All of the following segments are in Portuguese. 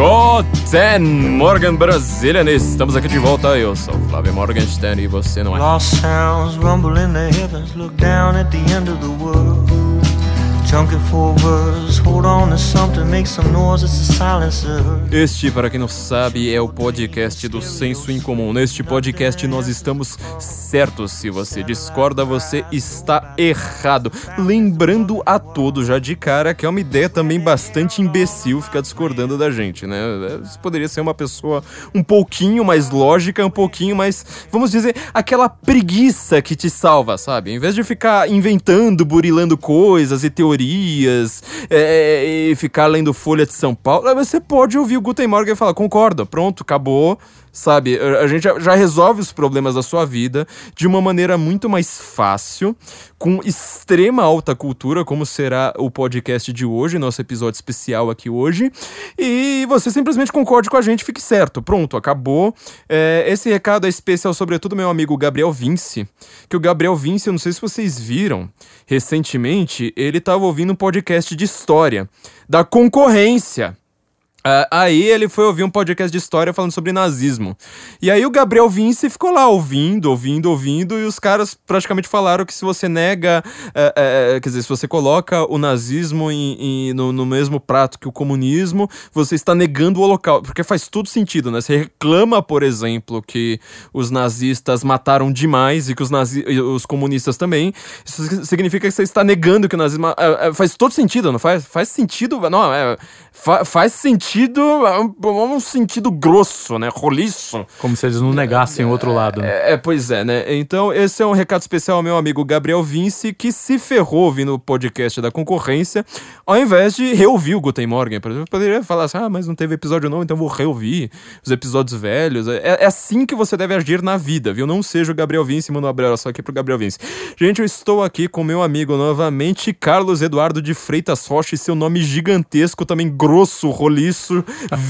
Guten Morgan Brasilian, estamos aqui de volta. Eu sou Flávio Morgenstern e você não é. Lost sounds rumble in the heavens. Look down at the end of the world. Este, para quem não sabe, é o podcast do Senso em Comum. Neste podcast nós estamos certos. Se você discorda, você está errado. Lembrando a todos já de cara que é uma ideia também bastante imbecil ficar discordando da gente, né? Você poderia ser uma pessoa um pouquinho mais lógica, um pouquinho mais, vamos dizer, aquela preguiça que te salva, sabe? Em vez de ficar inventando, burilando coisas e teorias é, e ficar lendo Folha de São Paulo, você pode ouvir o Guten Morgen e falar, concordo, pronto, acabou, sabe? A gente já, resolve os problemas da sua vida de uma maneira muito mais fácil, com extrema alta cultura, como será o podcast de hoje, nosso episódio especial aqui hoje, e você simplesmente concorde com a gente, fique certo, pronto, acabou. É, esse recado é especial, sobretudo, meu amigo Gabriel Vince, que o Gabriel Vince, eu não sei se vocês viram, recentemente, ele estava ouvindo um podcast de história da concorrência. Uh, aí ele foi ouvir um podcast de história falando sobre nazismo. E aí o Gabriel Vince ficou lá ouvindo, ouvindo, ouvindo, e os caras praticamente falaram que se você nega, uh, uh, quer dizer, se você coloca o nazismo em, em, no, no, mesmo prato que o comunismo, você está negando o holocausto. Porque faz todo sentido, né? Você reclama, por exemplo, que os nazistas mataram demais e que os, nazi os comunistas também. Isso significa que você está negando que o nazismo. faz todo sentido, não faz? Faz sentido. Não, é, fa faz sentido sentido, um sentido grosso, né? Roliço. Como se eles não negassem o outro lado. Né? É, é, pois é, né? Então, esse é um recado especial ao meu amigo Gabriel Vince, que se ferrou ouvindo o podcast da concorrência, ao invés de reouvir o Guten Morgen. Por exemplo, poderia falar assim, ah, mas não teve episódio novo, então vou reouvir os episódios velhos. É, é assim que você deve agir na vida, viu? Não seja o Gabriel Vince, manda um abraço aqui pro Gabriel Vince. Gente, eu estou aqui com meu amigo novamente, Carlos Eduardo de Freitas Rocha, e seu nome gigantesco, também grosso, roliço isso,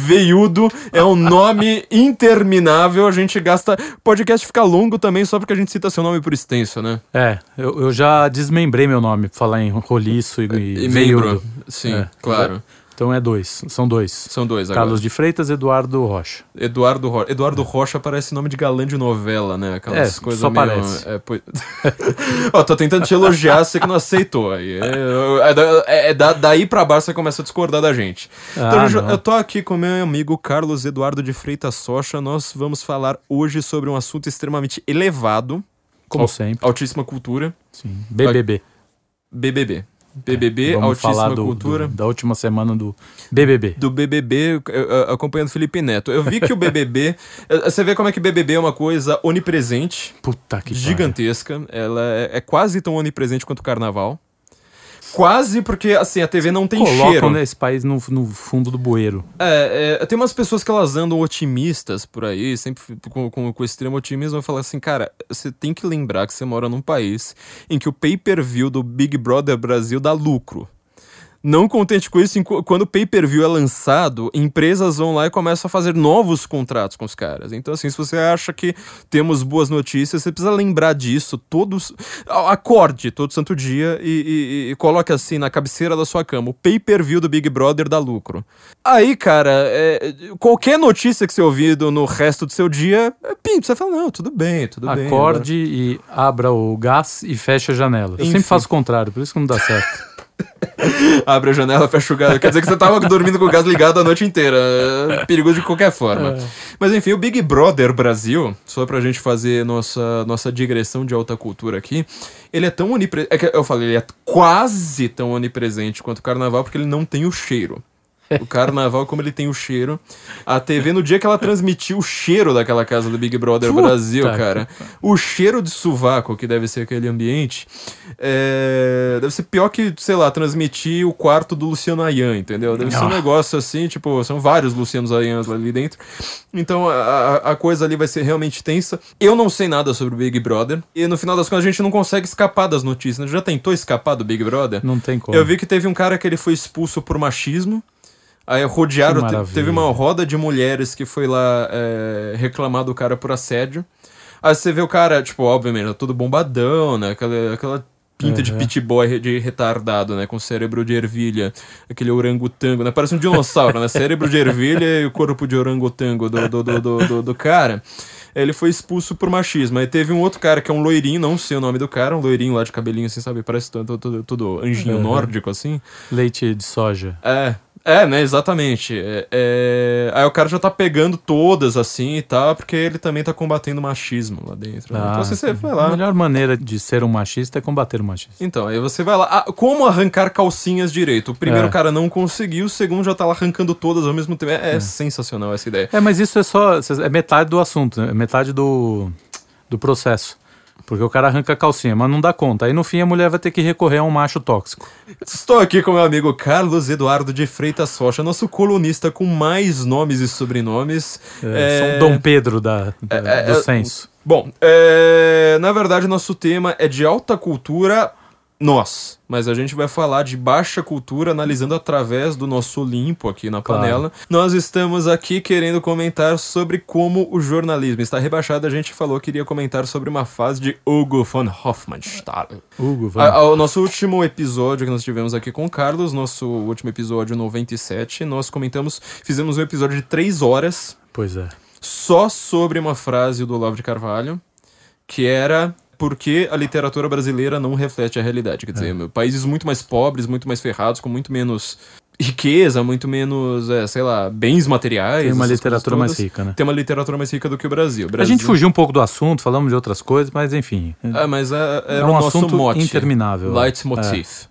veiudo, é um nome interminável. A gente gasta. O podcast fica longo também só porque a gente cita seu nome por extenso, né? É, eu, eu já desmembrei meu nome pra falar em roliço e, e, e membro. Sim, é, claro. Então é dois. São dois. São dois agora. Carlos de Freitas Eduardo Rocha. Eduardo Rocha. Eduardo Rocha parece nome de galã de novela, né? Aquelas é, coisas só meio... parece. É, pois... Ó, tô tentando te elogiar, você que não aceitou. Aí. É, é, é, é daí pra baixo você começa a discordar da gente. Ah, então, eu tô aqui com meu amigo Carlos Eduardo de Freitas Rocha. Nós vamos falar hoje sobre um assunto extremamente elevado. Como sempre. Altíssima cultura. Sim. BBB. BBB. BBB, Vamos Altíssima falar do, Cultura. Do, da última semana do BBB. Do BBB, acompanhando Felipe Neto. Eu vi que o BBB. você vê como é que BBB é uma coisa onipresente. Puta que Gigantesca. Ela é, é quase tão onipresente quanto o carnaval. Quase porque, assim, a TV não tem Colocam, cheiro. né, esse país no, no fundo do bueiro. É, é, tem umas pessoas que elas andam otimistas por aí, sempre com, com, com extremo otimismo, e falam assim, cara, você tem que lembrar que você mora num país em que o pay-per-view do Big Brother Brasil dá lucro. Não contente com isso, quando o pay-per-view é lançado, empresas vão lá e começam a fazer novos contratos com os caras. Então, assim, se você acha que temos boas notícias, você precisa lembrar disso todos. Acorde todo santo dia e, e, e coloque assim na cabeceira da sua cama. O pay-per-view do Big Brother dá lucro. Aí, cara, é, qualquer notícia que você ouvir no resto do seu dia, é pinto. Você fala, não, tudo bem, tudo Acorde bem. Acorde e abra o gás e feche a janela. Eu Enfim. sempre faço o contrário, por isso que não dá certo. Abre a janela, fecha o gás. Quer dizer que você tava dormindo com o gás ligado a noite inteira. É perigoso de qualquer forma. É. Mas enfim, o Big Brother Brasil, só pra gente fazer nossa, nossa digressão de alta cultura aqui, ele é tão onipresente. É eu falei, ele é quase tão onipresente quanto o carnaval, porque ele não tem o cheiro. O carnaval, como ele tem o cheiro. A TV, no dia que ela transmitiu o cheiro daquela casa do Big Brother Puta Brasil, cara. O cheiro de sovaco, que deve ser aquele ambiente, é... deve ser pior que, sei lá, transmitir o quarto do Luciano Ayan, entendeu? Deve ser um ah. negócio assim, tipo, são vários Lucianos Ayans ali dentro. Então a, a coisa ali vai ser realmente tensa. Eu não sei nada sobre o Big Brother. E no final das contas a gente não consegue escapar das notícias. Né? Já tentou escapar do Big Brother? Não tem como. Eu vi que teve um cara que ele foi expulso por machismo. Aí rodearam, teve uma roda de mulheres que foi lá é, reclamar do cara por assédio. Aí você vê o cara, tipo, obviamente, todo bombadão, né? Aquela, aquela pinta de pit boy de retardado, né? Com cérebro de ervilha, aquele orangotango, né? Parece um dinossauro, né? Cérebro de ervilha e o corpo de orangotango do, do, do, do, do, do cara ele foi expulso por machismo. Aí teve um outro cara que é um loirinho, não sei o nome do cara, um loirinho lá de cabelinho assim, sabe? Parece tudo, tudo, tudo anjinho uhum. nórdico assim. Leite de soja. É, é, né, exatamente. É, é... Aí o cara já tá pegando todas assim e tal, porque ele também tá combatendo machismo lá dentro. Né? Ah, então assim, você vai lá. A melhor maneira de ser um machista é combater o machismo. Então, aí você vai lá. Ah, como arrancar calcinhas direito? O primeiro é. cara não conseguiu, o segundo já tá lá arrancando todas ao mesmo tempo. É, é, é, sensacional essa ideia. É, mas isso é só. É metade do assunto, né? é metade do, do processo. Porque o cara arranca a calcinha, mas não dá conta. Aí no fim a mulher vai ter que recorrer a um macho tóxico. Estou aqui com meu amigo Carlos Eduardo de Freitas Rocha, nosso colunista com mais nomes e sobrenomes. É, é... São Dom Pedro da, da é, do é, censo. Bom, é, na verdade nosso tema é de alta cultura nós, mas a gente vai falar de baixa cultura analisando através do nosso limpo aqui na panela. Claro. Nós estamos aqui querendo comentar sobre como o jornalismo está rebaixado. A gente falou que iria comentar sobre uma fase de Hugo von Hofmannsthal. Hugo von a, O nosso último episódio que nós tivemos aqui com o Carlos, nosso último episódio 97, nós comentamos, fizemos um episódio de três horas. Pois é. Só sobre uma frase do Olavo de Carvalho, que era porque a literatura brasileira não reflete a realidade. Quer dizer, é. países muito mais pobres, muito mais ferrados, com muito menos riqueza, muito menos, é, sei lá, bens materiais. Tem uma literatura mais rica, né? Tem uma literatura mais rica do que o Brasil. o Brasil. A gente fugiu um pouco do assunto, falamos de outras coisas, mas enfim. É, mas é, é, é um assunto mote, interminável. Leitmotiv.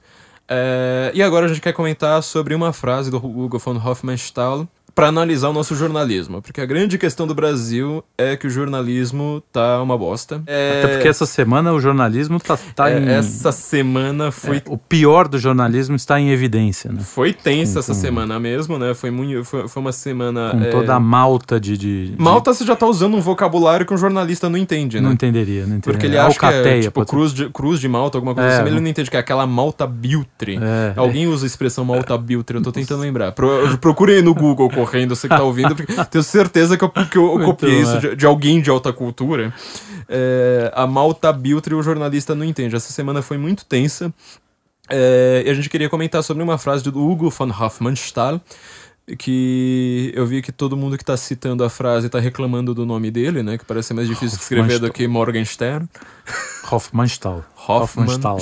É. é. e agora a gente quer comentar sobre uma frase do Hugo von Hofmannsthal, para analisar o nosso jornalismo. Porque a grande questão do Brasil é que o jornalismo tá uma bosta. É... Até porque essa semana o jornalismo tá, tá é, em... Essa semana foi... É, o pior do jornalismo está em evidência, né? Foi tensa essa semana mesmo, né? Foi, muito, foi, foi uma semana... Com é, toda a malta de, de, de... Malta você já tá usando um vocabulário que um jornalista não entende, né? Não entenderia, não entenderia. Porque ele acha Alcateia, que é, tipo, cruz de, cruz de malta, alguma coisa é, assim, ele não entende que é aquela malta biltre. É. Alguém usa a expressão malta biltre, eu tô tentando lembrar. Pro, procurem no Google correndo, você que tá ouvindo tenho certeza que eu, que eu, copiei isso de, de, alguém de alta cultura. É, a Malta Biltre, o jornalista não entende. Essa semana foi muito tensa. É, e a gente queria comentar sobre uma frase do Hugo von Hofmannsthal, que eu vi que todo mundo que está citando a frase está reclamando do nome dele, né? Que parece mais difícil de escrever do que Morgenstern. Hofmannsthal. Hofmannsthal.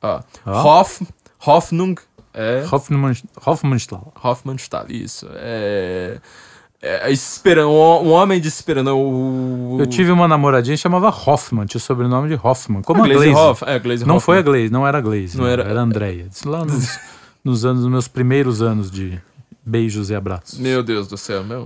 Ah. Hoff, Hoffnung é... Hoffmannsthal. Hoffmannsthal, isso. É... É, esperando, um homem de esperando o... Eu tive uma namoradinha que chamava Hoffman, tinha o sobrenome de Hoffman. Como a, a Glaze. Glaze. Hoff, é, Glaze não Hoffman. foi a Glaze, não era a Glaze. Não, era, era a Andrea. Lá nos, nos anos, nos meus primeiros anos de beijos e abraços. Meu Deus do céu, meu.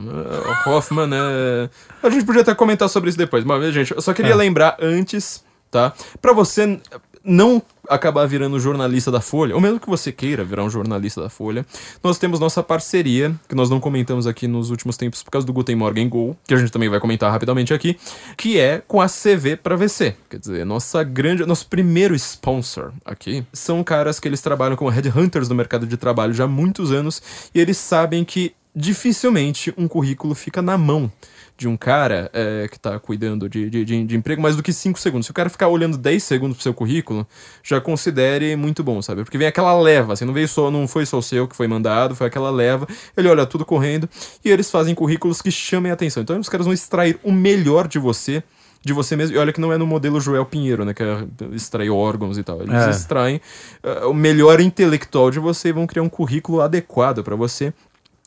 Hoffman é. A gente podia até comentar sobre isso depois, mas, gente, eu só queria é. lembrar antes, tá? Pra você não acabar virando jornalista da Folha, ou mesmo que você queira virar um jornalista da Folha, nós temos nossa parceria, que nós não comentamos aqui nos últimos tempos por causa do Guten Morgen Go, que a gente também vai comentar rapidamente aqui, que é com a CV para VC. Quer dizer, nossa grande, nosso primeiro sponsor aqui são caras que eles trabalham como headhunters no mercado de trabalho já há muitos anos e eles sabem que dificilmente um currículo fica na mão de um cara é, que está cuidando de, de, de, de, emprego mais do que 5 segundos. Se o cara ficar olhando 10 segundos pro seu currículo, já considere muito bom, sabe? Porque vem aquela leva, assim, não veio só, não foi só o seu que foi mandado, foi aquela leva, ele olha tudo correndo e eles fazem currículos que chamem a atenção. Então os caras vão extrair o melhor de você de você mesmo. E olha que não é no modelo Joel Pinheiro, né? Que é extrair órgãos e tal. Eles é. extraem uh, o melhor intelectual de você e vão criar um currículo adequado para você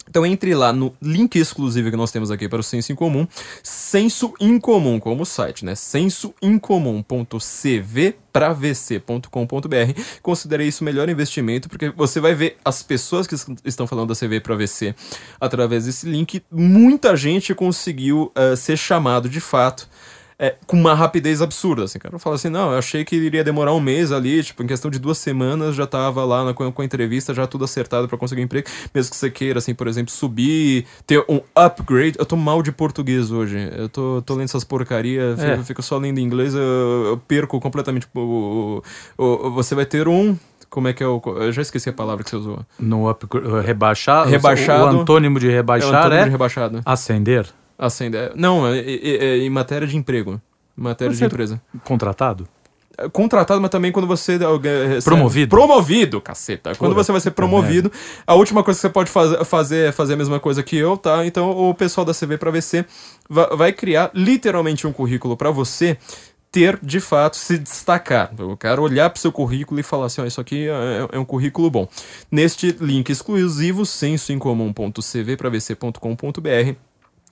então entre lá no link exclusivo que nós temos aqui para o Senso Incomum, Senso Incomum como site, né? sensoincomum.cvpravc.com.br. Considerei isso o melhor investimento porque você vai ver as pessoas que estão falando da CV para VC através desse link. Muita gente conseguiu uh, ser chamado de fato é, com uma rapidez absurda, assim, cara. Eu falo assim, não, eu achei que iria demorar um mês ali, tipo, em questão de duas semanas já tava lá na, com a entrevista, já tudo acertado para conseguir um emprego, mesmo que você queira, assim, por exemplo, subir, ter um upgrade. Eu tô mal de português hoje, eu tô, tô lendo essas porcarias, é. fico, só lendo inglês, eu, eu perco completamente o, o, o, Você vai ter um como é que é o. Eu já esqueci a palavra que você usou. No upgrade. Rebaixado. Rebaixado. O, o antônimo de rebaixar é, o antônimo é de rebaixado. Ascender. Acender. Não, é, é, é, em matéria de emprego. Em matéria Mas de empresa. Contratado? contratado, mas também quando você eh, recebe- Promovido. Promovido, caceta. Quando Porra, você vai ser promovido, a última coisa que você pode faz- fazer é fazer a mesma coisa que eu, tá? Então o pessoal da CV pra VC va- vai criar literalmente um currículo pra você ter de fato se destacar. Eu quero olhar pro seu currículo e falar assim, ó, isso aqui é, é um currículo bom. Neste link exclusivo, sensoincomum.cvpravc.com.br,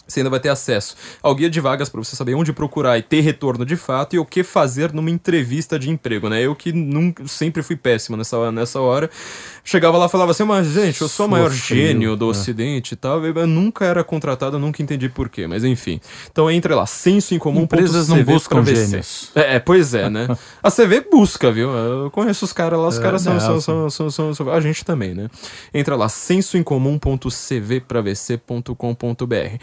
você ainda vai ter acesso ao guia de vagas para você saber onde procurar e ter retorno de fato e o que fazer numa entrevista de emprego, né? Eu que nunca, sempre fui péssimo nessa, nessa hora. Chegava lá e falava assim, mas gente, eu sou o maior gênio do é. ocidente e tal. Eu nunca era contratado, nunca entendi porquê, mas enfim. Então entre lá, sensoincomum.cv Empresas não buscam gênios. É, é, pois é, né? A CV busca, viu? Eu conheço os caras lá, os É, caras são, são, são, são- A gente também, né? Entra lá, sensoincomum.cvpravc.com.br.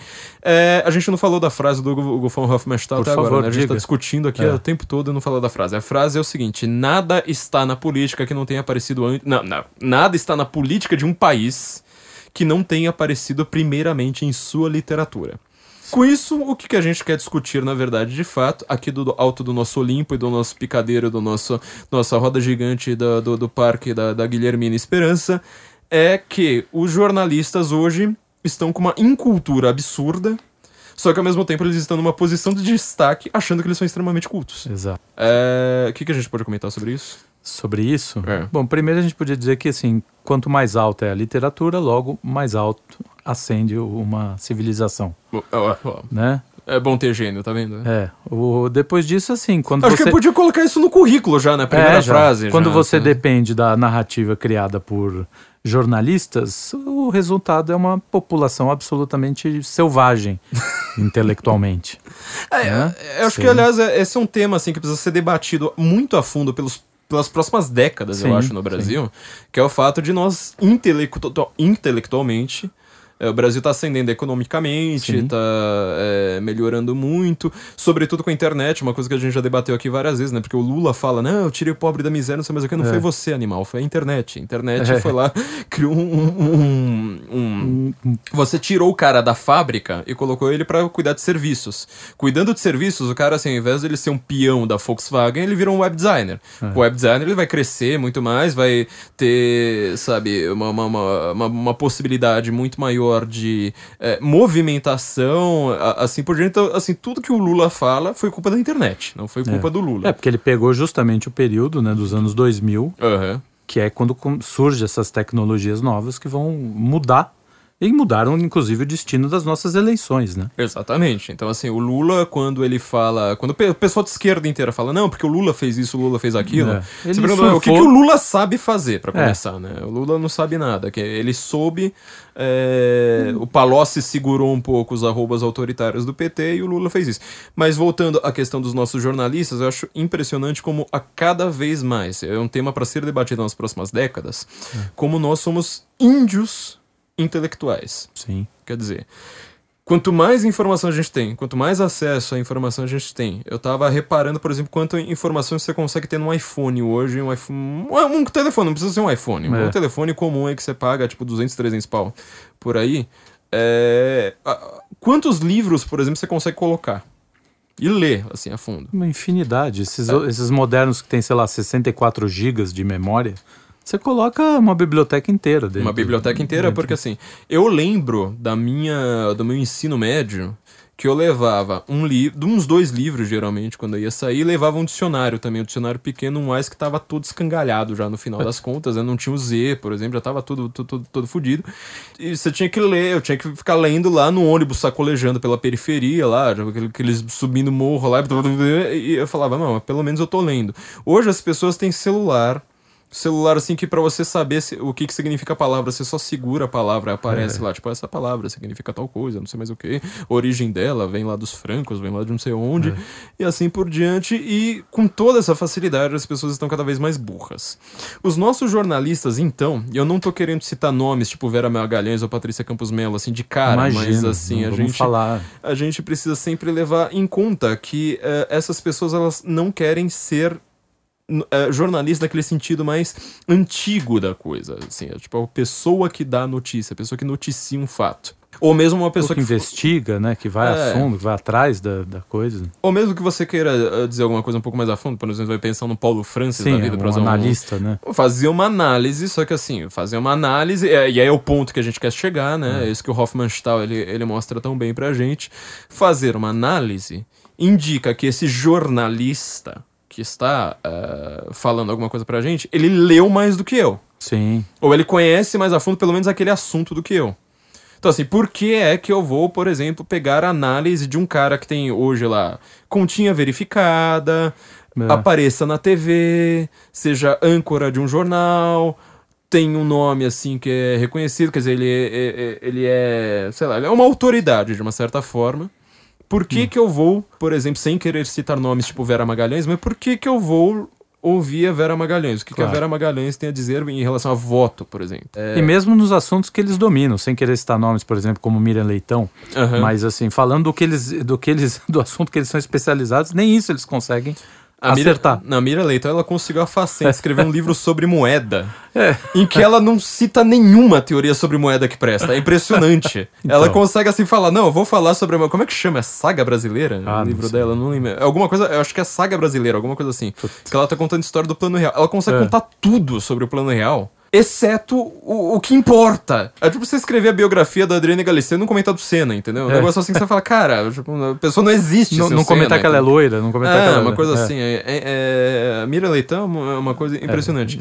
É, a gente não falou da frase do Gu- Gufão Hofmannsthal até agora, favor, né? A gente tá diga. discutindo aqui É. o tempo todo e não falou da frase. A frase é o seguinte: nada está na política que não tenha aparecido antes. Não, não. Nada está na política de um país que não tenha aparecido primeiramente em sua literatura. Com isso, o que, que a gente quer discutir, na verdade, de fato, aqui do alto do nosso Olimpo e do nosso picadeiro, do nosso nossa roda gigante da- do, do parque da, da Guilhermina Esperança, é que os jornalistas hoje estão com uma incultura absurda, só que ao mesmo tempo eles estão numa posição de destaque, achando que eles são extremamente cultos. Exato. É, O que, que a gente pode comentar sobre isso? Sobre isso? É. Bom, primeiro a gente podia dizer que, assim, quanto mais alta é a literatura, logo mais alto acende uma civilização, ó, ó. né? É bom ter gênio, tá vendo? É. O, depois disso, assim, quando Acho você... que eu podia colocar isso no currículo já, na primeira É, já. frase. Quando já, você assim. depende da narrativa criada por jornalistas, o resultado é uma população absolutamente selvagem intelectualmente. É, né? eu acho Sim. que, aliás, é- esse é um tema assim, que precisa ser debatido muito a fundo pelos, pelas próximas décadas, eu Sim, acho, no Brasil, que é o fato de nós, intelectu intelectualmente, é, o Brasil está ascendendo economicamente, está melhorando muito, sobretudo com a internet, uma coisa que a gente já debateu aqui várias vezes, né? Porque o Lula fala, não, eu tirei o pobre da miséria, não sei mais o que, não É. foi você, animal, foi a internet. A internet É. foi lá, criou um- um- um, um você tirou o cara da fábrica e colocou ele pra cuidar de serviços. Cuidando de serviços, o cara, assim, ao invés de ele ser um peão da Volkswagen, ele virou um web designer. O web designer ele vai crescer muito mais, vai ter, sabe, uma, uma, uma- uma possibilidade muito maior de é, movimentação, a- assim por diante. Então, assim, tudo que o Lula fala foi culpa da internet, não foi culpa do Lula. É, porque ele pegou justamente o período né, dos anos 2000, Aham. que é quando surgem essas tecnologias novas que vão mudar, e mudaram inclusive o destino das nossas eleições, né? Exatamente. Então, assim, o Lula, quando ele fala. Quando o pe- o pessoal de esquerda inteira fala, não, porque o Lula fez isso, o Lula fez aquilo. É. Você pergunta, o que, que surfou- o Lula sabe fazer, pra É. começar, né? O Lula não sabe nada. Que ele soube. é, O Palocci segurou um pouco os arrobas autoritários do PT e o Lula fez isso. Mas voltando à questão dos nossos jornalistas, eu acho impressionante como a cada vez mais, é um tema para ser debatido nas próximas décadas, como nós somos índios intelectuais. Sim. Quer dizer, quanto mais informação a gente tem, quanto mais acesso à informação a gente tem, eu tava reparando, por exemplo, quanto informações você consegue ter no iPhone hoje, um iPhone, um, um telefone, não precisa ser um iPhone, É. um telefone comum aí que você paga, tipo, 200, 300 pau, por aí, é, quantos livros, por exemplo, você consegue colocar e ler, assim, a fundo? Uma infinidade. Esses, É. esses modernos que tem, sei lá, 64 gigas de memória, você coloca uma biblioteca inteira dentro. Uma biblioteca inteira, dentro. porque assim, eu lembro da minha, do meu ensino médio que eu levava um livro, uns dois livros geralmente quando eu ia sair, e levava um dicionário também, um dicionário pequeno, um mais que tava todo escangalhado já no final das contas, né? não tinha o Z, por exemplo, já tava todo, todo, todo, todo fudido. E você tinha que ler, eu tinha que ficar lendo lá no ônibus sacolejando pela periferia lá, aqueles subindo morro lá, e eu falava, não, pelo menos eu tô lendo. Hoje as pessoas têm celular, celular assim que pra você saber se- o que, que significa a palavra, você só segura a palavra e aparece lá, tipo, essa palavra significa tal coisa, não sei mais o que, origem dela vem lá dos francos, vem lá de não sei onde, e assim por diante, e com toda essa facilidade as pessoas estão cada vez mais burras. Os nossos jornalistas, então, eu não tô querendo citar nomes, tipo Vera Magalhães ou Patrícia Campos Melo, assim, de cara, mas Imagina, assim, não a gente falar. a gente precisa sempre levar em conta que eh, essas pessoas elas não querem ser eh, jornalista naquele sentido mais antigo da coisa, assim, é tipo a pessoa que dá a notícia, a pessoa que noticia um fato. Ou mesmo uma pessoa que que. investiga, né? Que vai É. a fundo, que vai atrás da, da coisa. Ou mesmo que você queira eh, dizer alguma coisa um pouco mais a fundo, por exemplo, vai pensar no Paulo Francis da Sim, vida é pra um usar um- analista, né? Fazer uma análise, só que assim, fazer uma análise, é, e aí é o ponto que a gente quer chegar, né? É isso que o Hoffmannsthal ele, ele mostra tão bem pra gente. Fazer uma análise indica que esse jornalista que está eh, falando alguma coisa pra gente, ele leu mais do que eu. Sim. Ou ele conhece mais a fundo, pelo menos, aquele assunto do que eu. Então, assim, por que é que eu vou, por exemplo, pegar a análise de um cara que tem hoje lá continha verificada, É. apareça na TV, seja âncora de um jornal, tem um nome assim que é reconhecido, quer dizer, ele é, é- é- ele é sei lá, ele é uma autoridade de uma certa forma. Por que que eu vou, por exemplo, sem querer citar nomes tipo Vera Magalhães, mas por que que eu vou ouvir a Vera Magalhães? O que, que a Claro. Vera Magalhães tem a dizer em relação a voto, por exemplo? É, E mesmo nos assuntos que eles dominam, sem querer citar nomes, por exemplo, como Miriam Leitão, Aham. mas assim, falando do que eles, do que eles, do assunto que eles são especializados, nem isso eles conseguem A Mira, acertar. na Mira Leitão, ela conseguiu a façanha de escrever um livro sobre moeda, É. em que ela não cita nenhuma teoria sobre moeda que presta. É impressionante. Então. Ela consegue assim falar, não, eu vou falar sobre a... Como é que chama? É Saga Brasileira? Ah, o não livro sei. dela, não lembro. Alguma coisa, eu acho que é Saga Brasileira, alguma coisa assim. Que ela tá contando história do plano real. Ela consegue É. contar tudo sobre o plano real. Exceto o, o que importa. É tipo você escrever a biografia da Adriana Galisteu não comentar do Senna, entendeu? Um É. negócio assim que você fala, cara, tipo, a pessoa não existe. Não, não comentar Senna, que ela é loira, não comentar que É, ela uma coisa é. assim. É, é, é, Mira Leitão é uma- é coisa impressionante.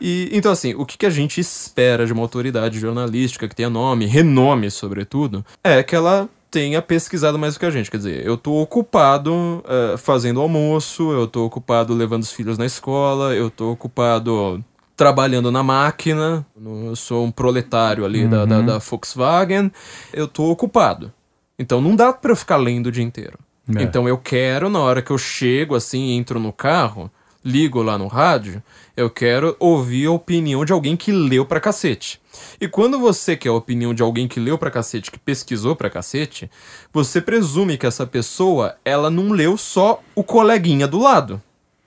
E, então, assim, o que, que a gente espera de uma autoridade jornalística que tenha nome, renome, sobretudo, é que ela tenha pesquisado mais do que a gente. Quer dizer, eu tô ocupado eh, fazendo almoço, eu tô ocupado levando os filhos na escola, eu tô ocupado trabalhando na máquina, eu sou um proletário ali da, da, da Volkswagen, eu tô ocupado. Então não dá pra eu ficar lendo o dia inteiro. É. Então eu quero, na hora que eu chego assim, entro no carro, ligo lá no rádio, eu quero ouvir a opinião de alguém que leu pra cacete. E quando você quer a opinião de alguém que leu pra cacete, que pesquisou pra cacete, você presume que essa pessoa, ela não leu só o coleguinha do lado.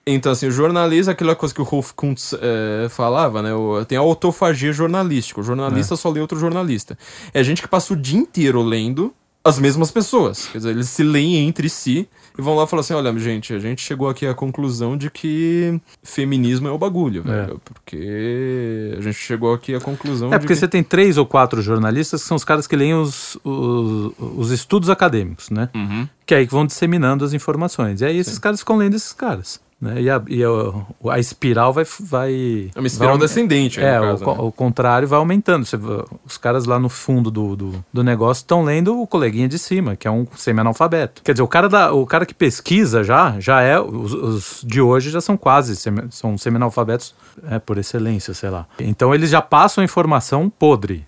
Então, assim, o jornalista, aquela coisa que o Rolf Kuntz eh, falava, né? o- tem a autofagia jornalística. O jornalista só lê outro jornalista. É gente que passa o dia inteiro lendo as mesmas pessoas. Quer dizer, eles se leem entre si e vão lá e falam assim: olha, gente, a gente chegou aqui à conclusão de que feminismo é o bagulho, velho. Porque a gente chegou aqui à conclusão É porque que... você tem três ou quatro jornalistas que são os caras que leem os, os, os estudos acadêmicos, né? Uhum. Que aí que vão disseminando as informações. E aí esses caras ficam lendo esses caras. Né? E, a, e a, a espiral vai. vai É uma espiral vai- descendente, É, o, caso, co- né? o contrário vai aumentando. Você, os caras lá no fundo do, do, do negócio estão lendo o coleguinha de cima, que é um semi-analfabeto. Quer dizer, o cara, da, o cara que pesquisa já, já é. Os, os de hoje já são quase semi, são semi-analfabetos é, por excelência, sei lá. Então eles já passam a informação podre.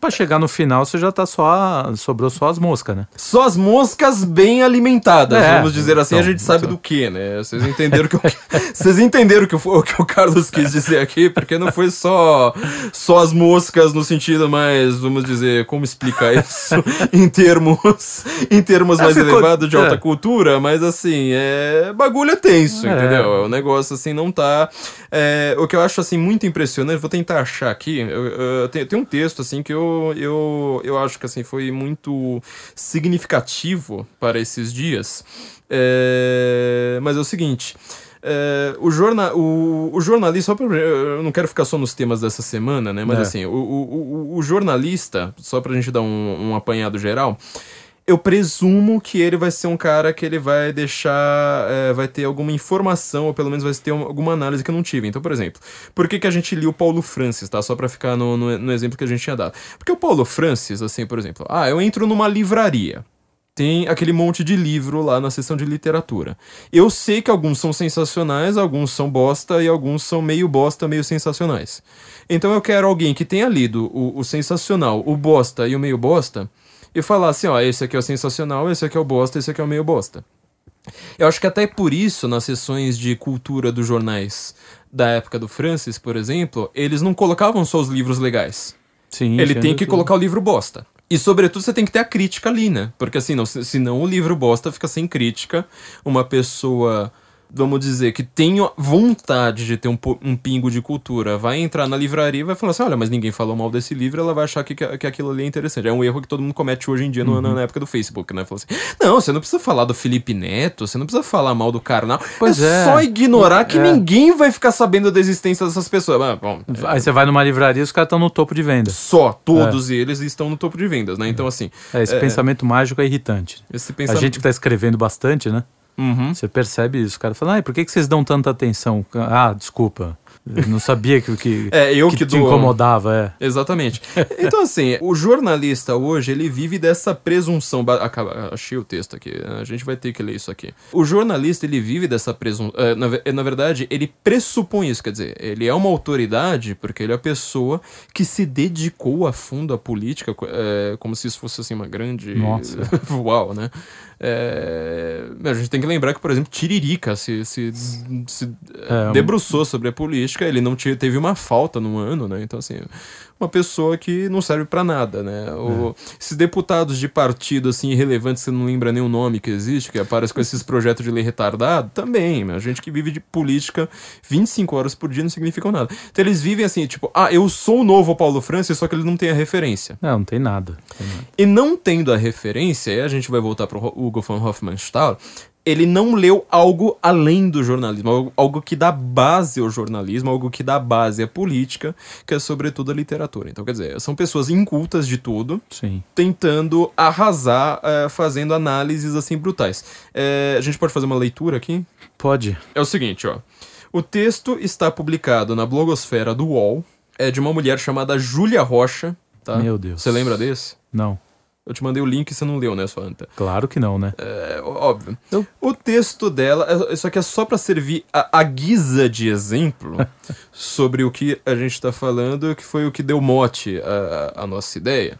Pra chegar no final, você já tá só. a- sobrou só as moscas, né? Só as moscas bem alimentadas, É, vamos dizer assim, a então, gente sabe então. do que, né? Vocês entenderam que, eu- vocês entenderam o que, o, que o Carlos quis dizer aqui, porque não foi só, só as moscas no sentido mais, vamos dizer, como explicar isso em termos, em termos É, mais ficou- elevados de alta é. cultura, mas assim, é, bagulho é tenso, É. entendeu? O negócio assim não tá. é, o que eu acho assim muito impressionante, vou tentar achar aqui, eu, eu- tem, tem um texto assim que eu, eu, eu acho que assim foi muito significativo para esses dias. É, mas é o seguinte. é, o, jorna, o, o jornalista, pra, eu não quero ficar só nos temas dessa semana, né? Mas É. assim, o, o, o, o jornalista, só pra gente dar um, um apanhado geral, eu presumo que ele vai ser um cara que ele vai deixar. é, vai ter alguma informação, ou pelo menos vai ter um- alguma análise que eu não tive. Então, por exemplo, por que, que a gente lia o Paulo Francis, tá? Só pra ficar no, no, no exemplo que a gente tinha dado. Porque o Paulo Francis, assim, por exemplo, ah, eu entro numa livraria. Tem aquele monte de livro lá na seção de literatura. Eu sei que alguns são sensacionais, alguns são bosta e alguns são meio bosta, meio sensacionais. Então eu quero alguém que tenha lido o, o sensacional, o bosta e o meio bosta e falar assim: ó, esse aqui é o sensacional, esse aqui é o bosta, esse aqui é o meio bosta. Eu acho que até por isso, nas sessões de cultura dos jornais da época do Francis, por exemplo, eles não colocavam só os livros legais. Sim. Ele tem que tudo. colocar o livro bosta. E, sobretudo, você tem que ter a crítica ali, né? Porque, assim, não, se- senão o livro bosta fica sem crítica. Uma pessoa vamos dizer, que tem vontade de ter um, um pingo de cultura, vai entrar na livraria e vai falar assim: olha, mas ninguém falou mal desse livro, ela vai achar que, que, que aquilo ali é interessante. É um erro que todo mundo comete hoje em dia no- na época do Facebook, né? Fala assim: não, você não precisa falar do Felipe Neto, você não precisa falar mal do Karnal. Pois é. só ignorar que É. ninguém vai ficar sabendo da existência dessas pessoas. Ah, bom, Aí você vai numa livraria e os caras estão no topo de venda. só, todos eles estão no topo de vendas, né? Então, assim, É, esse pensamento mágico é irritante. esse A pensamento. gente que tá escrevendo bastante, né? Uhum. Você percebe isso. O cara fala, ai, por que, que vocês dão tanta atenção? Ah, desculpa. Eu não sabia que, que, É, eu que te dou- incomodava, é. Exatamente. Então, assim, o jornalista hoje, ele vive dessa presunção. ba- Acaba, achei o texto aqui, a gente vai ter que ler isso aqui. O jornalista, ele vive dessa presunção. na, ve- na verdade, ele pressupõe isso, quer dizer, ele é uma autoridade porque ele é a pessoa que se dedicou a fundo à política, é, como se isso fosse, assim, uma grande. Nossa. Uau, né? É, a gente tem que lembrar que, por exemplo, Tiririca se, se, se É, debruçou sobre a política, ele não te- teve uma falta num ano, né? Então, assim, uma pessoa que não serve pra nada, né? O- Esses deputados de partido, assim, irrelevantes, você não lembra nem o nome que existe, que aparece com esses projetos de lei retardado, também? A gente que vive de política 25 horas por dia não significa nada. Então, eles vivem assim, tipo, ah, eu sou o novo Paulo Francis, só que ele não tem a referência. Não, não tem nada. Tem nada. E não tendo a referência, aí a gente vai voltar pro Hugo von Hofmannsthal, ele não leu algo além do jornalismo, algo, algo que dá base ao jornalismo, algo que dá base à política, que é sobretudo a literatura. Então, quer dizer, são pessoas incultas de tudo, Sim. tentando arrasar, eh, fazendo análises assim brutais. Eh, a gente pode fazer uma leitura aqui? Pode. É o seguinte, ó. O texto está publicado na blogosfera do UOL, é de uma mulher chamada Júlia Rocha, tá? Meu Deus. Você lembra desse? Não. Eu te mandei o link e você não leu, né, sua anta? Claro que não, né? É óbvio. Eu- O texto dela, é- isso aqui é só pra servir a, a guisa de exemplo sobre o que a gente tá falando, que foi o que deu mote à nossa ideia.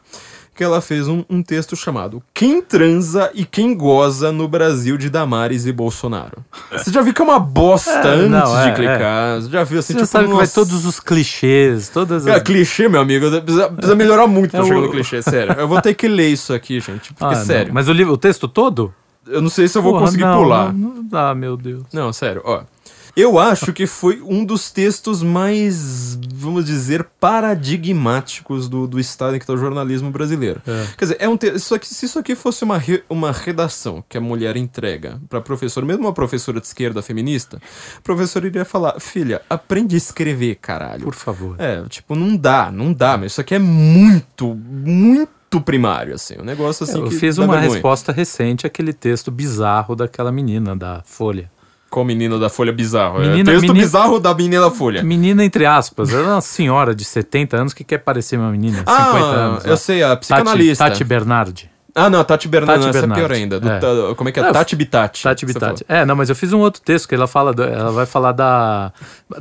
Que ela fez um, um texto chamado Quem transa e quem goza no Brasil de Damares e Bolsonaro. Você já viu que é uma bosta É, antes não, de é, clicar? Você já viu assim, Você já tipo, sabe que vai nossa. todos os clichês, todas as... É, clichê, meu amigo. Precisa, precisa melhorar muito pra É chegar o- no clichê, sério. Eu vou ter que ler isso aqui, gente. Porque, Ah, não. sério. Mas o, livro, o texto todo? Eu não sei se eu vou Porra, conseguir não, pular. Não, não dá, meu Deus. Não, sério, ó. Eu acho que foi um dos textos mais, vamos dizer, paradigmáticos do, do estado em que está o jornalismo brasileiro. É. Quer dizer, é um te... isso aqui, se isso aqui fosse uma, re- uma redação que a mulher entrega para professor, mesmo uma professora de esquerda feminista, a professora iria falar: filha, aprende a escrever, caralho. Por favor. É, tipo, não dá, não dá, mas isso aqui é muito, muito primário, assim. Um negócio assim eu fiz uma vergonha. resposta recente àquele texto bizarro daquela menina da Folha. Qual menina da Folha Bizarro? Menina- é, texto menina- bizarro da menina da Folha. Menina, entre aspas. Ela é uma senhora de 70 anos que quer parecer uma menina de 50 Ah, anos. eu lá. sei, a Tati, psicanalista. Tati Bernardi. Ah, não, Tati Bernardi, Tati essa é pior ainda. do é. como é que é? É, Tati Bitati. Tati Bitati. É, não, mas eu fiz um outro texto que ela fala, da- ela vai falar da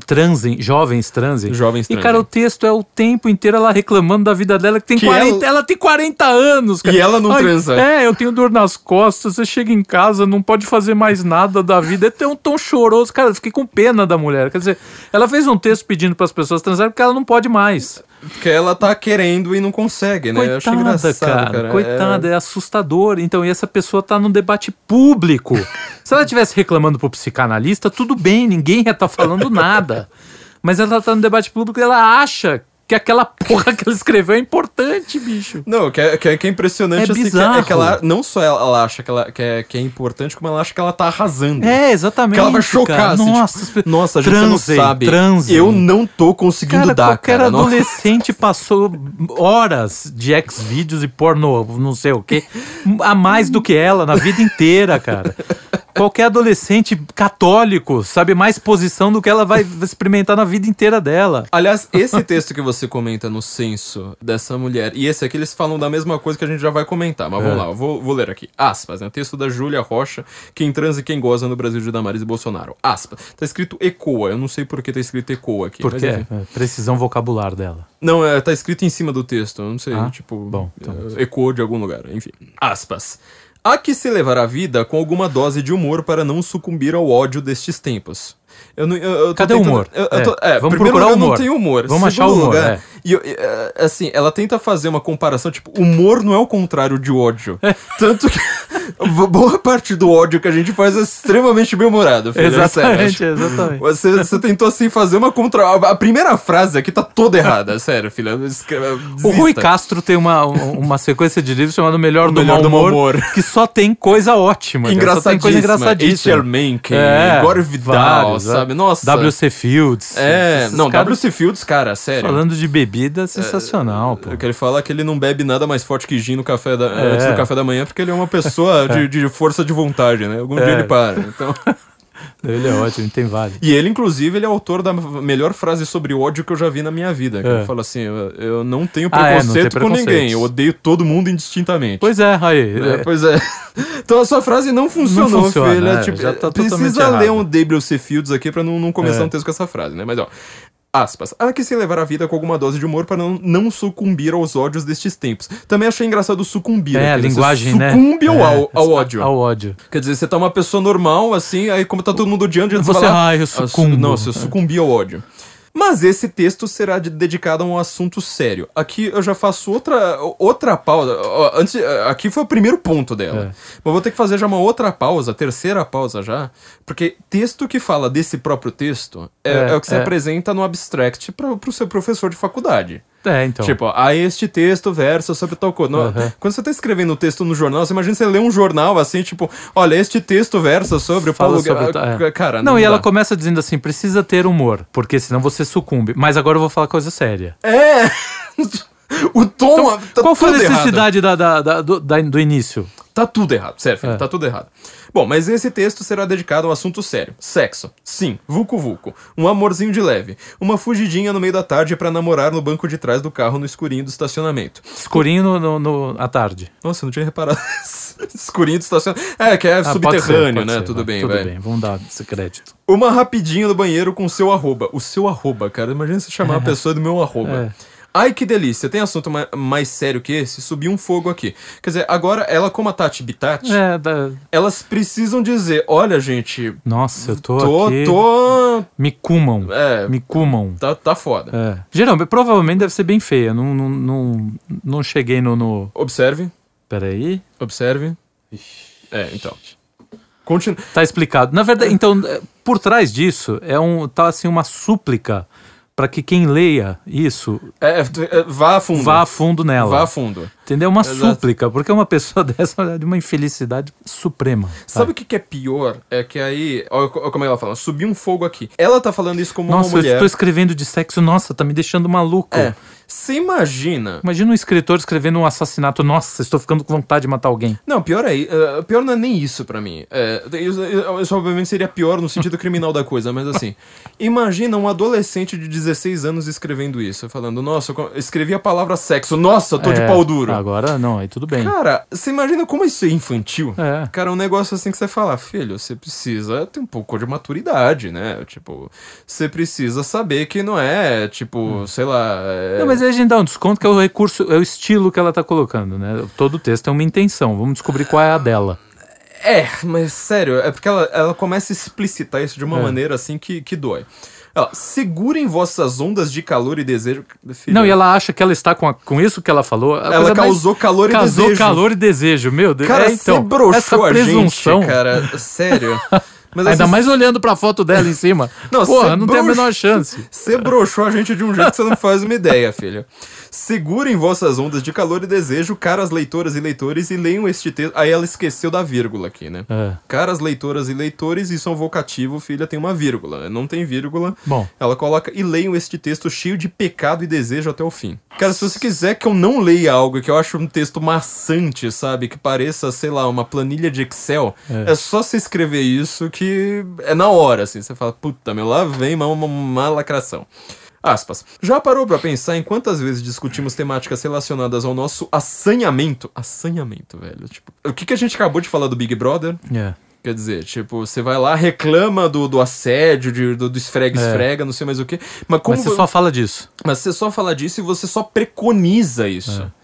transem, jovens transem. Jovens E transem. cara, o texto é o tempo inteiro ela reclamando da vida dela que tem Que 40, ela... ela- tem 40 anos, cara. E ela não transa. É, eu tenho dor nas costas, você chega em casa, não pode fazer mais nada da vida, é tão, tão choroso. Cara, eu fiquei com pena da mulher. Quer dizer, ela fez um texto pedindo para as pessoas transarem porque ela não pode mais. Porque ela tá querendo e não consegue, né? eu acho Coitada, engraçado, cara, cara. Coitada, é... assustador. Então, e essa pessoa tá num debate público. Se ela estivesse reclamando pro psicanalista, tudo bem, ninguém ia estar falando nada. Mas ela tá no debate público e ela acha que aquela porra que ela escreveu é importante, bicho. Não, que é, que é, que é impressionante É assim, que, bizarro. é que ela não só ela, ela acha que, ela, que, é, que é importante, como ela acha que ela tá arrasando. É, exatamente. Que ela vai chocar, assim, Nossa, tipo, nossa, gente, não sabe. transem. Eu não tô conseguindo Cara, dar, qualquer cara. Nossa. adolescente passou horas de X-Vídeos e pornô, não sei o quê, a mais do que ela na vida inteira, cara. Qualquer adolescente católico sabe mais posição do que ela vai experimentar na vida inteira dela. Aliás, esse texto que você comenta no censo dessa mulher e esse aqui, eles falam da mesma coisa que a gente já vai comentar. Mas É. vamos lá, eu vou, vou ler aqui. Aspas, né? Texto da Júlia Rocha, quem transa e quem goza no Brasil de Damares e Bolsonaro. Aspas. Tá escrito ecoa, eu não sei por que tá escrito ecoa aqui. mas Porque é, precisão vocabular dela. Não, é, tá escrito em cima do texto, eu não sei, Ah, tipo, bom, então. é, ecoou de algum lugar, enfim. Aspas. Há que se levar a vida com alguma dose de humor para não sucumbir ao ódio destes tempos. Eu não, eu, eu Cadê o humor? Eu, É, tô- é, vamos primeiro procurar lugar, humor. não tem humor. Vamos achar Segundo humor, lugar, é. e é, assim, ela tenta fazer uma comparação, tipo, humor não é o contrário de ódio. Tanto que boa parte do ódio que a gente faz é extremamente bem-humorado, filho. é sério. Exatamente, exatamente. Você, você tentou assim fazer uma contra. A primeira frase aqui tá toda errada, sério, filho. Escreva- O Rui desista. Castro tem uma, uma sequência de livros chamada Melhor, do, Melhor Mau do Humor, Humor. que só tem coisa ótima. cara, Só tem coisa Engraçadíssima. engraçadíssima. H.L. Mencken, É, Gore Vidal, vários, sabe? é. Nossa. W.C. Fields. É, não, caras W.C. Fields, cara, sério. Falando de bebida, sensacional, pô. O que ele fala é que ele não bebe nada mais forte que gin no café da, É. antes do café da manhã, porque ele é uma pessoa de, de força de vontade, né? Algum dia É. ele para. Então... Ele é ótimo, tem vários. E ele, inclusive, ele é autor da melhor frase sobre ódio que eu já vi na minha vida. Que É. ele fala assim: eu, não tenho Ah, é, não preconceito tem com preconceito. ninguém, eu odeio todo mundo indistintamente. Pois é, aí. É, é, pois é. Então a sua frase não funcionou, funciona, filha. é, tipo, já tá precisa ler errado. um W.C. Fields aqui pra não, não começar É. um texto com essa frase, né? Mas ó. Aspas. Há que se levar a vida com alguma dose de humor para não, não sucumbir aos ódios destes tempos. Também achei engraçado sucumbir. É, a aquele, você linguagem, né? Sucumbe ao, É, ao, ao ódio. Ao ódio. Quer dizer, você tá uma pessoa normal, assim, aí como tá todo mundo odiando, você, Você, fala, ah, eu "Ah, su- sucumbo." Não, você sucumbi ao ódio. Mas esse texto será de- dedicado a um assunto sério. Aqui eu já faço outra, outra pausa. Antes, aqui foi o primeiro ponto dela. É. Mas vou ter que fazer já uma outra pausa, terceira pausa já. Porque texto que fala desse próprio texto é, É, é o que se é. apresenta no abstract para o seu professor de faculdade. É, então. Tipo, a este texto versa sobre tal coisa. Não, Aham. Quando você tá escrevendo um texto no jornal, você imagina você ler um jornal assim, tipo, olha, este texto versa sobre o Fala Paulo sobre o- é. Cara, não, e ela começa dizendo assim: precisa ter humor, porque senão você sucumbe. Mas agora eu vou falar coisa séria. É! o tom. tá Qual foi a tudo necessidade da, da- da- do, do início? Tá tudo errado, sério, filho, É. tá tudo errado. Bom, mas esse texto será dedicado a um assunto sério. Sexo. Sim, vulco vulco. Um amorzinho de leve. Uma fugidinha no meio da tarde pra namorar no banco de trás do carro no escurinho do estacionamento. Escurinho no, no- no- à tarde. Nossa, eu não tinha reparado. escurinho do estacionamento. É, que é Ah, pode subterrâneo, ser, pode né? ser, tudo vai, bem, Tudo velho. bem, vamos dar esse crédito. Uma rapidinho no banheiro com o seu arroba. O seu arroba, cara. Imagina você chamar a pessoa do meu arroba. É. Ai, que delícia. Tem assunto ma- mais sério que esse? Subir um fogo aqui. Quer dizer, agora ela, como a Tati Bitati, É, da- elas precisam dizer: olha, gente, Nossa, eu tô, tô. aqui. tô Me cumam. é, Me cumam. tá, tá foda. É. Geralmente, provavelmente deve ser bem feia. Não, não, não, não cheguei no, no. Observe, Peraí. observe. É, então. Continua. Tá explicado. Na verdade, então, é, por trás disso, é um, tá assim uma súplica para que quem leia isso É, é, vá a fundo. vá a fundo nela. Vá a fundo. Entendeu? Uma Exato. súplica, porque uma pessoa dessa é de uma infelicidade suprema. Sabe o que, que é pior? É que aí. Olha co- como ela fala, subir um fogo aqui. Ela tá falando isso como Nossa, uma eu mulher. estou escrevendo de sexo, nossa, tá me deixando maluco. É. Você imagina. Imagina um escritor escrevendo um assassinato, nossa, estou ficando com vontade de matar alguém. Não, pior é. pior não é nem isso pra mim. É, isso, isso obviamente seria pior no sentido criminal da coisa, mas assim. Imagina um adolescente de 16 anos escrevendo isso, falando, nossa, eu escrevi a palavra sexo, nossa, tô de É, pau duro. Agora, não, aí tudo bem. Cara, você imagina como isso é infantil? É. Cara, um negócio assim que você fala, filho, você precisa ter um pouco de maturidade, né? Tipo, você precisa saber que não é, tipo, sei lá. é- Hum. Não, mas aí a gente dá um desconto que é o recurso, é o estilo que ela tá colocando, né? Todo texto tem uma intenção. Vamos descobrir qual é a dela. É, mas sério, é porque ela, ela começa a explicitar isso de uma É. maneira assim que, que dói. Ela, segurem vossas ondas de calor e desejo. Filha, Não, e ela acha que ela está com, a- com isso que ela falou. ela causou calor e causou desejo. calor e desejo, meu Deus. Cara, é, então, você broxou essa a presunção. gente, cara. Sério. Mas Ainda assim, mais olhando pra foto dela em cima. Não, Porra, não tem a menor chance. Você broxou a gente de um jeito que você não faz uma ideia, filha. Segurem vossas ondas de calor e desejo, caras leitoras e leitores, e leiam este texto. Aí ela esqueceu da vírgula aqui, né? É. Caras leitoras e leitores, isso é um vocativo, filha, tem uma vírgula. Não tem vírgula. Bom. Ela coloca e leiam este texto cheio de pecado e desejo até o fim. Cara, se você quiser que eu não leia algo que eu acho um texto maçante, sabe? Que pareça, sei lá, uma planilha de Excel, é, É. só você escrever isso que é na hora, assim. Você fala, puta, meu, lá vem uma, uma, uma lacração. Aspas. Já parou pra pensar em quantas vezes discutimos temáticas relacionadas ao nosso assanhamento? Assanhamento, velho. Tipo, o que, que a gente acabou de falar do Big Brother? É. Quer dizer, tipo, você vai lá, reclama do, do assédio, de- do, do esfrega-esfrega, não sei mais o que. Mas como Mas você vo- só fala disso. mas você só fala disso e você só preconiza isso. É.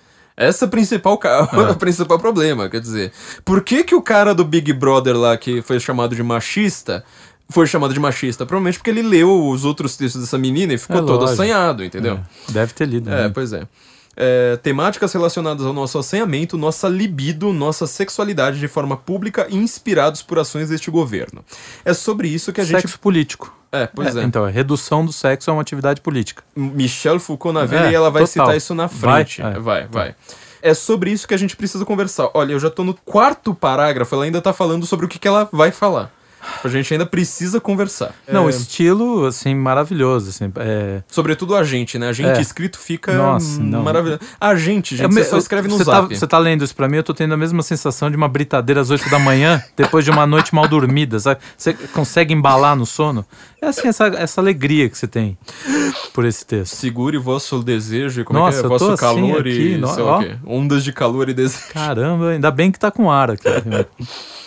Essa é a principal, ca- o principal problema, quer dizer. Por que, que o cara do Big Brother lá, que foi chamado de machista, foi chamado de machista? Provavelmente porque ele leu os outros textos dessa menina e ficou É todo lógico. assanhado, entendeu? É. Deve ter lido. É, né? pois é. é, temáticas relacionadas ao nosso assanhamento, nossa libido, nossa sexualidade de forma pública e inspirados por ações deste governo. É sobre isso que a gente. Sexo político. É, pois é. Então, a redução do sexo é uma atividade política. Michel Foucault na vida É, e ela vai total. citar isso na frente. Vai? Vai, É. vai. É sobre isso que a gente precisa conversar. Olha, eu já tô no quarto parágrafo, ela ainda tá falando sobre o que, que ela vai falar. A gente ainda precisa conversar. Não, É, estilo, assim, maravilhoso, assim. É, Sobretudo a gente, né? A gente É. escrito fica Nossa, maravilhoso. A gente, gente, É, você só escreve no zap. Tá, você tá lendo isso pra mim, eu tô tendo a mesma sensação de uma britadeira às 8 da manhã, depois de uma noite mal dormida, sabe? Você consegue embalar no sono? É assim, essa, essa alegria que você tem por esse texto. Segure vosso desejo e como Nossa, é que é? Vosso assim calor aqui, e no- sei lá ó. o quê. Ondas de calor e desejo. Caramba, ainda bem que tá com ar aqui.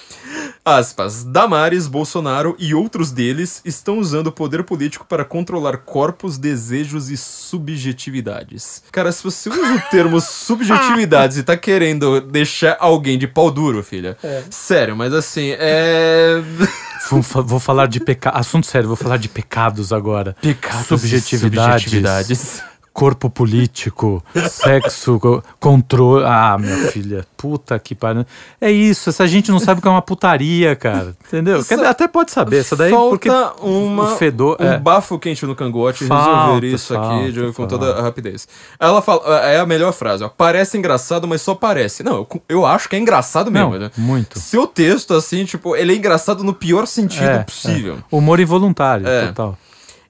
Aspas. Damares, Bolsonaro e outros deles estão usando o poder político para controlar corpos, desejos e subjetividades. Cara, se você usa o termo subjetividades e tá querendo deixar alguém de pau duro, filha. Sério, mas assim, é. vou, vou falar de pecado. Assunto sério, vou falar de pecados agora. Pecados subjetividades. e subjetividades. Corpo político, sexo, co- controle. Ah, minha filha, puta que pariu. É isso, essa gente não sabe o que é uma putaria, cara. Entendeu? Dizer, até pode saber, essa daí Falta porque uma, o fedor. um é. bafo quente no cangote Falta, resolver isso aqui falta, de- com toda a rapidez. Ela fala, é a melhor frase, ó. Parece engraçado, mas só parece. Não, eu, eu acho que é engraçado mesmo. Não, né? muito. Seu texto, assim, tipo, ele é engraçado no pior sentido É, possível. é. Humor involuntário, É. total.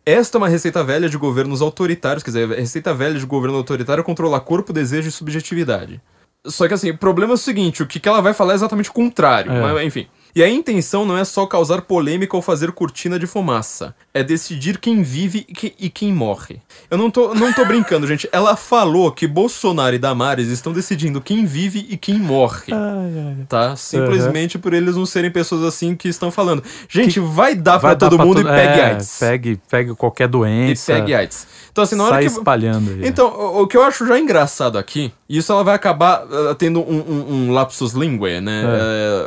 Esta é uma receita velha de governos autoritários, quer dizer, a receita velha de governo autoritário é controlar corpo, desejo e subjetividade. Só que assim, o problema é o seguinte, o que que ela vai falar é exatamente o contrário, É. mas, enfim. E a intenção não é só causar polêmica ou fazer cortina de fumaça, é decidir quem vive e que- e quem morre. Eu não tô, não tô brincando, gente. Ela falou que Bolsonaro e Damares estão decidindo quem vive e quem morre. Tá? Simplesmente por eles não serem pessoas assim que estão falando. Gente, vai dar Vai pra dar todo mundo todo- e pegue é, AIDS. Pegue, pegue qualquer E doença. pegue AIDS. Então, assim, na hora sai que. espalhando. aí. Então, o, o que eu acho já engraçado aqui, e isso ela vai acabar ah, tendo um, um- um lapsus linguae, né?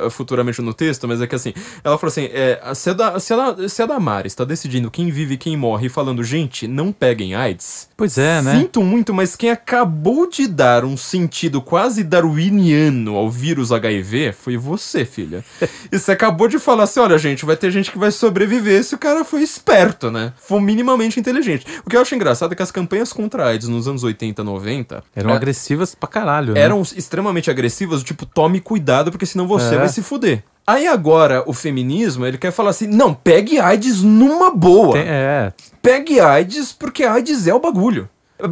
eh, futuramente no texto, mas é que assim, ela falou assim: é, se, a da, se, a, se a Damares está decidindo quem vive e quem morre e falando, gente, não peguem AIDS. Pois é, né? Sinto muito, mas quem acabou de dar um sentido quase darwiniano ao vírus HIV foi você, filha. E você acabou de falar assim: olha, gente, vai ter gente que vai sobreviver se o cara foi esperto, né? For minimamente inteligente. O que eu acho engraçado é que as campanhas contra AIDS nos anos 80, 90 Eram é, agressivas pra caralho, né? eram extremamente agressivas, tipo, tome cuidado, porque senão você É. vai se fuder. Aí agora o feminismo, ele quer falar assim: não, pegue AIDS numa boa Tem- é, pegue AIDS porque AIDS é o bagulho.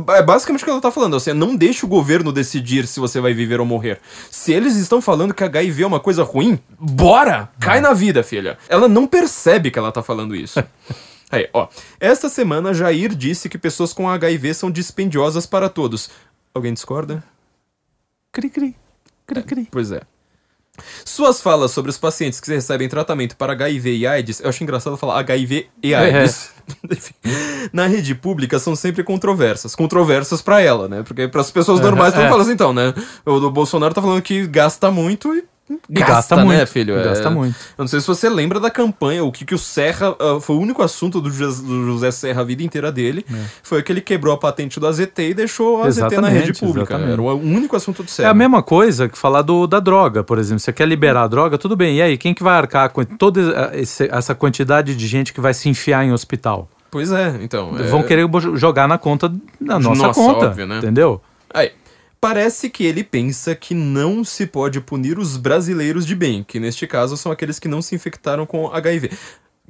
É basicamente o que ela tá falando, assim, não deixe o governo decidir se você vai viver ou morrer. Se eles estão falando que HIV é uma coisa ruim, bora! Cai na vida, filha. Ela não percebe que ela tá falando isso. Aí, ó. Esta semana, Jair disse que pessoas com HIV são dispendiosas para todos. Alguém discorda? cri cri, cri cri. Pois é. Suas falas sobre os pacientes que recebem tratamento para HIV e AIDS, eu acho engraçado falar HIV e AIDS. Enfim, Na rede pública são sempre controversas. Controversas pra ela, né? Porque para as pessoas normais é. estão falando assim, então, né? O do Bolsonaro tá falando que gasta muito e. E gasta né, muito, filho? e gasta É- muito. Eu não sei se você lembra da campanha, o que, que o Serra. ah, foi o único assunto do José, do José Serra a vida inteira dele. Foi que ele quebrou a patente do AZT e deixou a AZT na Exatamente, rede pública. exatamente. Era o único assunto do É Serra. a mesma coisa que falar do, da droga, por exemplo. Você quer liberar a droga, tudo bem. E aí, quem que vai arcar com toda essa quantidade de gente que vai se enfiar em hospital? Pois é, então. é- Vão querer bo- jogar na conta, na nossa, Nossa, conta, óbvio, né? entendeu? Aí, parece que ele pensa que não se pode punir os brasileiros de bem, que neste caso são aqueles que não se infectaram com HIV.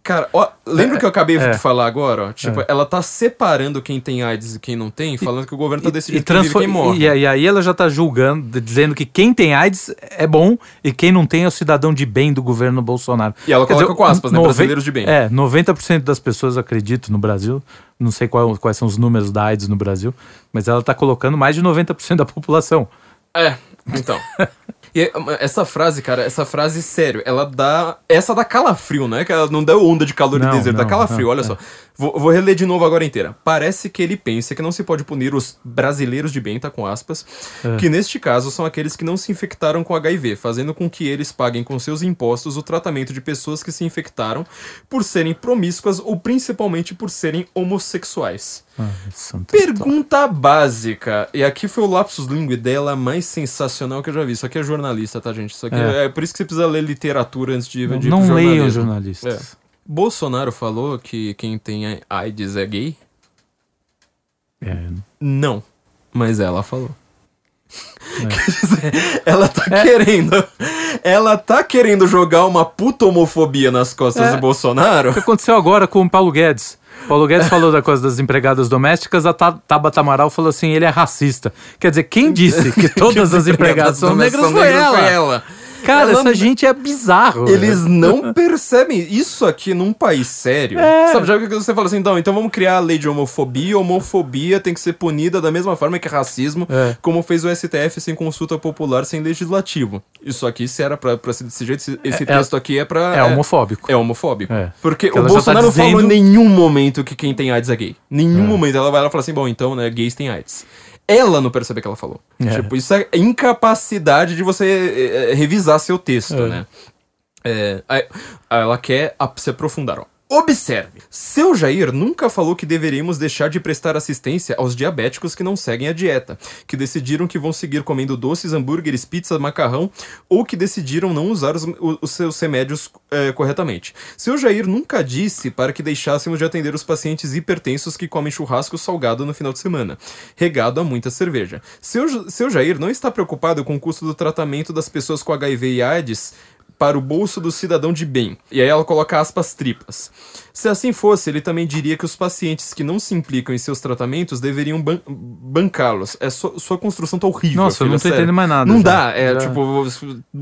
Cara, ó, lembra o que eu acabei é. de falar agora? ó? Tipo, ela tá separando quem tem AIDS e quem não tem, falando que o governo tá decidindo quem vive e quem morre. e, e aí ela já tá julgando, dizendo que quem tem AIDS é bom e quem não tem é o cidadão de bem do governo Bolsonaro. E ela Quer coloca com aspas, né? Brasileiros de bem. É, 90% das pessoas, acredito, no Brasil, não sei qual- quais são os números da AIDS no Brasil, mas ela tá colocando mais de 90% da população. É, então. E essa frase, cara, essa frase, sério, ela dá. Essa dá calafrio, né? Que ela não dá onda de calor Não, e deserto, dá não, calafrio, não, olha é. só. Vou, vou reler de novo agora inteira. Parece que ele pensa que não se pode punir os brasileiros de bem, tá com aspas, que neste caso são aqueles que não se infectaram com HIV, fazendo com que eles paguem com seus impostos o tratamento de pessoas que se infectaram por serem promíscuas ou principalmente por serem homossexuais. Ai, santo Pergunta básica. E aqui foi o lapsus linguae dela mais sensacional que eu já vi. Isso aqui é jornalista, tá, gente? Isso aqui é, É. por isso que você precisa ler literatura antes de, de ir Não leiam jornalistas. É. Bolsonaro falou que quem tem AIDS é gay? É. Não. Mas ela falou. É. Quer dizer, ela tá querendo. Ela tá querendo jogar uma puta homofobia nas costas É. do Bolsonaro. O que aconteceu agora com o Paulo Guedes? Paulo Guedes falou da coisa das empregadas domésticas, a Ta- Tabata Amaral falou assim, ele é racista. Quer dizer, quem disse que todas as empregadas são negras foi ela. ela. Cara, Ela- essa gente é bizarro. Eles velho. não percebem isso aqui num país sério. É. Sabe, já que você fala assim, então, então vamos criar a lei de homofobia. Homofobia tem que ser punida da mesma forma que racismo, É. como fez o STF sem consulta popular, sem legislativo. Isso aqui, se era pra, pra ser desse jeito, esse esse É- texto aqui é pra. É homofóbico. É homofóbico. É. Porque Porque o ela já tá Bolsonaro não falou em dizendo- nenhum momento que quem tem AIDS é gay. Nenhum momento ela vai lá e fala assim, bom, então, né, gays têm AIDS. Ela não percebe que ela falou. É. Tipo, isso é incapacidade de você eh, eh, revisar seu texto, É. né? É, ela quer se aprofundar, ó. Observe, seu Jair nunca falou que deveríamos deixar de prestar assistência aos diabéticos que não seguem a dieta, que decidiram que vão seguir comendo doces, hambúrgueres, pizza, macarrão ou que decidiram não usar os, os seus remédios é, corretamente. Seu Jair nunca disse para que deixássemos de atender os pacientes hipertensos que comem churrasco salgado no final de semana, regado a muita cerveja. Seu, seu Jair não está preocupado com o custo do tratamento das pessoas com HIV e AIDS para o bolso do cidadão de bem. E aí ela coloca aspas tripas. Se assim fosse, ele também diria que os pacientes que não se implicam em seus tratamentos deveriam ban- bancá-los. É sua, sua construção tá horrível. Nossa, eu filha, não tô sério. entendendo mais nada Não já. dá, é tipo,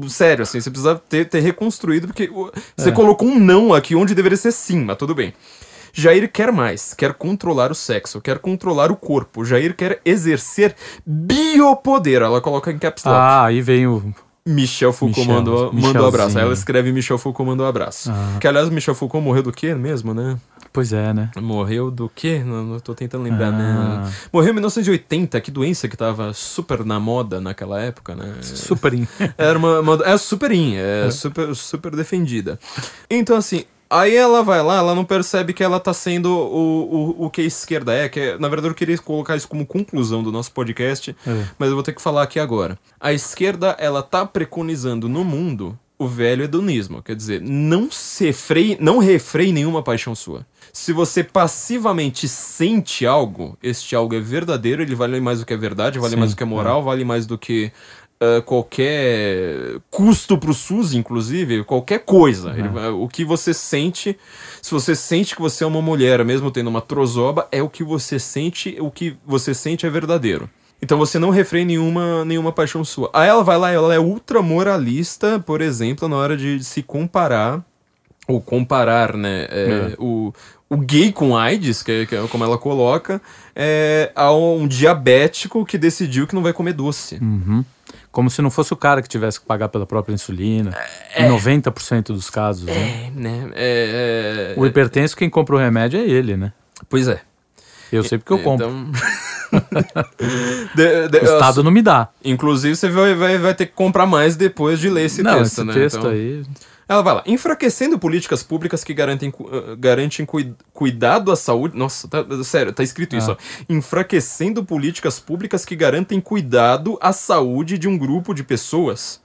sério, assim, você precisa ter, ter reconstruído, porque o- É. você colocou um não aqui onde deveria ser sim, mas tudo bem. Jair quer mais, quer controlar o sexo, quer controlar o corpo. Jair quer exercer biopoder. Ela coloca em caps lock. Ah, aí vem o... Michel Foucault Michel, mandou, mandou abraço. Aí ela escreve Michel Foucault mandou abraço. Ah. Que aliás, Michel Foucault morreu do quê mesmo, né? Pois é, né? Morreu do quê? Não, não tô tentando lembrar, Ah. né? Morreu em 1980, que doença que tava super na moda naquela época, né? Super... in- Era uma, uma- é super in, é, Super, super defendida. Então, assim, aí ela vai lá, ela não percebe que ela tá sendo o, o, o que a esquerda é, que é, na verdade eu queria colocar isso como conclusão do nosso podcast, É. mas eu vou ter que falar aqui agora. A esquerda, ela tá preconizando no mundo o velho hedonismo, quer dizer, não se freie, não refreie nenhuma paixão sua. Se você passivamente sente algo, este algo é verdadeiro, ele vale mais do que a verdade, vale Sim, mais do que a moral, vale mais do que ah, qualquer custo pro SUS, inclusive, qualquer coisa. Ele vai- o que você sente, se você sente que você é uma mulher, mesmo tendo uma trozoba, é o que você sente, o que você sente é verdadeiro. Então você não refreia nenhuma, nenhuma paixão sua. Aí ela vai lá, ela é ultra moralista, por exemplo, na hora de se comparar, ou comparar, né, é, o, o gay com AIDS, que é, que é como ela coloca, é, a um diabético que decidiu que não vai comer doce. Uhum. Como se não fosse o cara que tivesse que pagar pela própria insulina. Em 90% dos casos, né? É, né? É, é, O hipertenso, quem compra o remédio é ele, né? Pois é. Eu sei porque eu compro. Então... De- de- o Estado não me dá. Inclusive, você vai, vai, vai ter que comprar mais depois de ler esse não, texto, esse né? texto Então- aí... Ela vai lá. Enfraquecendo políticas públicas que garantem, cu- eh, garantem cui- cuidado à saúde. Nossa, tá, sério, tá escrito isso, ó. Enfraquecendo políticas públicas que garantem cuidado à saúde de um grupo de pessoas.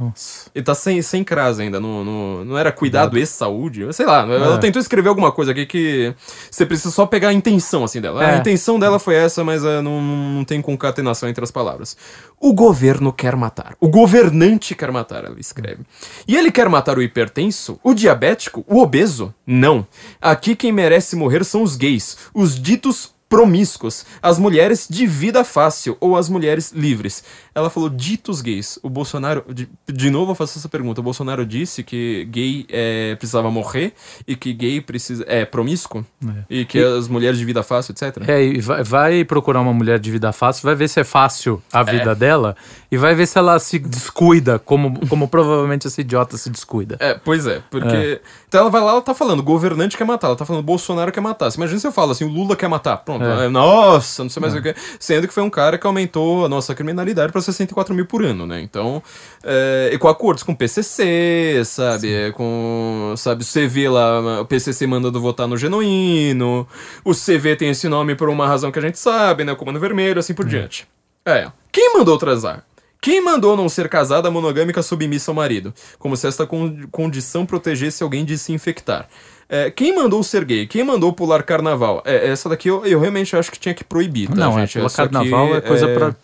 Nossa. Ele tá sem, sem crase ainda, não, não, não era cuidado e saúde? Sei lá, ela É. tentou escrever alguma coisa aqui que você precisa só pegar a intenção, assim, dela. A É. intenção dela foi essa, mas eh, não, não tem concatenação entre as palavras. O governo quer matar. O governante quer matar, ela escreve. E ele quer matar o hipertenso, o diabético, o obeso? Não. Aqui quem merece morrer são os gays, os ditos promíscuos, as mulheres de vida fácil ou as mulheres livres. Ela falou ditos gays. O Bolsonaro, de, de novo eu faço essa pergunta. O Bolsonaro disse que gay é, precisava morrer e que gay precisa é promíscuo e que as mulheres de vida fácil, etc. É, e vai, vai procurar uma mulher de vida fácil, vai ver se é fácil a vida dela e vai ver se ela se descuida, como, como provavelmente essa idiota se descuida. É, pois é, porque. Então ela vai lá, ela tá falando, governante quer matar, ela tá falando, Bolsonaro quer matar. Você imagina se eu falo assim, o Lula quer matar. Pronto, É. é, nossa, não sei mais o que. Sendo que foi um cara que aumentou a nossa criminalidade pra 64 mil por ano, né? Então. é, e com acordos com o PCC, sabe? É, Com. Sabe, o CV lá, o PCC mandando votar no Genuíno. O CV tem esse nome por uma razão que a gente sabe, né? O Comando Vermelho, assim por diante. É. Quem mandou transar? Quem mandou não ser casada monogâmica submissa ao marido? Como se esta con- condição protegesse alguém de se infectar. É, quem mandou ser gay? Quem mandou pular carnaval? É, essa daqui eu, eu realmente acho que tinha que proibir, tá, Não, é, gente? pela Essa aqui carnaval é coisa pra-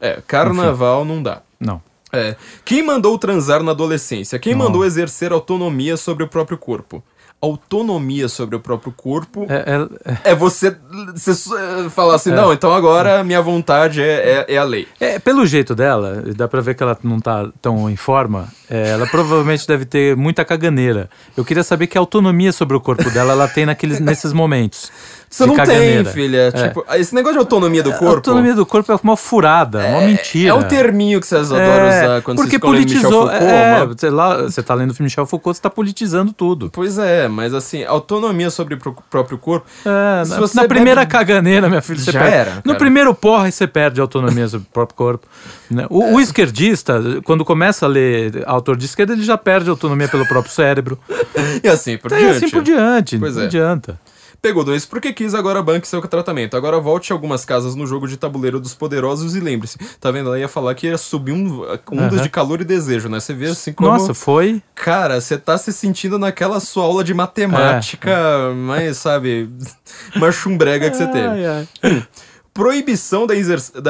É, carnaval não dá. Não. É. Quem mandou transar na adolescência? Quem Não. mandou exercer autonomia sobre o próprio corpo? Autonomia sobre o próprio corpo É, é- é- é você, você eh, falar assim, não, então agora minha vontade é, é, é a lei. É, pelo jeito dela, dá pra ver que ela não tá tão em forma, é, ela provavelmente deve ter muita caganeira. Eu queria saber que autonomia sobre o corpo dela ela tem naqueles, nesses momentos. Você não caganeira. tem, filha. É. Tipo, esse negócio de autonomia do A corpo. autonomia do corpo é uma furada, uma mentira. É o terminho que vocês adoram É, usar quando porque vocês lendo Michel politizou, Foucault. é, mas- sei lá, você tá lendo Michel Foucault, você tá politizando tudo. Pois é, mas assim, autonomia sobre o pró- próprio corpo. É, na, na primeira bebe- caganeira, minha filha, você Já perde. era, No primeiro porra, você perde a autonomia sobre o próprio corpo. né? O, É. o esquerdista, quando começa a ler autor de esquerda, ele já perde a autonomia pelo próprio cérebro. E assim por E diante. assim por diante, Pois não é. adianta. Pegou dois porque quis, agora banque seu tratamento. Agora volte algumas casas no jogo de tabuleiro dos poderosos e lembre-se. Tá vendo? Ela ia falar que ia subir um, ondas Aham. de calor e desejo, né? Você vê assim como. Nossa, foi. Cara, você tá se sentindo naquela sua aula de matemática, mais, sabe, mais chumbrega que você teve. Ai, ai. Proibição da exercício.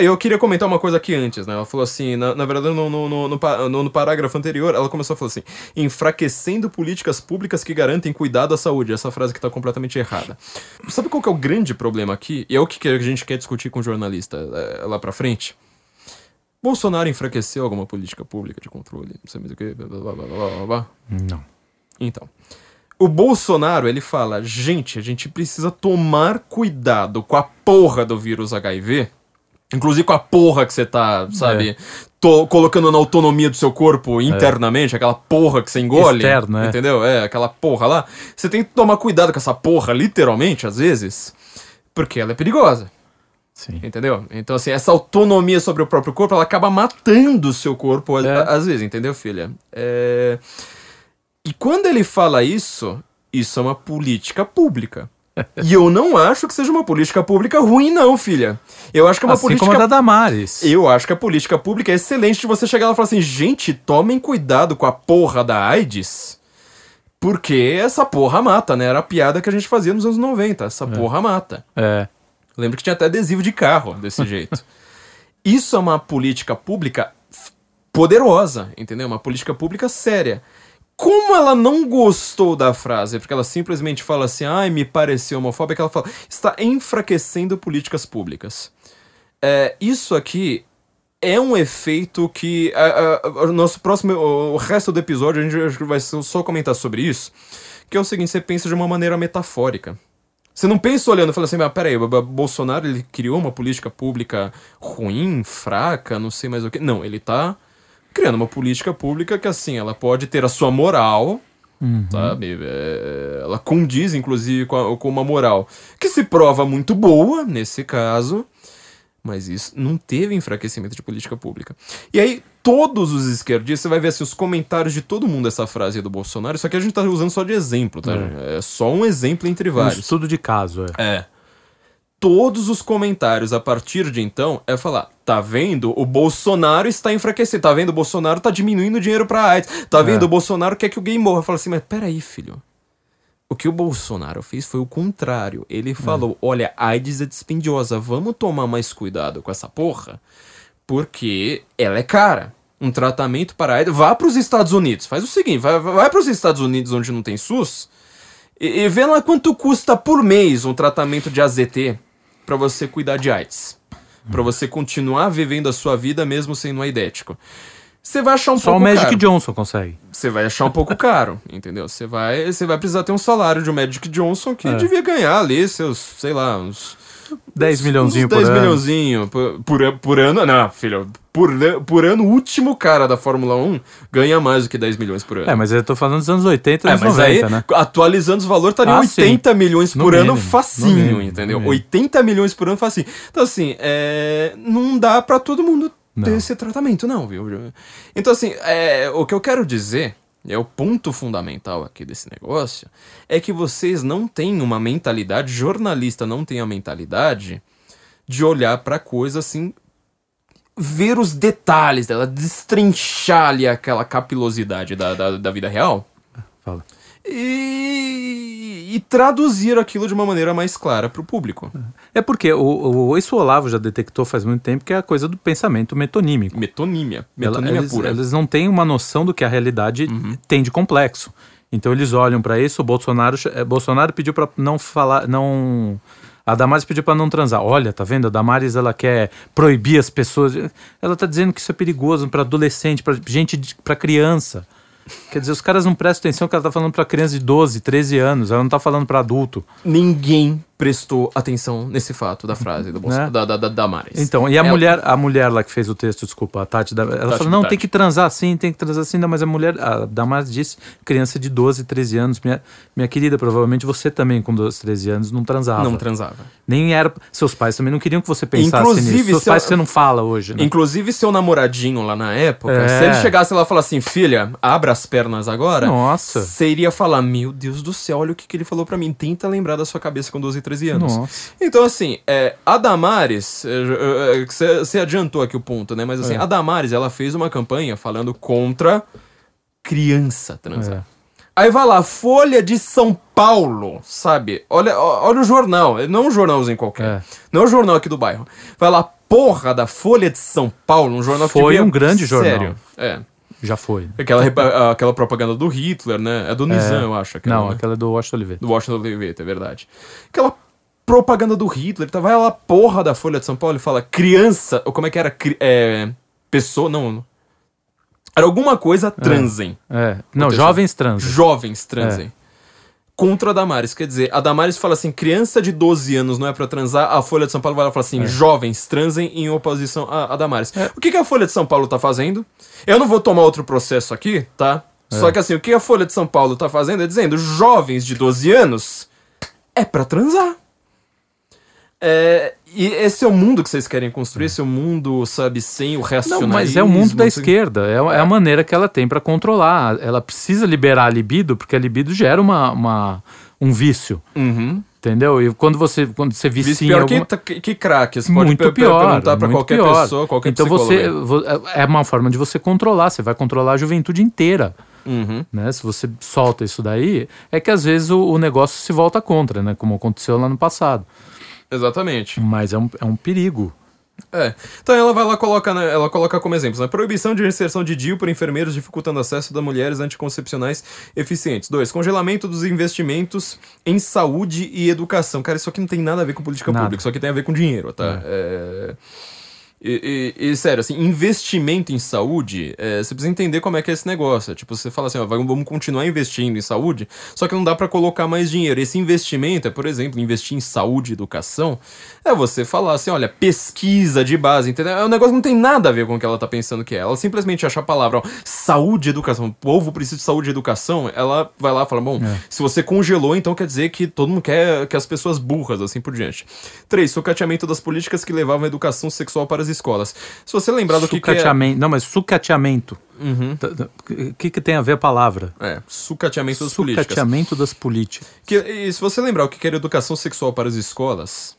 Eu queria comentar uma coisa aqui antes, né? Ela falou assim, na, na verdade, no, no, no, no pa- no- no parágrafo anterior, ela começou a falar assim: enfraquecendo políticas públicas que garantem cuidado à saúde. Essa frase que tá completamente errada. Sabe qual que é o grande problema aqui? E é o que a gente quer discutir com o jornalista é, lá pra frente? Bolsonaro enfraqueceu alguma política pública de controle, não sei mais o que, blá blá blá blá. blá. Não. Então, o Bolsonaro, ele fala, gente, a gente precisa tomar cuidado com a porra do vírus HIV, inclusive com a porra que você tá, sabe, to- colocando na autonomia do seu corpo internamente, aquela porra que você engole, Externo, é. entendeu? É, aquela porra lá. Você tem que tomar cuidado com essa porra, literalmente, às vezes, porque ela é perigosa. Sim. Entendeu? Então, assim, essa autonomia sobre o próprio corpo, ela acaba matando o seu corpo, É. às vezes, entendeu, filha? É... E quando ele fala isso, isso é uma política pública. e eu não acho que seja uma política pública ruim, não, filha. Eu acho que é uma assim política. como a da Damares. Eu acho que a política pública é excelente de você chegar lá e falar assim, gente, tomem cuidado com a porra da AIDS. Porque essa porra mata, né? Era a piada que a gente fazia nos anos 90. Essa porra mata. É. Lembro que tinha até adesivo de carro desse jeito. Isso é uma política pública poderosa, entendeu? Uma política pública séria. Como ela não gostou da frase, porque ela simplesmente fala assim, ai, me pareceu homofóbica, ela fala, está enfraquecendo políticas públicas. É, isso aqui é um efeito que a- a- o nosso próximo, o, resto do episódio a gente vai só comentar sobre isso, que é o seguinte, você pensa de uma maneira metafórica. Você não pensa olhando e fala assim, mas peraí, o B- Bolsonaro ele criou uma política pública ruim, fraca, não sei mais o que. Não, ele tá criando uma política pública que assim, ela pode ter a sua moral, sabe? É, ela condiz, inclusive, com, a- com uma moral que se prova muito boa, nesse caso, mas isso não teve enfraquecimento de política pública. E aí, todos os esquerdistas, você vai ver assim, os comentários de todo mundo dessa frase aí do Bolsonaro, isso aqui a gente tá usando só de exemplo, tá? É, só um exemplo entre Um vários. estudo de caso, é. É. Todos os comentários a partir de então é falar: tá vendo? O Bolsonaro está enfraquecendo. Tá vendo? O Bolsonaro tá diminuindo o dinheiro pra AIDS. Tá vendo? O Bolsonaro quer que o gay morra. Fala assim, mas peraí, filho. O que o Bolsonaro fez foi o contrário. Ele falou: olha, a AIDS é dispendiosa. Vamos tomar mais cuidado com essa porra. Porque ela é cara. Um tratamento para a AIDS. Vá pros Estados Unidos. Faz o seguinte: vai, vai pros Estados Unidos onde não tem SUS E, e vê lá quanto custa por mês um tratamento de AZT pra você cuidar de AIDS. Pra você continuar vivendo a sua vida mesmo sendo aidético. Você vai achar um Só o pouco Magic caro. Johnson consegue. Você vai achar um pouco caro, entendeu? Você vai, você vai precisar ter um salário de um Magic Johnson que É. devia ganhar ali seus, sei lá, uns 10 milhãozinho por 10 ano. milhãozinho por, por, por ano. Não, filho, por, por ano, o último cara da Fórmula 1 ganha mais do que 10 milhões por ano. É, mas eu tô falando dos anos 80 e É, anos mas 90, aí, né? atualizando os valores, estaria Ah, 80 milhões No por ano mínimo, facinho, no mínimo, entendeu? no mínimo. 80 milhões por ano facinho. Então, assim, é, não dá pra todo mundo ter Não. esse tratamento, não, viu? Então, assim, é, o que eu quero dizer, é o ponto fundamental aqui desse negócio, é que vocês não têm uma mentalidade, jornalista não tem a mentalidade de olhar pra coisa assim, ver os detalhes dela, destrinchar ali aquela capilosidade da, da, da vida real Fala. e, e traduzir aquilo de uma maneira mais clara pro público. É porque o, o, isso o Olavo já detectou faz muito tempo que é a coisa do pensamento metonímico. Metonímia. Metonímia eles, pura. Uhum. eles não têm uma noção do que a realidade tem de complexo. Então eles olham pra isso, o Bolsonaro, eh, Bolsonaro pediu pra não falar, não a Damares pediu pra não transar. Olha, tá vendo? A Damares ela quer proibir as pessoas. Ela tá dizendo que isso é perigoso pra adolescente, pra gente, pra criança. Quer dizer, os caras não prestam atenção que ela tá falando pra criança de 12, 13 anos, ela não tá falando pra adulto. Ninguém prestou atenção nesse fato da frase do Né? da, da, da Damares. Então, e a Ela- mulher, a mulher lá que fez o texto, desculpa, a Tati, ela Tati falou, não, Tati. tem que transar assim, tem que transar assim, não, mas a mulher, a Damares disse, criança de 12, 13 anos, minha, minha querida, provavelmente você também com 12, 13 anos não transava. não transava. Nem era, seus pais também não queriam que você pensasse Inclusive, nisso, seus se eu- pais você não fala hoje, né? Inclusive, seu namoradinho lá na época, É. se ele chegasse lá e falasse assim, filha, abra as pernas agora. Nossa. Você iria falar, meu Deus do céu, olha o que, que ele falou pra mim. Tenta lembrar da sua cabeça com 12 e 13 anos. Nossa. Então, assim, é, a Damares, você adiantou aqui o ponto, né? Mas assim, É. a Damares, ela fez uma campanha falando contra criança transar. É. Aí vai lá, Folha de São Paulo, sabe? Olha, olha o jornal, não é um jornalzinho qualquer. É. Não é um jornal aqui do bairro. Vai lá, porra da Folha de São Paulo, um jornal que Foi um grande jornal. Sério. É. Já foi. Aquela, aquela propaganda do Hitler, né? É do Nizam, eu acho. aquela, Não, né? aquela é do Washington Oliveira. do Washington Oliveira, é verdade. Aquela propaganda do Hitler, tá? Vai lá, porra da Folha de São Paulo e fala criança, ou como é que era? Cri- é, pessoa, não. Era alguma coisa, transem. É, não, Atenção. jovens trans. Jovens transem. Contra a Damares. Quer dizer, a Damares fala assim: criança de 12 anos não é pra transar. A Folha de São Paulo vai lá e fala assim: jovens transem em oposição a, a Damares. O que, que a Folha de São Paulo tá fazendo? Eu não vou tomar outro processo aqui, tá? Só que assim, o que a Folha de São Paulo tá fazendo é dizendo: jovens de 12 anos é pra transar. É, e esse é o mundo que vocês querem construir, esse é o mundo, sabe, sem o Não, racionalismo. mas é o mundo da esquerda. É, é a maneira que ela tem pra controlar. Ela precisa liberar a libido, porque a libido gera uma, uma- um vício. Uhum. Entendeu? E quando você, quando você vicia em pior alguma... que, que, que crack. Você pode muito per- pior, perguntar pra muito qualquer pior. pessoa, qualquer Então você é uma forma de você controlar. Você vai controlar a juventude inteira, Uhum. né? Se você solta isso daí, é que às vezes o, o negócio se volta contra, né? Como aconteceu lá no passado. Exatamente. Mas é um, é um perigo. É. Então ela vai lá coloca, né, ela coloca como exemplos, né? Proibição de inserção de DIU por enfermeiros dificultando acesso das mulheres anticoncepcionais eficientes. Dois, congelamento dos investimentos em saúde e educação. Cara, isso aqui não tem nada a ver com política Nada. pública, isso aqui tem a ver com dinheiro, tá? É. E, e- e, sério, assim, investimento em saúde, é, você precisa entender como é que é esse negócio. Tipo, você fala assim, ó, vamos continuar investindo em saúde, só que não dá pra colocar mais dinheiro. Esse investimento é, por exemplo, investir em saúde e educação, é você falar assim, olha, pesquisa de base, entendeu? É um negócio que não tem nada a ver com o que ela tá pensando que é. Ela simplesmente acha a palavra, ó, saúde e educação, o povo precisa de saúde e educação, ela vai lá e fala, bom, se você congelou, então quer dizer que todo mundo quer que as pessoas burras, assim por diante. Três, sucateamento das políticas que levavam a educação sexual para as escolas. Se você lembrar do que, que é... Sucateamento. Não, mas sucateamento. Uhum. Tá- tá- O que, que tem a ver a palavra? É, sucateamento das políticas. Sucateamento das políticas. Que, e se você lembrar o que era educação sexual para as escolas,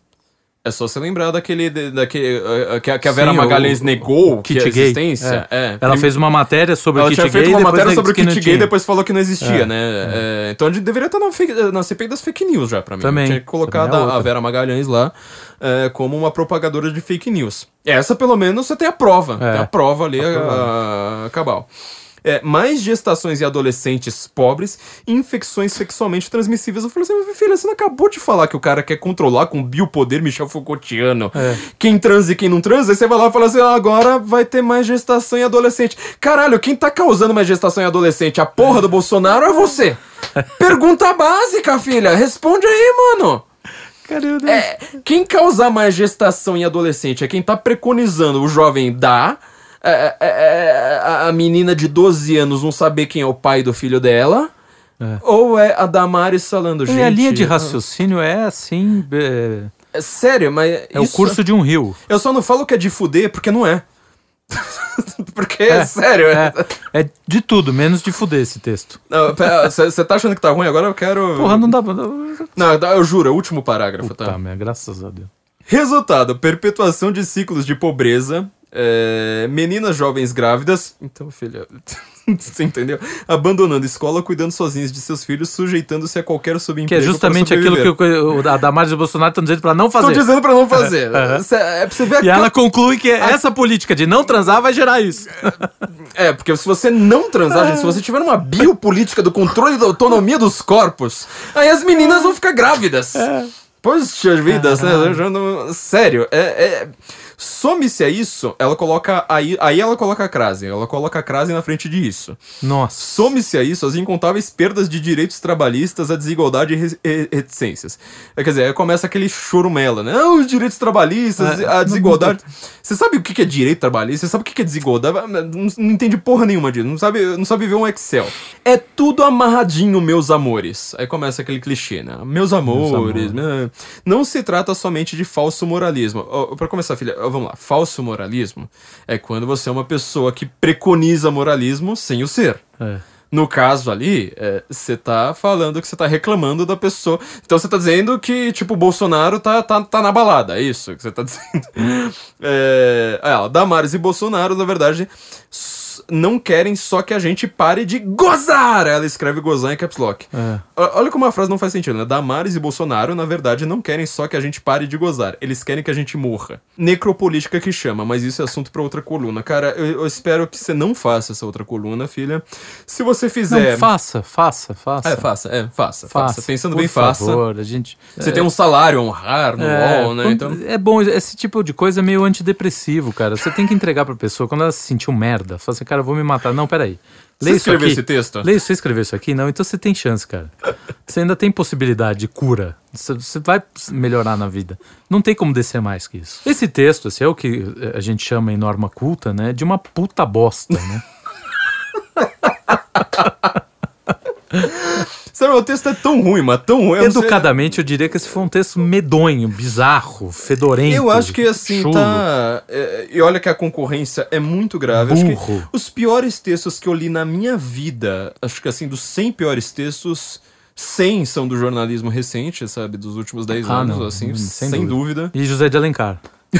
é só você lembrar daquele. da- daquele que, a- que a Vera Sim, Magalhães o- negou o que kit a gay. existência. É. É. Ela Prim- fez uma matéria sobre Ela o kit tinha gay feito uma depois matéria ela sobre o kit gay e depois falou que não existia, É, né? É, então a gente deveria estar na, fake- na CPI das fake news já, pra mim. Também, Tinha que colocar é a- a. Vera Magalhães lá é, como uma propagadora de fake news. Essa, pelo menos, você tem a prova. Tem a prova ali, a, a cabal. É, mais gestações em adolescentes pobres e infecções sexualmente transmissíveis. Eu falei assim, filha, você não acabou de falar que o cara quer controlar com biopoder Michel Foucaultiano quem transa e quem não transa? Aí você vai lá e fala assim, ah, agora vai ter mais gestação em adolescente. Caralho, quem tá causando mais gestação em adolescente? A porra do Bolsonaro é você? Pergunta básica, filha. Responde aí, mano. Caramba. É, quem causar mais gestação em adolescente é quem tá preconizando o jovem dar, é, é, é, a- a menina de 12 anos não saber quem é o pai do filho dela, ou é a Damares falando, gente... E a linha de raciocínio é assim. É, É sério, mas... é o curso de um rio. Eu só não falo que é de fuder porque não é. porque é, sério. É, é de tudo, menos de fuder esse texto. Você tá achando que tá ruim? Agora eu quero... Porra, não dá. Não... Eu juro, é o último parágrafo, tá? Tá, merda, graças a Deus. Resultado: perpetuação de ciclos de pobreza. É, meninas jovens grávidas. Então, filha. Você entendeu? Abandonando escola, cuidando sozinhas de seus filhos, sujeitando-se a qualquer Que subemprego. é justamente aquilo que o, a Damares e o Bolsonaro estão dizendo pra não fazer. dizendo pra não fazer. É pra você ver a E ela conclui que essa política de não transar vai gerar isso. É, porque se você não transar, gente, se você tiver uma biopolítica do controle da autonomia dos corpos, aí as meninas vão ficar grávidas. Poxa vidas, né? Sério, é. é- Some-se a isso, ela coloca. Aí, aí ela coloca a crase. Ela coloca a crase na frente disso. Nossa. Some-se a isso as incontáveis perdas de direitos trabalhistas, a desigualdade e re- reticências. É, quer dizer, aí começa aquele chorumela, né? Ah, os direitos trabalhistas, É, a desigualdade. Você sabe o que é direito trabalhista? Você sabe o que é desigualdade? Não, não entende porra nenhuma disso. Não sabe, não sabe ver um Excel. É tudo amarradinho, meus amores. Aí começa aquele clichê, né? Meus amores. né? Não se trata somente de falso moralismo. Ó, pra começar, filha, vamos lá. Falso moralismo é quando você é uma pessoa que preconiza moralismo sem o ser. É. No caso ali, você tá falando que você tá reclamando da pessoa. Então você tá dizendo que, tipo, o Bolsonaro tá, tá, tá na balada. É isso que você tá dizendo. É, é, Damares e Bolsonaro, na verdade, não querem só que a gente pare de gozar. Ela escreve gozar em caps lock. É. Olha como a frase não faz sentido, né? Damares e Bolsonaro, na verdade, não querem só que a gente pare de gozar. Eles querem que a gente morra. Necropolítica que chama, mas isso é assunto pra outra coluna. Cara, eu, eu espero que você não faça essa outra coluna, filha. Se você Não, fizer. faça, faça, faça. É, faça, é, faça, faça. Faça. Pensando Por bem, faça. favor, a gente. Você tem um salário a honrar no É, UOL, né? Então. é bom, esse tipo de coisa é meio antidepressivo, cara. Você tem que entregar pra pessoa, quando ela se sentir um merda, fala assim, cara, eu vou me matar. Não, peraí. Você Lê isso escreveu esse texto? Lê, você escreveu isso aqui? Não, então você tem chance, cara. Você ainda tem possibilidade de cura. Você, você vai melhorar na vida. Não tem como descer mais que isso. Esse texto, esse é o que a gente chama em norma culta, né? De uma puta bosta, né? Sério, o texto é tão ruim, mas tão ruim. eu não sei- Educadamente, eu diria que esse foi um texto medonho, bizarro, fedorento. Eu acho que assim, chulo. tá. é, e olha que a concorrência é muito grave. Acho que Burro. os piores textos que eu li na minha vida, acho que assim, dos 100 piores textos, 100 são do jornalismo recente, sabe? Dos últimos 10 Ah, anos, não, assim, hum, sem, sem dúvida. E José de Alencar.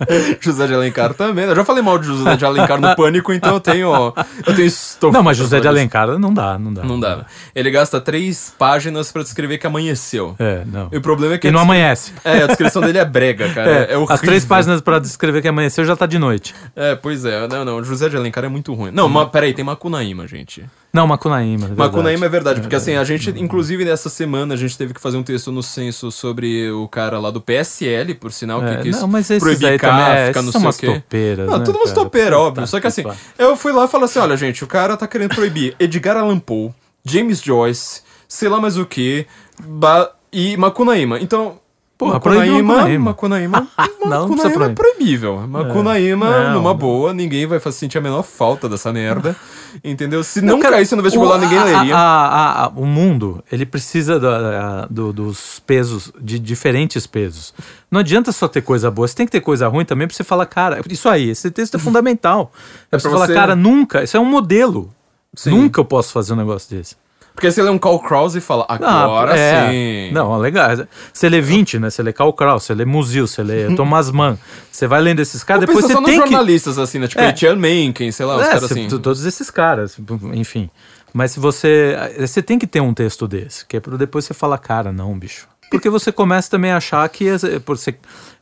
José de Alencar também. Eu já falei mal de José de Alencar no Pânico, então eu tenho. ó, Eu tenho estofo Não, mas José de Alencar não dá, não dá. Não dá. Ele gasta três páginas pra descrever que amanheceu. É, não. E o problema é que E não des- amanhece. É, a descrição dele é brega, cara. É, é As horrível. três páginas pra descrever que amanheceu já tá de noite. É, pois é. Não, não. José de Alencar é muito ruim. Não, mas peraí, tem Macunaíma, gente. Não, Macunaíma. é verdade. Macunaíma é verdade, porque assim, a gente, inclusive nessa semana, a gente teve que fazer um texto no censo sobre o cara lá do PSL, por sinal, que É, quis não, mas proibir é, esses não são sei umas o quê. topeiras, Não, né, tudo umas topeiras, óbvio. Só que assim, eu fui lá e falei assim, olha gente, o cara tá querendo proibir Edgar Allan Poe, James Joyce, sei lá mais o que, e Macunaíma. Então... Porra, proíbe Macunaíma, Macunaíma. Macunaíma, Não, não Macunaíma é proibível. Macunaíma, Não, numa não. boa, ninguém vai sentir a menor falta dessa merda. Entendeu? Se não, cara, caísse no vestibular, o- ninguém leria. a- a- a- o mundo, ele precisa da- do- dos pesos, de diferentes pesos. Não adianta só ter coisa boa, você tem que ter coisa ruim também pra você falar, cara, isso aí, esse texto é fundamental. É pra você pra falar, você- cara, nunca, isso é um modelo. Sim. Nunca eu posso fazer um negócio desse. Porque você lê um Carl Krause e fala, agora é. sim. Não, legal. Você lê 20, né? Você lê Karl Kraus, você lê Musil, você lê Thomas Mann. Você vai lendo esses caras, depois você só nos tem que... jornalistas, assim, né? Tipo, É. Etienne Mencken, sei lá, os É, caras cê- assim. to- todos esses caras, enfim. Mas se você. Você tem que ter um texto desse, que é pra depois você falar, cara, não, bicho. Porque você começa também a achar que. é- Por você,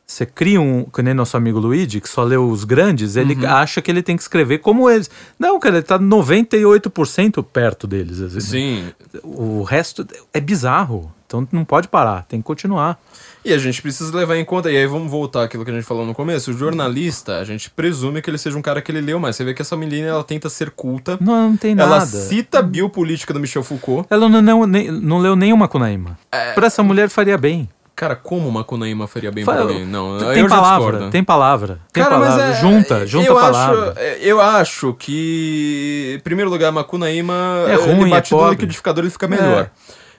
Você cria um, que nem nosso amigo Luigi, que só leu os grandes, ele Uhum. acha que ele tem que escrever como eles. Não, cara, ele tá 98% perto deles. às vezes. Sim. O resto é bizarro. Então não pode parar, tem que continuar. E a gente precisa levar em conta, e aí vamos voltar àquilo que a gente falou no começo, o jornalista, a gente presume que ele seja um cara que ele leu mais. Você vê que essa menina, ela tenta ser culta, Não, não tem ela nada. cita a biopolítica do Michel Foucault. Ela não, não, nem- não leu nenhuma Kunaíma. É. Pra essa mulher faria bem. Cara, como uma Cunaíma faria bem Fa- pra? Não, tem palavra, tem palavra, tem Cara, palavra. é- junta, junta eu palavra. Acho, é, eu acho que, em primeiro lugar, Macunaíma, É ele ruim, é bate no pobre. liquidificador ele fica melhor.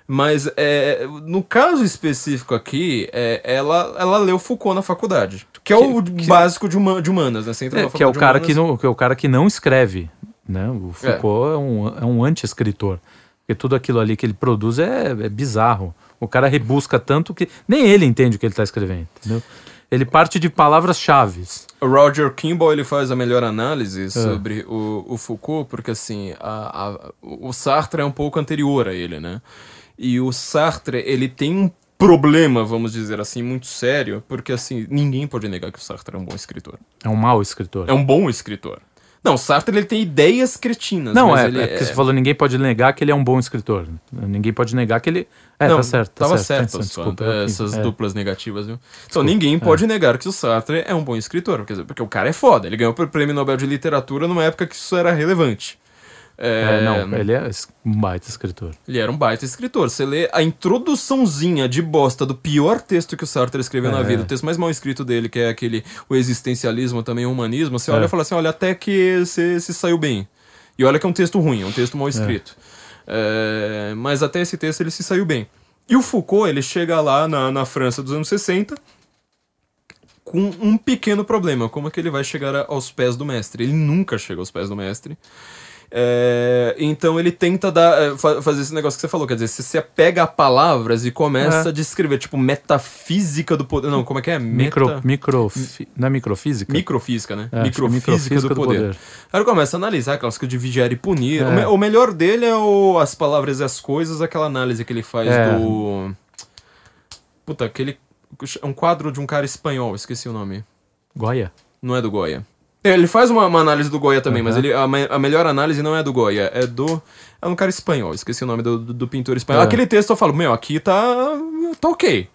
Mas é, no caso específico aqui, é, ela, ela leu Foucault na faculdade. Que é o básico de, huma- de humanas, né? Você entra É, na que é o cara humanas- que não, que é o cara que não escreve, né? O Foucault é, um, é um anti-escritor, porque tudo aquilo ali que ele produz é, é bizarro. O cara rebusca tanto que nem ele entende o que ele está escrevendo, entendeu? Ele parte de palavras-chave. O Roger Kimball ele faz a melhor É. análise sobre o, o Foucault, porque assim, a- a- o Sartre é um pouco anterior a ele, né? E o Sartre, ele tem um problema, vamos dizer assim, muito sério, porque assim, ninguém pode negar que o Sartre é um bom escritor. É um mau escritor. É um bom escritor. Não, o Sartre ele tem ideias cretinas, Não, é, é porque você falou ninguém pode negar que ele é um bom escritor. Ninguém pode negar que ele. É, não, tá certo. Tá tava certo, certo, tá só, desculpa, é, essas É. duplas negativas, viu? Então ninguém pode negar que o Sartre é um bom escritor, quer dizer, porque o cara é foda, ele ganhou o prêmio Nobel de Literatura numa época que isso era relevante. É, não, ele é um baita escritor. Ele era um baita escritor. Você lê a introduçãozinha de bosta do pior texto que o Sartre escreveu na É. vida, o texto mais mal escrito dele, que é aquele o existencialismo, também o humanismo, você É. olha e fala assim, olha, até que você se saiu bem. E olha que é um texto ruim, é um texto mal escrito. É, mas até esse texto ele se saiu bem. E o Foucault, ele chega lá na, na França dos anos 60 com um pequeno problema. Como é que ele vai chegar aos pés do mestre? Ele nunca chega aos pés do mestre. É, então ele tenta dar, é, fa- fazer esse negócio que você falou, quer dizer, você se apega a palavras e começa É. a descrever, tipo, metafísica do poder. Não, como é que é? Micro, Meta- micro, não é microfísica? Microfísica, né? É, que é microfísica, do, poder. Aí ele começa a analisar aquelas de vigiar e punir. É. O, me- o melhor dele é o, as palavras e as coisas, aquela análise que ele faz É. do. Puta, aquele. É um quadro de um cara espanhol, esqueci o nome. Goya. Não é do Goya. É, Ele faz uma, uma análise do Goya também, Uhum. mas ele, a, a melhor análise não é do Goya, é do. É um cara espanhol, esqueci o nome do, do, do pintor espanhol. É. Aquele texto eu falo, meu, aqui tá. tá ok.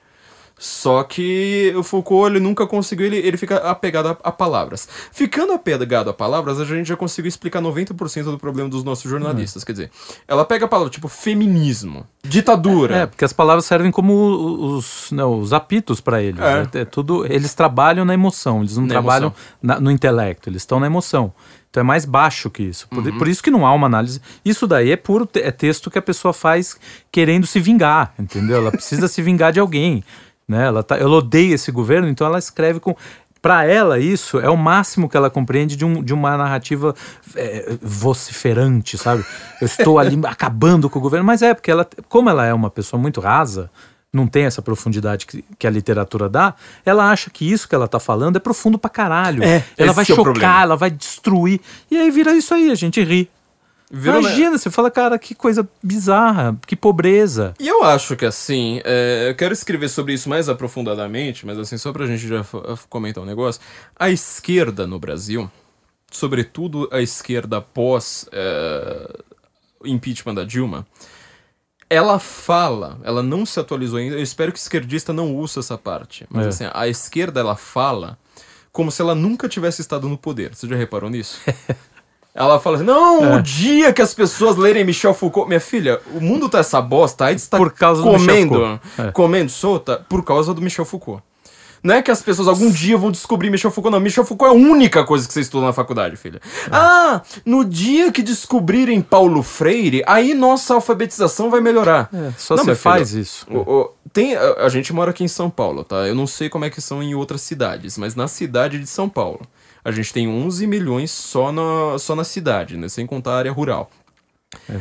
Só que o Foucault, ele nunca conseguiu, ele, ele fica apegado a, a palavras. Ficando apegado a palavras, a gente já conseguiu explicar 90% do problema dos nossos jornalistas. Quer dizer, ela pega a palavra tipo feminismo, ditadura. É, porque as palavras servem como os, não, os apitos para eles. É. né? É tudo, eles trabalham na emoção, eles não Na trabalham na- no intelecto, eles estão na emoção. Então é mais baixo que isso. Por, Uhum. por isso que não há uma análise. Isso daí é puro é texto que a pessoa faz querendo se vingar, entendeu? Ela precisa se vingar de alguém. Né? Ela, tá, ela odeia esse governo, então ela escreve com. Para ela, isso é o máximo que ela compreende de, um, de uma narrativa é, vociferante, sabe? Eu estou ali acabando com o governo, mas é porque ela, como ela é uma pessoa muito rasa, não tem essa profundidade que, que a literatura dá, ela acha que isso que ela tá falando é profundo pra caralho. É, ela vai é chocar, problema. ela vai destruir. E aí vira isso aí, a gente ri. Virou? Imagina, você fala, cara, que coisa bizarra, que pobreza. E eu acho que assim, é, eu quero escrever sobre isso mais aprofundadamente, mas assim, só pra gente já comentar um negócio. A esquerda no Brasil, sobretudo a esquerda após é, o impeachment da Dilma, ela fala, ela não se atualizou ainda, eu espero que esquerdista não ouça essa parte, mas É. assim, a esquerda ela fala como se ela nunca tivesse estado no poder. Você já reparou nisso? Ela fala assim, não, É. o dia que as pessoas lerem Michel Foucault... Minha filha, o mundo tá essa bosta, a AIDS tá Por causa do Michel comendo. É. comendo solta por causa do Michel Foucault. Não é que as pessoas algum dia vão descobrir Michel Foucault, não. Michel Foucault é a única coisa que você estuda na faculdade, filha. Ah, no dia que descobrirem Paulo Freire, aí nossa alfabetização vai melhorar. É, só Não, você minha filha, faz isso. o- o- tem, a, a gente mora aqui em São Paulo, tá? Eu não sei como é que são em outras cidades, mas na cidade de São Paulo, a gente tem 11 milhões só na, só na cidade, né? Sem contar a área rural.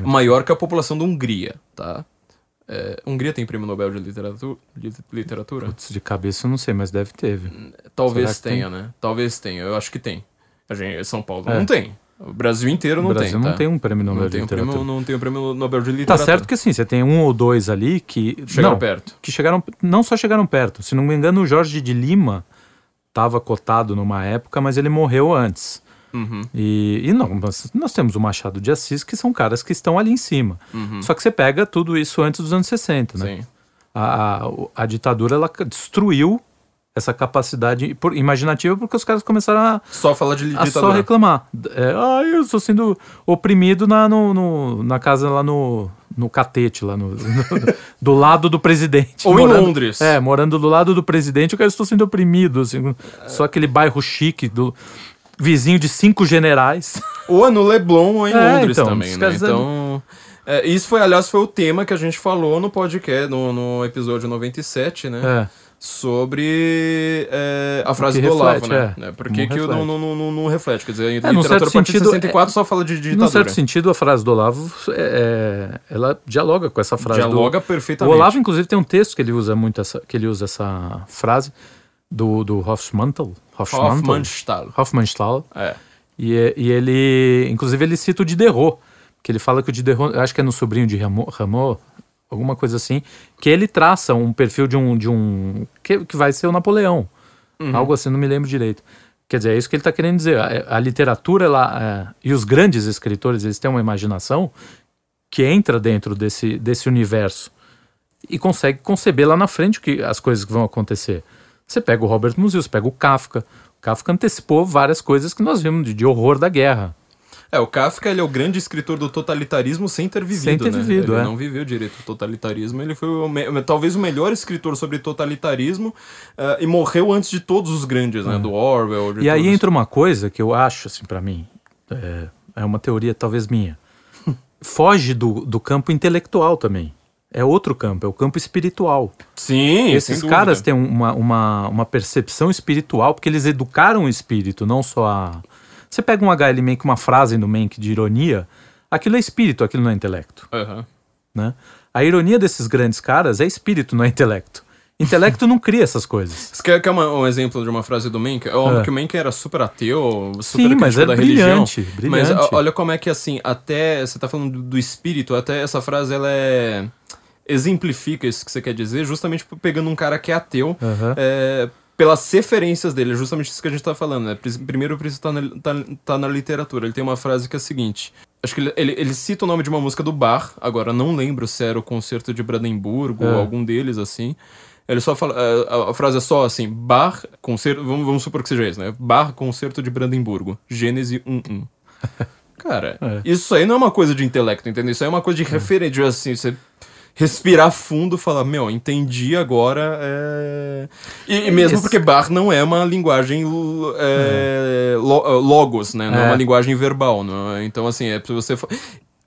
Maior que a população da Hungria, tá? É, Hungria tem prêmio Nobel de literatura? De literatura? Putz, De cabeça eu não sei, mas deve ter. viu? Talvez tenha, né? Talvez tenha, eu acho que tem. A gente, São Paulo É. não tem. O Brasil inteiro não o Brasil tem. não tá? tem um prêmio Nobel não de tem, literatura. prêmio, não tem o prêmio Nobel de Tá literatura. certo que assim, você tem um ou dois ali que. Chegaram não, perto. Que chegaram. Não só chegaram perto. Se não me engano, o Jorge de Lima estava cotado numa época, mas ele morreu antes. Uhum. E, e não, nós, nós temos o Machado de Assis, que são caras que estão ali em cima. Só que você pega tudo isso antes dos anos 60, né? Sim. A, a, a ditadura ela destruiu essa capacidade por- imaginativa porque os caras começaram a, Só falar de a só ditadura. reclamar. É, ah, eu estou sendo oprimido na, no, no- na casa lá no, no catete, lá no, no- do lado do presidente. Ou em Morando- Londres. É, morando do lado do presidente, eu estou sendo oprimido. Assim, só aquele bairro chique do vizinho de cinco generais. Ou é no Leblon ou em É, Londres então, também, né? Então. é, isso foi, aliás, foi o tema que a gente falou no podcast, no, no episódio 97, né? É. Sobre é, a frase do Olavo, reflete, né? é. né? Por que, Não que reflete. não, não, não, não- reflete? Quer dizer, a num literatura certo a de sentido, 64 só fala de, de Num ditadura. certo sentido, a frase do Olavo, é, é, ela dialoga com essa frase Dialoga do... perfeitamente. O Olavo, inclusive, tem um texto que ele usa muito essa, que ele usa essa frase do, do Hofmannsthal. Hofmannsthal. Hofmannsthal. É. E, é- e ele, inclusive, ele cita o Diderot, que ele fala que o Diderot, acho que é no sobrinho de Rameau, alguma coisa assim, que ele traça um perfil de um, de um que, que vai ser o Napoleão, algo assim, não me lembro direito. Quer dizer, é isso que ele está querendo dizer. A, a literatura ela, é, e os grandes escritores, eles têm uma imaginação que entra dentro desse, desse universo e consegue conceber lá na frente que, as coisas que vão acontecer. Você pega o Robert Musil, você pega o Kafka. O Kafka antecipou várias coisas que nós vimos de, de horror da guerra. É, o Kafka ele é o grande escritor do totalitarismo sem ter vivido, Sem ter né? vivido, ele é. não viveu direito o totalitarismo. Ele foi o talvez o melhor escritor sobre totalitarismo eh, e morreu antes de todos os grandes, né? Do Orwell, de É. E aí entra uma coisa que eu acho, assim, para mim, é, é uma teoria talvez minha. Foge do, do campo intelectual também. É outro campo, é o campo espiritual. Sim, Esses caras têm uma, uma, uma percepção espiritual, porque eles educaram o espírito, não só a. Você pega um HL Mank, uma frase no Mank de ironia, aquilo é espírito, aquilo não é intelecto. Aham. Né? A ironia desses grandes caras é espírito, não é intelecto. Intelecto não cria essas coisas. Você quer, quer uma- um exemplo de uma frase do Mencken? É óbvio É. que o Mencken era super ateu, super Sim, mas era da religião. brilhante, Mas brilhante. ó, olha como é que, assim, até... Você tá falando do, espírito, até essa frase, ela é... Exemplifica isso que você quer dizer, justamente pegando um cara que é ateu, Aham. é, pelas referências dele, é justamente isso que a gente tá falando, né? Pri- Primeiro, precisa estar na, tá, tá na literatura. Ele tem uma frase que é a seguinte... Acho que ele, ele, ele cita o nome de uma música do Bach, agora não lembro se era o Concerto de Brandemburgo É. ou algum deles, assim. Ele só fala. é, A, a frase é só assim: Bar, concerto. Vamos, vamos supor que seja isso, né? Bar, concerto de Brandemburgo. Gênese 1-1. Cara, É. isso aí não é uma coisa de intelecto, entendeu? Isso aí é uma coisa de referência, assim, você respirar fundo e falar, meu, entendi agora. É... E, e mesmo porque Bar não é uma linguagem é, lo- logos, né? Não é. É. uma linguagem verbal. Não é? Então, assim, é pra você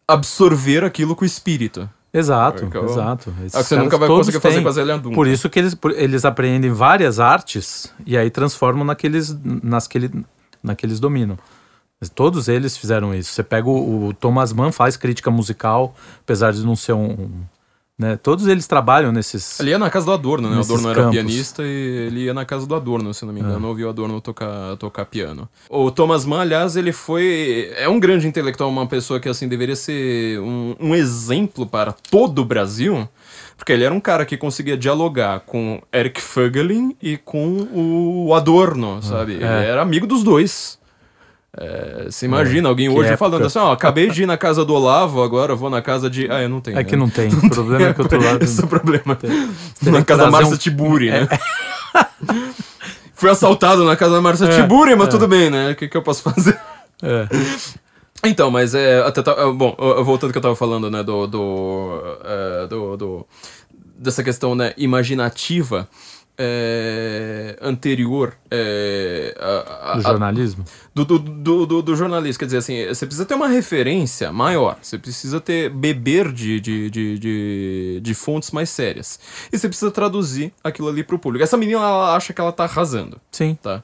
absorver aquilo com o espírito. Exato, eu- exato. É Esses que você nunca vai conseguir fazer com a Zélia Duncan. Por isso que eles, por- eles aprendem várias artes e aí transformam naqueles, nas que ele, naqueles dominam. Todos eles fizeram isso. Você pega o, o Thomas Mann, faz crítica musical, apesar de não ser um. um, né? Todos eles trabalham nesses. Ele ia na casa do Adorno, né? O Adorno era campos. pianista e ele ia na casa do Adorno, se não me engano. Ouviu o Adorno tocar, tocar piano. O Thomas Mann, aliás, ele foi... É um grande intelectual, uma pessoa que, assim, deveria ser um, um exemplo para todo o Brasil. Porque ele era um cara que conseguia dialogar com Eric Fögelin e com o Adorno, sabe? Ele é. era amigo dos dois. É, você imagina alguém que hoje época. falando assim, ó, acabei de ir na casa do Olavo, agora vou na casa de... Ah, eu não tenho. É que né? não tem. O problema é que eu tô lá. Esse é o problema. Na casa da Márcia um- Tiburi, né? Fui assaltado na casa da Márcia É, Tiburi, mas tudo bem, né? O que, que eu posso fazer? É. Então, mas é. Até tá- é, bom, eu voltando ao que eu tava falando, né? Do. do, é, do, do- dessa questão, né? Imaginativa. É, anterior é, a- a- Do a- jornalismo. do, do, do, do, do jornalista. Quer dizer, assim, você precisa ter uma referência maior. Você precisa ter beber de, de, de, de, de fontes mais sérias. E você precisa traduzir aquilo ali pro público. Essa menina, ela acha que ela tá arrasando, Sim. tá?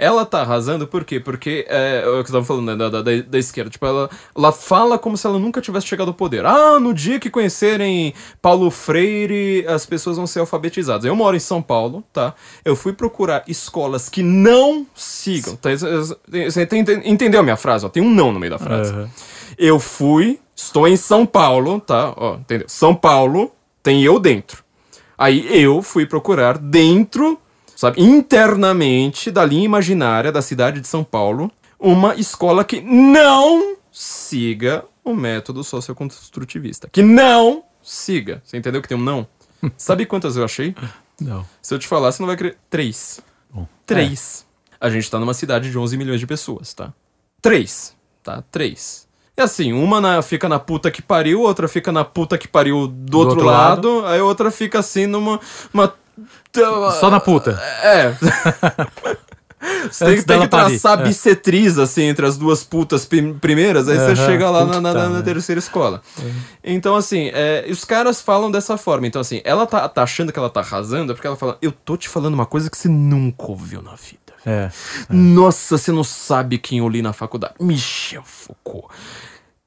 Ela tá arrasando por quê? Porque, é, é o que eu tava falando, né, da, da, da- da esquerda, tipo, ela, ela fala como se ela nunca tivesse chegado ao poder. Ah, no dia que conhecerem Paulo Freire, as pessoas vão ser alfabetizadas. Eu moro em São Paulo, tá? Eu fui procurar escolas que não sigam. Tá? Você entendeu a minha frase? Ó, tem um não no meio da frase. Aham. Eu fui, estou em São Paulo, tá? Ó, entendeu? São Paulo tem eu dentro. Aí eu fui procurar dentro sabe? Internamente, da linha imaginária da cidade de São Paulo, uma escola que não siga o método socioconstrutivista. Que não siga. Você entendeu que tem um não? Sabe quantas eu achei? Não. Se eu te falar, você não vai crer. Três. Bom, Três. A gente tá numa cidade de 11 milhões de pessoas, tá? Três. Tá? Três. É assim, uma na- fica na puta que pariu, outra fica na puta que pariu do, outro, outro lado, aí outra fica assim numa. Uma... Só na puta. É. Você tem, tem que traçar parir, é. bissetriz, assim, entre as duas putas prim- primeiras, aí você Aham, chega lá na, na- na terceira escola. Então, assim, é, os caras falam dessa forma. Então, assim, ela tá, tá achando que ela tá arrasando, é porque ela fala, eu tô te falando uma coisa que você nunca ouviu na vida. É. Nossa, você não sabe quem eu li na faculdade. Michel Foucault.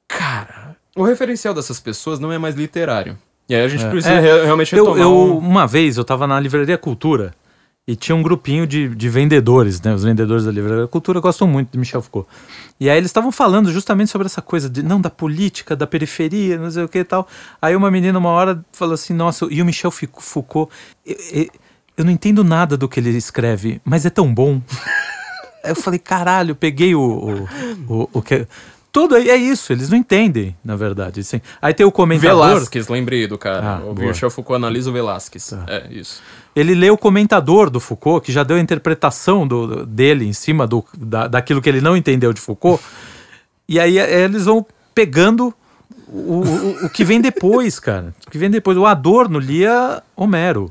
Cara, o referencial dessas pessoas não é mais literário. E aí a gente precisa É. re- realmente Eu, retomar eu- um- uma vez eu tava na Livraria Cultura e tinha um grupinho de, de vendedores, né? Os vendedores da Livraria Cultura gostam muito de Michel Foucault. E aí eles estavam falando justamente sobre essa coisa de não da política, da periferia, não sei o que e tal. Aí uma menina uma hora falou assim: "Nossa, e o Michel Foucault, eu, eu- eu não entendo nada do que ele escreve, mas é tão bom". Aí eu falei: "Caralho, peguei o o, o, o que tudo aí é isso, eles não entendem, na verdade. assim. Aí tem o comentador. Velasquez, lembrei do cara. Ah, o. Michel Foucault analisa o Velasquez. É, isso. Ele lê o comentador do Foucault, que já deu a interpretação do, dele em cima do, da, daquilo que ele não entendeu de Foucault. E aí é, eles vão pegando o, o, o que vem depois, cara. O que vem depois. O Adorno lia Homero.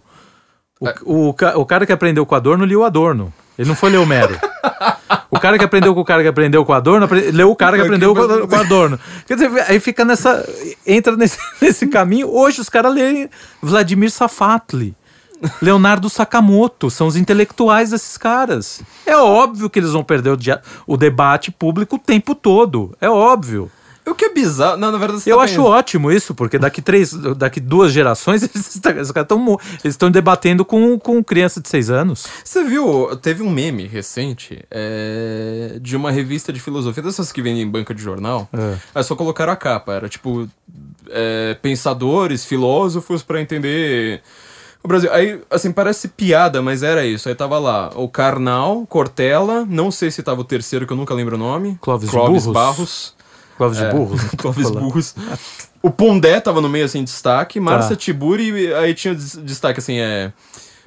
O, o, ca- o cara que aprendeu com Adorno lia o Adorno. Ele não foi ler Homero. O cara que aprendeu com o cara que aprendeu com o Adorno, apre- leu o cara que aprendeu com o com o Adorno. Quer dizer, aí fica nessa. Entra nesse, nesse caminho. Hoje os caras leem Vladimir Safatli. Leonardo Sakamoto, são os intelectuais desses caras. É óbvio que eles vão perder o, dia- o debate público o tempo todo. É óbvio. O que é bizarro. Não, na verdade, Eu tá acho bem- ótimo isso, porque daqui três, daqui duas gerações, eles tá- estão eles estão debatendo com, com criança de seis anos. Você viu, teve um meme recente é, de uma revista de filosofia, dessas que vendem em banca de jornal. É. Aí só colocaram a capa. Era tipo é, pensadores, filósofos pra entender o Brasil. Aí, assim, parece piada, mas era isso. Aí tava lá o Karnal, Cortella, não sei se tava o terceiro, que eu nunca lembro o nome. Clóvis Clóvis? Barros. Clóvis de É, burros. né? Clóvis. Burros. O Pondé tava no meio, assim, destaque. Tá. Márcia Tiburi, aí tinha des- destaque, assim, é...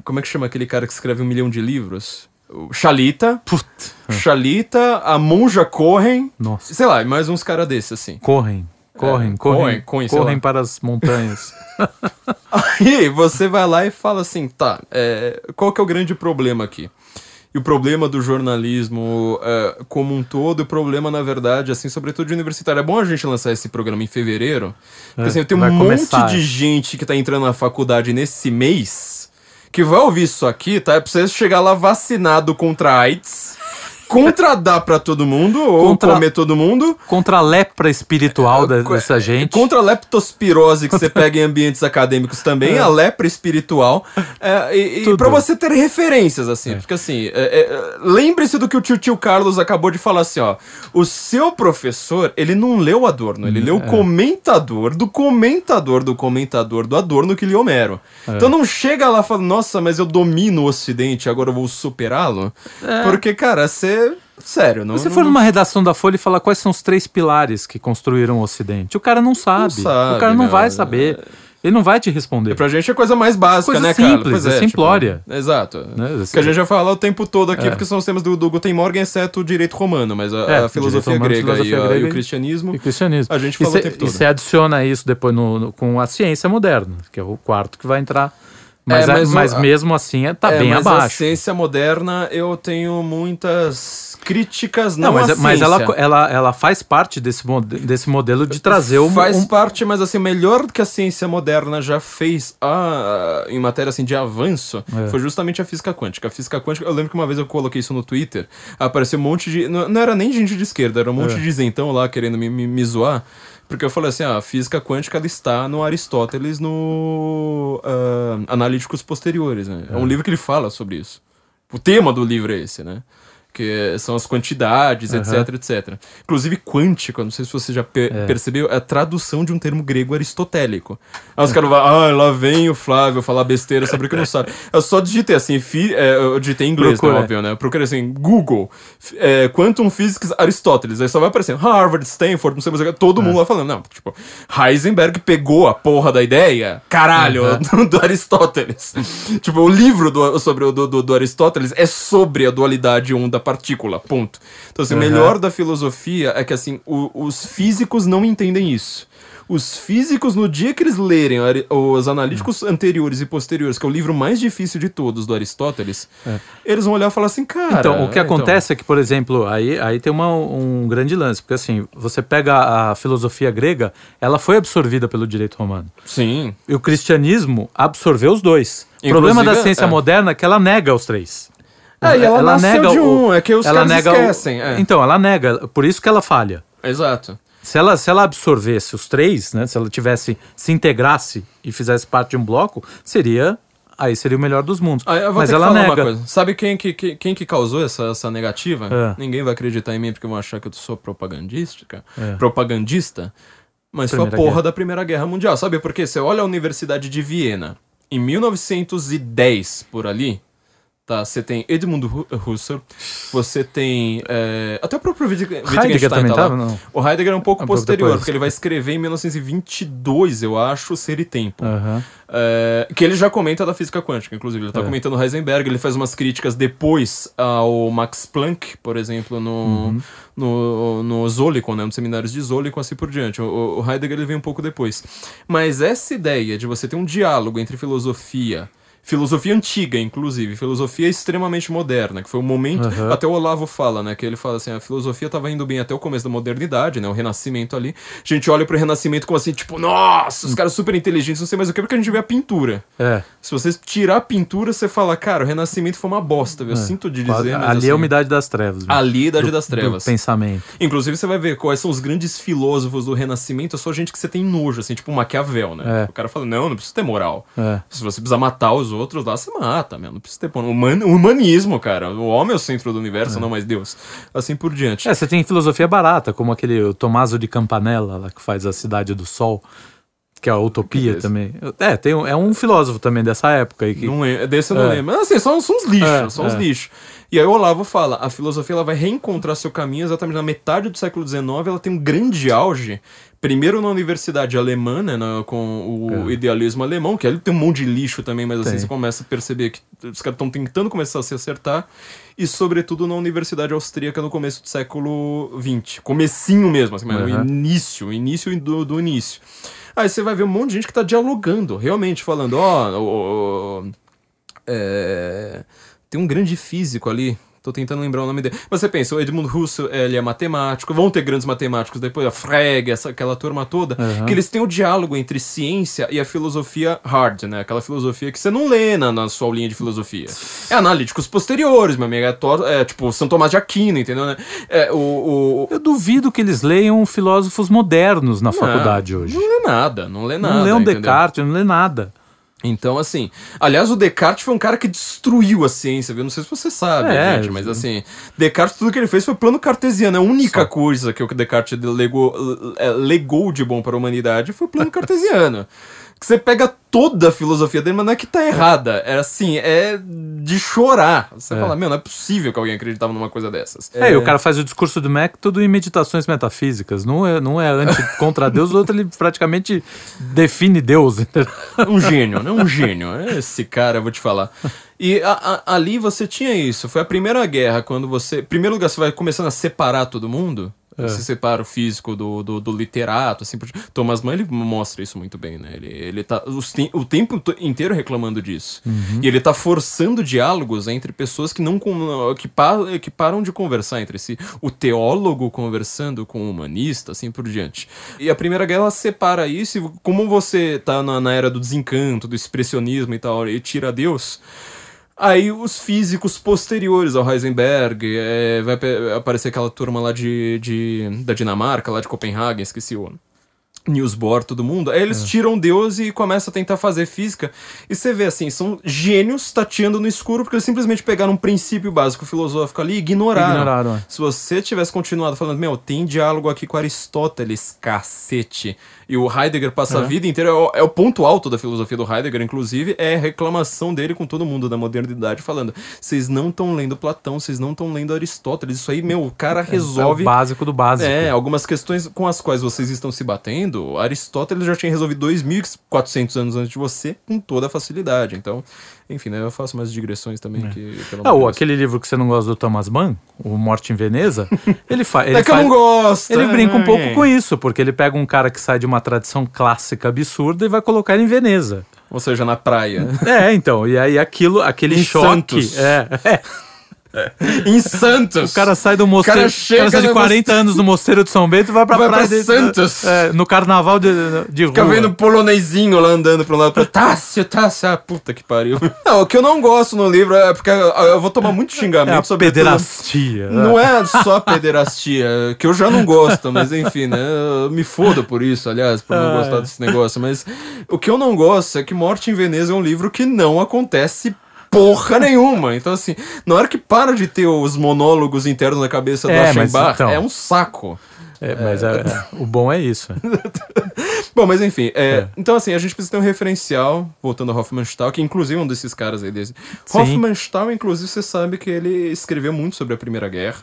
Como é que chama aquele cara que escreve um milhão de livros? O Chalita. Puta. Chalita, a Monja Corren. Nossa. Sei lá, mais uns caras desses, assim. Correm. Correm, É, correm, correm, correm, correm para as montanhas. Aí você vai lá e fala assim, tá, é, qual que é o grande problema aqui? E o problema do jornalismo é, como um todo, o problema, na verdade, assim, sobretudo de universitário. É bom a gente lançar esse programa em fevereiro, porque É, assim, eu tenho vai um começar. monte de gente que tá entrando na faculdade nesse mês que vai ouvir isso aqui, tá? É pra você chegar lá vacinado contra a AIDS, contra dar pra todo mundo, ou Contra- comer todo mundo, Contra a lepra espiritual da- dessa gente. Contra a leptospirose que você pega em ambientes acadêmicos também, a lepra espiritual. É, e, e pra você ter referências, assim. Porque assim, é, é, lembre-se do que o tio tio Carlos acabou de falar assim, ó. O seu professor, ele não leu Adorno, ele leu o comentador do comentador do comentador do Adorno que leu Homero. Então não chega lá e fala, nossa, mas eu domino o Ocidente, agora eu vou superá-lo. Porque, cara, você. Sério, não. Se não- for numa redação da Folha e falar quais são os três pilares que construíram o Ocidente, o cara não sabe. sabe, o cara não meu. vai saber. Ele não vai te responder. Pra gente é coisa mais básica, Coisa né, cara? simples, é simplória. tipo, exato. Né, Que a gente já fala o tempo todo aqui, É. porque são os temas do, do Guten Morgen, exceto o direito romano, mas a, É, a filosofia romano, grega, filosofia e, a- e o e- cristianismo. E cristianismo. A gente e falou cê- o tempo todo. E você adiciona isso depois no, no- com a ciência moderna, que é o quarto que vai entrar. Mas, É, a- mas o- mas mesmo assim é- tá É, bem mas a abaixo. ciência moderna, eu tenho muitas críticas, não, Não, mas, à mas ela, ela, ela faz parte desse, mode- desse modelo de trazer um, Faz um- parte, mas assim, o melhor que a ciência moderna já fez ah, em matéria assim, de avanço É. foi justamente a física quântica. A física quântica, eu lembro que uma vez eu coloquei isso no Twitter, apareceu um monte de. Não, não era nem gente de esquerda, era um monte É. de isentão lá querendo me, me, me zoar. Porque eu falei assim, a física quântica ela está no Aristóteles no ah, Analíticos Posteriores, né? É. um livro que ele fala sobre isso. O tema do livro é esse, né? Que são as quantidades, etc, etc. Inclusive quântico, não sei se você já pe- É. percebeu, é a tradução de um termo grego aristotélico. Aí os caras vão, ah, lá vem o Flávio falar besteira sobre o que não sabe. Eu só digitei assim, fi, é, eu digitei em inglês, Procura. né, óbvio, né? Eu procurei assim, Google, é, Quantum Physics Aristóteles. Aí só vai aparecendo Harvard, Stanford, não sei mais o que, todo É. mundo lá falando. Não, tipo, Heisenberg pegou a porra da ideia, caralho, do, do Aristóteles. tipo, o livro do, sobre o do, do, do Aristóteles é sobre a dualidade onda-partícula, ponto. Então, assim, o Uhum. melhor da filosofia é que, assim, o- os físicos não entendem isso. Os físicos, no dia que eles lerem os analíticos anteriores e posteriores, que é o livro mais difícil de todos do Aristóteles, eles vão olhar e falar assim, cara. Então, o que é, acontece é que, por exemplo, aí, aí tem uma, um grande lance, porque assim, você pega a filosofia grega, ela foi absorvida pelo direito romano. Sim. E o cristianismo absorveu os dois. O problema da ciência é. moderna é que ela nega os três. É, e ela nasceu de um, é que os ela caras nega o- esquecem, é. Então, ela nega, por isso que ela falha. Exato. Se ela, se ela absorvesse os três, né, se ela tivesse, se integrasse e fizesse parte de um bloco, seria, aí seria o melhor dos mundos. Ah, Mas ela nega. uma coisa. Sabe quem que, que- quem que causou essa, essa negativa? É. Ninguém vai acreditar em mim porque vão achar que eu sou propagandística, É. propagandista. Mas foi a Primeira porra Guerra. da Primeira Guerra Mundial. Sabe por quê? Você olha a Universidade de Viena, em 1910, por ali, tá? Você tem Edmund Hu- Husserl, você tem... é, até o próprio Wittg- Wittgenstein Heidegger também tá tava? Não. O Heidegger é um pouco Um pouco posterior, depois. porque ele vai escrever em 1922, eu acho, Ser e Tempo. Aham. É, que ele já comenta da física quântica, inclusive. Ele tá É. comentando Heisenberg, ele faz umas críticas depois ao Max Planck, por exemplo, no, Uhum. no, no Zolikon, né, nos seminários de Zolikon, assim por diante. O, o Heidegger ele vem um pouco depois. Mas essa ideia de você ter um diálogo entre filosofia, filosofia antiga, inclusive, filosofia extremamente moderna, que foi o momento. Aham. Até o Olavo fala, né? Que ele fala assim: a filosofia tava indo bem até o começo da modernidade, né? O renascimento ali. A gente olha pro renascimento como assim, tipo, nossa, os caras super inteligentes, não sei mais o que, porque a gente vê a pintura. É. Se você tirar a pintura, você fala, cara, o renascimento foi uma bosta, eu sinto de dizer, Ali assim, é a umidade das trevas. viu? Ali é a idade Do- das trevas. pensamento. Inclusive, você vai ver quais são os grandes filósofos do Renascimento, é só gente que você tem nojo, assim, tipo Maquiavel, né? É. O cara fala, não, não precisa ter moral. É. Se você precisa matar os outros lá, você mata, meu. Não precisa ter... Human... Humanismo, cara. O homem é o centro do universo, não mais Deus. Assim por diante. É, você tem filosofia barata, como aquele o Tommaso de Campanella, lá, que faz a Cidade do Sol, que é a Utopia Beleza. também. É, tem um, é um filósofo também dessa época. aí que, Não é, desse eu não É. lembro. Mas assim, são, são uns lixos, É, são uns é. lixos. E aí o Olavo fala, a filosofia ela vai reencontrar seu caminho exatamente na metade do século XIX, ela tem um grande auge, primeiro na universidade alemã, né, na- com o idealismo alemão, que ali tem um monte de lixo também, mas assim, É. Tem. você começa a perceber que os caras estão tentando começar a se acertar, e sobretudo na universidade austríaca no começo do século XX, comecinho mesmo, assim, mas o Uhum. início, início do, do início. Aí você vai ver um monte de gente que tá dialogando, realmente, falando, ó, o- o- é, tem um grande físico ali. Tô tentando lembrar o nome dele. Mas você pensa, o Edmund Husserl, ele é matemático, vão ter grandes matemáticos depois, a Frege, essa, aquela turma toda, Uhum. que eles têm o diálogo entre ciência e a filosofia hard, né? Aquela filosofia que você não lê na, na sua aulinha de filosofia. É analíticos posteriores, meu amigo. É, é tipo São Tomás de Aquino, entendeu? Né? É, o, o, Eu duvido que eles leiam filósofos modernos na faculdade hoje. Não lê nada, não lê nada. Não lê um entendeu? Descartes, não lê nada. Então, assim. Aliás, o Descartes foi um cara que destruiu a ciência, viu? Não sei se você sabe, É, gente, mas assim. Descartes, tudo que ele fez foi plano cartesiano. A única coisa que o Descartes legou, eh, legou de bom para a humanidade foi o plano cartesiano. Que você pega toda a filosofia dele, mas não é que tá errada. É assim, é de chorar. Você É. fala, meu, não é possível que alguém acreditava numa coisa dessas. É, e o cara faz o discurso do método em meditações metafísicas. Não é, não é anti contra Deus, o outro ele praticamente define Deus. Um gênio, né? Um gênio. Esse cara, eu vou te falar. E a- a- ali você tinha isso. Foi a primeira guerra, quando você. Em primeiro lugar, você vai começando a separar todo mundo. Você separa o físico do, do, do literato, assim por diante. Thomas Mann, ele mostra isso muito bem, né? Ele, ele tá os tem- o tempo inteiro reclamando disso. E ele tá forçando diálogos entre pessoas que não que, pa, que param de conversar entre si. O teólogo conversando com o humanista, assim por diante. E a Primeira Guerra separa isso, e como você tá na, na era do desencanto, do expressionismo e tal, e tira Deus. Aí os físicos posteriores ao Heisenberg, é, vai aparecer aquela turma lá de, de- da Dinamarca, lá de Copenhague, esqueci o, Niels Bohr, todo mundo, aí eles tiram Deus e começam a tentar fazer física. E você vê assim, são gênios tateando no escuro porque eles simplesmente pegaram um princípio básico filosófico ali e ignoraram. Ignoraram, é. Se você tivesse continuado falando, meu, tem diálogo aqui com Aristóteles, cacete. E o Heidegger passa a É. vida inteira, é o, é o ponto alto da filosofia do Heidegger, inclusive, é a reclamação dele com todo mundo da modernidade, falando: vocês não estão lendo Platão, vocês não estão lendo Aristóteles. Isso aí, meu, o cara resolve. É o básico do básico. É, algumas questões com as quais vocês estão se batendo, Aristóteles já tinha resolvido 2.400 anos antes de você com toda a facilidade. Então, enfim, né, eu faço umas digressões também que... pelo Ah, ou aquele livro que você não gosta do Thomas Mann, O Morte em Veneza, ele, fa ele É que eu faz. não gosto. Ele brinca um pouco com isso, porque ele pega um cara que sai de uma tradição clássica absurda e vai colocar ele em Veneza. Ou seja, na praia. É, então, e aí aquilo, aquele Em choque. Santos. É, é. em Santos. O cara sai do mosteiro. cara O chega cara sai de no 40 anos no mosteiro de São Bento e vai pra Vai praia pra de- Santos. é, no carnaval de, de Fica rua. vendo polonesinho lá andando pra um lado pra Tássio, Tássio, ah, puta que pariu. Não, o que eu não gosto no livro é porque eu, vou tomar muito É xingamento a sobre pederastia. né? Não é só pederastia, que eu já não gosto, mas enfim, né? Eu me foda por isso, aliás, por não Ah, gostar é. desse negócio. Mas o que eu não gosto é que Morte em Veneza é um livro que não acontece porra nenhuma. Então, assim, na hora que para de ter os monólogos internos na cabeça do É, Aschenbach, então- é um saco. É, mas é- o bom é isso. Bom, mas enfim, é, É. então assim, a gente precisa ter um referencial, voltando ao Hofmannsthal, que inclusive é um desses caras aí desse. Sim. Hofmannsthal, inclusive, você sabe que ele escreveu muito sobre a Primeira Guerra.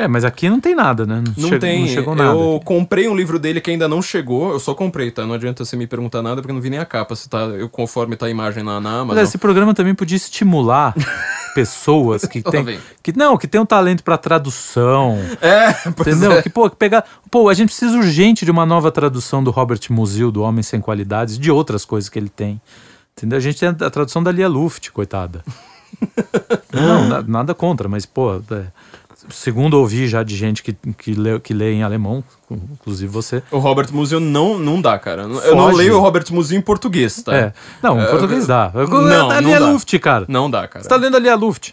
É, mas aqui não tem nada, né? Não che- tem. Não chegou nada. Eu comprei um livro dele que ainda não chegou. Eu só comprei, tá? Não adianta você me perguntar nada porque eu não vi nem a capa. Se tá, eu, conforme tá a imagem na, na Amazon. Mas esse programa também podia estimular pessoas que têm que não, que tem um talento pra tradução, É, entendeu? é. Que pô, que pegar, pô, a gente precisa urgente de uma nova tradução do Robert Musil, do Homem sem Qualidades, de outras coisas que ele tem. Entendeu? A gente tem a tradução da Lia Luft, coitada. não, na- nada contra, mas pô, é, segundo ouvi já de gente que que lê, que lê em alemão, inclusive você. O Robert Musil não, não dá, cara. Eu não Foge. leio o Robert Musil em português, tá? É. Não, em É, português dá. não, a não Lia dá. Luft, cara. Não dá, cara. Você tá lendo a Lia Luft.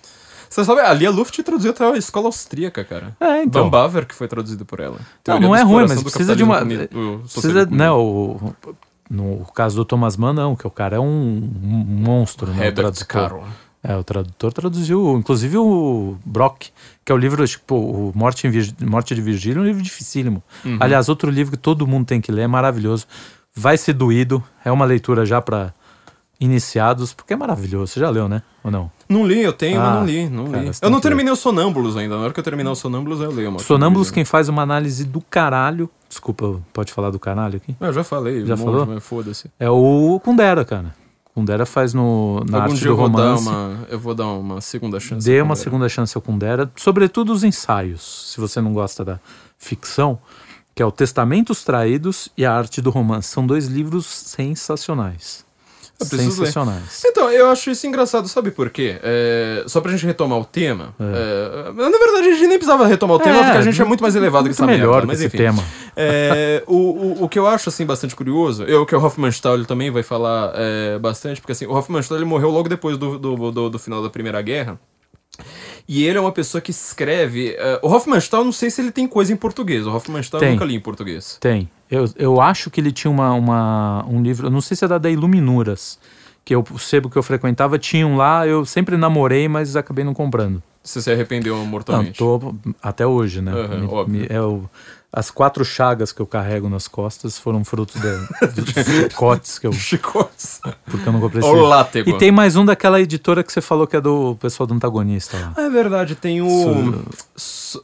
Você sabe, a Lia Luft traduziu até a escola austríaca, cara. É, então. Van Baver, que foi traduzido por ela. Não, Teoria não da é ruim, mas precisa de uma. do Precisa, né, o, no caso do Thomas Mann, não, que o cara é um, um monstro, né? Tradutor. Caro. É, o tradutor traduziu, inclusive o Brock, que é o livro, tipo, o Morte, Morte de Virgílio, é um livro dificílimo. Uhum. Aliás, outro livro que todo mundo tem que ler, é maravilhoso. Vai ser doído, é uma leitura já para iniciados, porque é maravilhoso. Você já leu, né? Ou não? Não li, eu tenho, mas Ah, não li, não cara, li. Eu não terminei o Sonâmbulos ainda. Na hora que eu terminar o Sonâmbulos, eu leio. Sonâmbulos, quem faz uma análise do caralho. Desculpa, pode falar do caralho aqui? Eu já falei, Já um falou? mas foda-se. É o Kundera, cara. Kundera faz no, na Algum arte do eu vou, romance. uma, eu vou dar uma segunda chance. Dê uma segunda chance ao Kundera, sobretudo os ensaios, se você não gosta da ficção, que é o Testamentos Traídos e a Arte do Romance. São dois livros sensacionais. Eu preciso ler. Sensacionais. Então, eu acho isso engraçado, sabe por quê? É, só pra gente retomar o tema. é, na verdade, a gente nem precisava retomar o tema, É, porque a gente é muito mais elevado que muito essa melhor merda. que Mas enfim. tema. É, o, o, o que eu acho, assim, bastante curioso, eu que o Hoffmannsthal também vai falar é, bastante, porque assim, o Hoffmannsthal morreu logo depois do, do, do, do final da Primeira Guerra. E ele é uma pessoa que escreve. é, o Hoffmannsthal, não sei se ele tem coisa em português. O Hoffmannsthal eu nunca li em português. Tem. Eu, eu acho que ele tinha uma, uma- um livro, eu não sei se é da, da Iluminuras, que eu, o sebo que eu frequentava tinham lá, eu sempre namorei, mas acabei não comprando. Você se arrependeu Não, mortalmente. tô até hoje, né? Aham, Me- óbvio. me- é o- as quatro chagas que eu carrego nas costas foram frutos de, dos chicotes que eu, Chicotes. porque eu não comprei o látego. E tem mais um daquela editora que você falou que é do pessoal do antagonista lá. Ah, é verdade, tem o.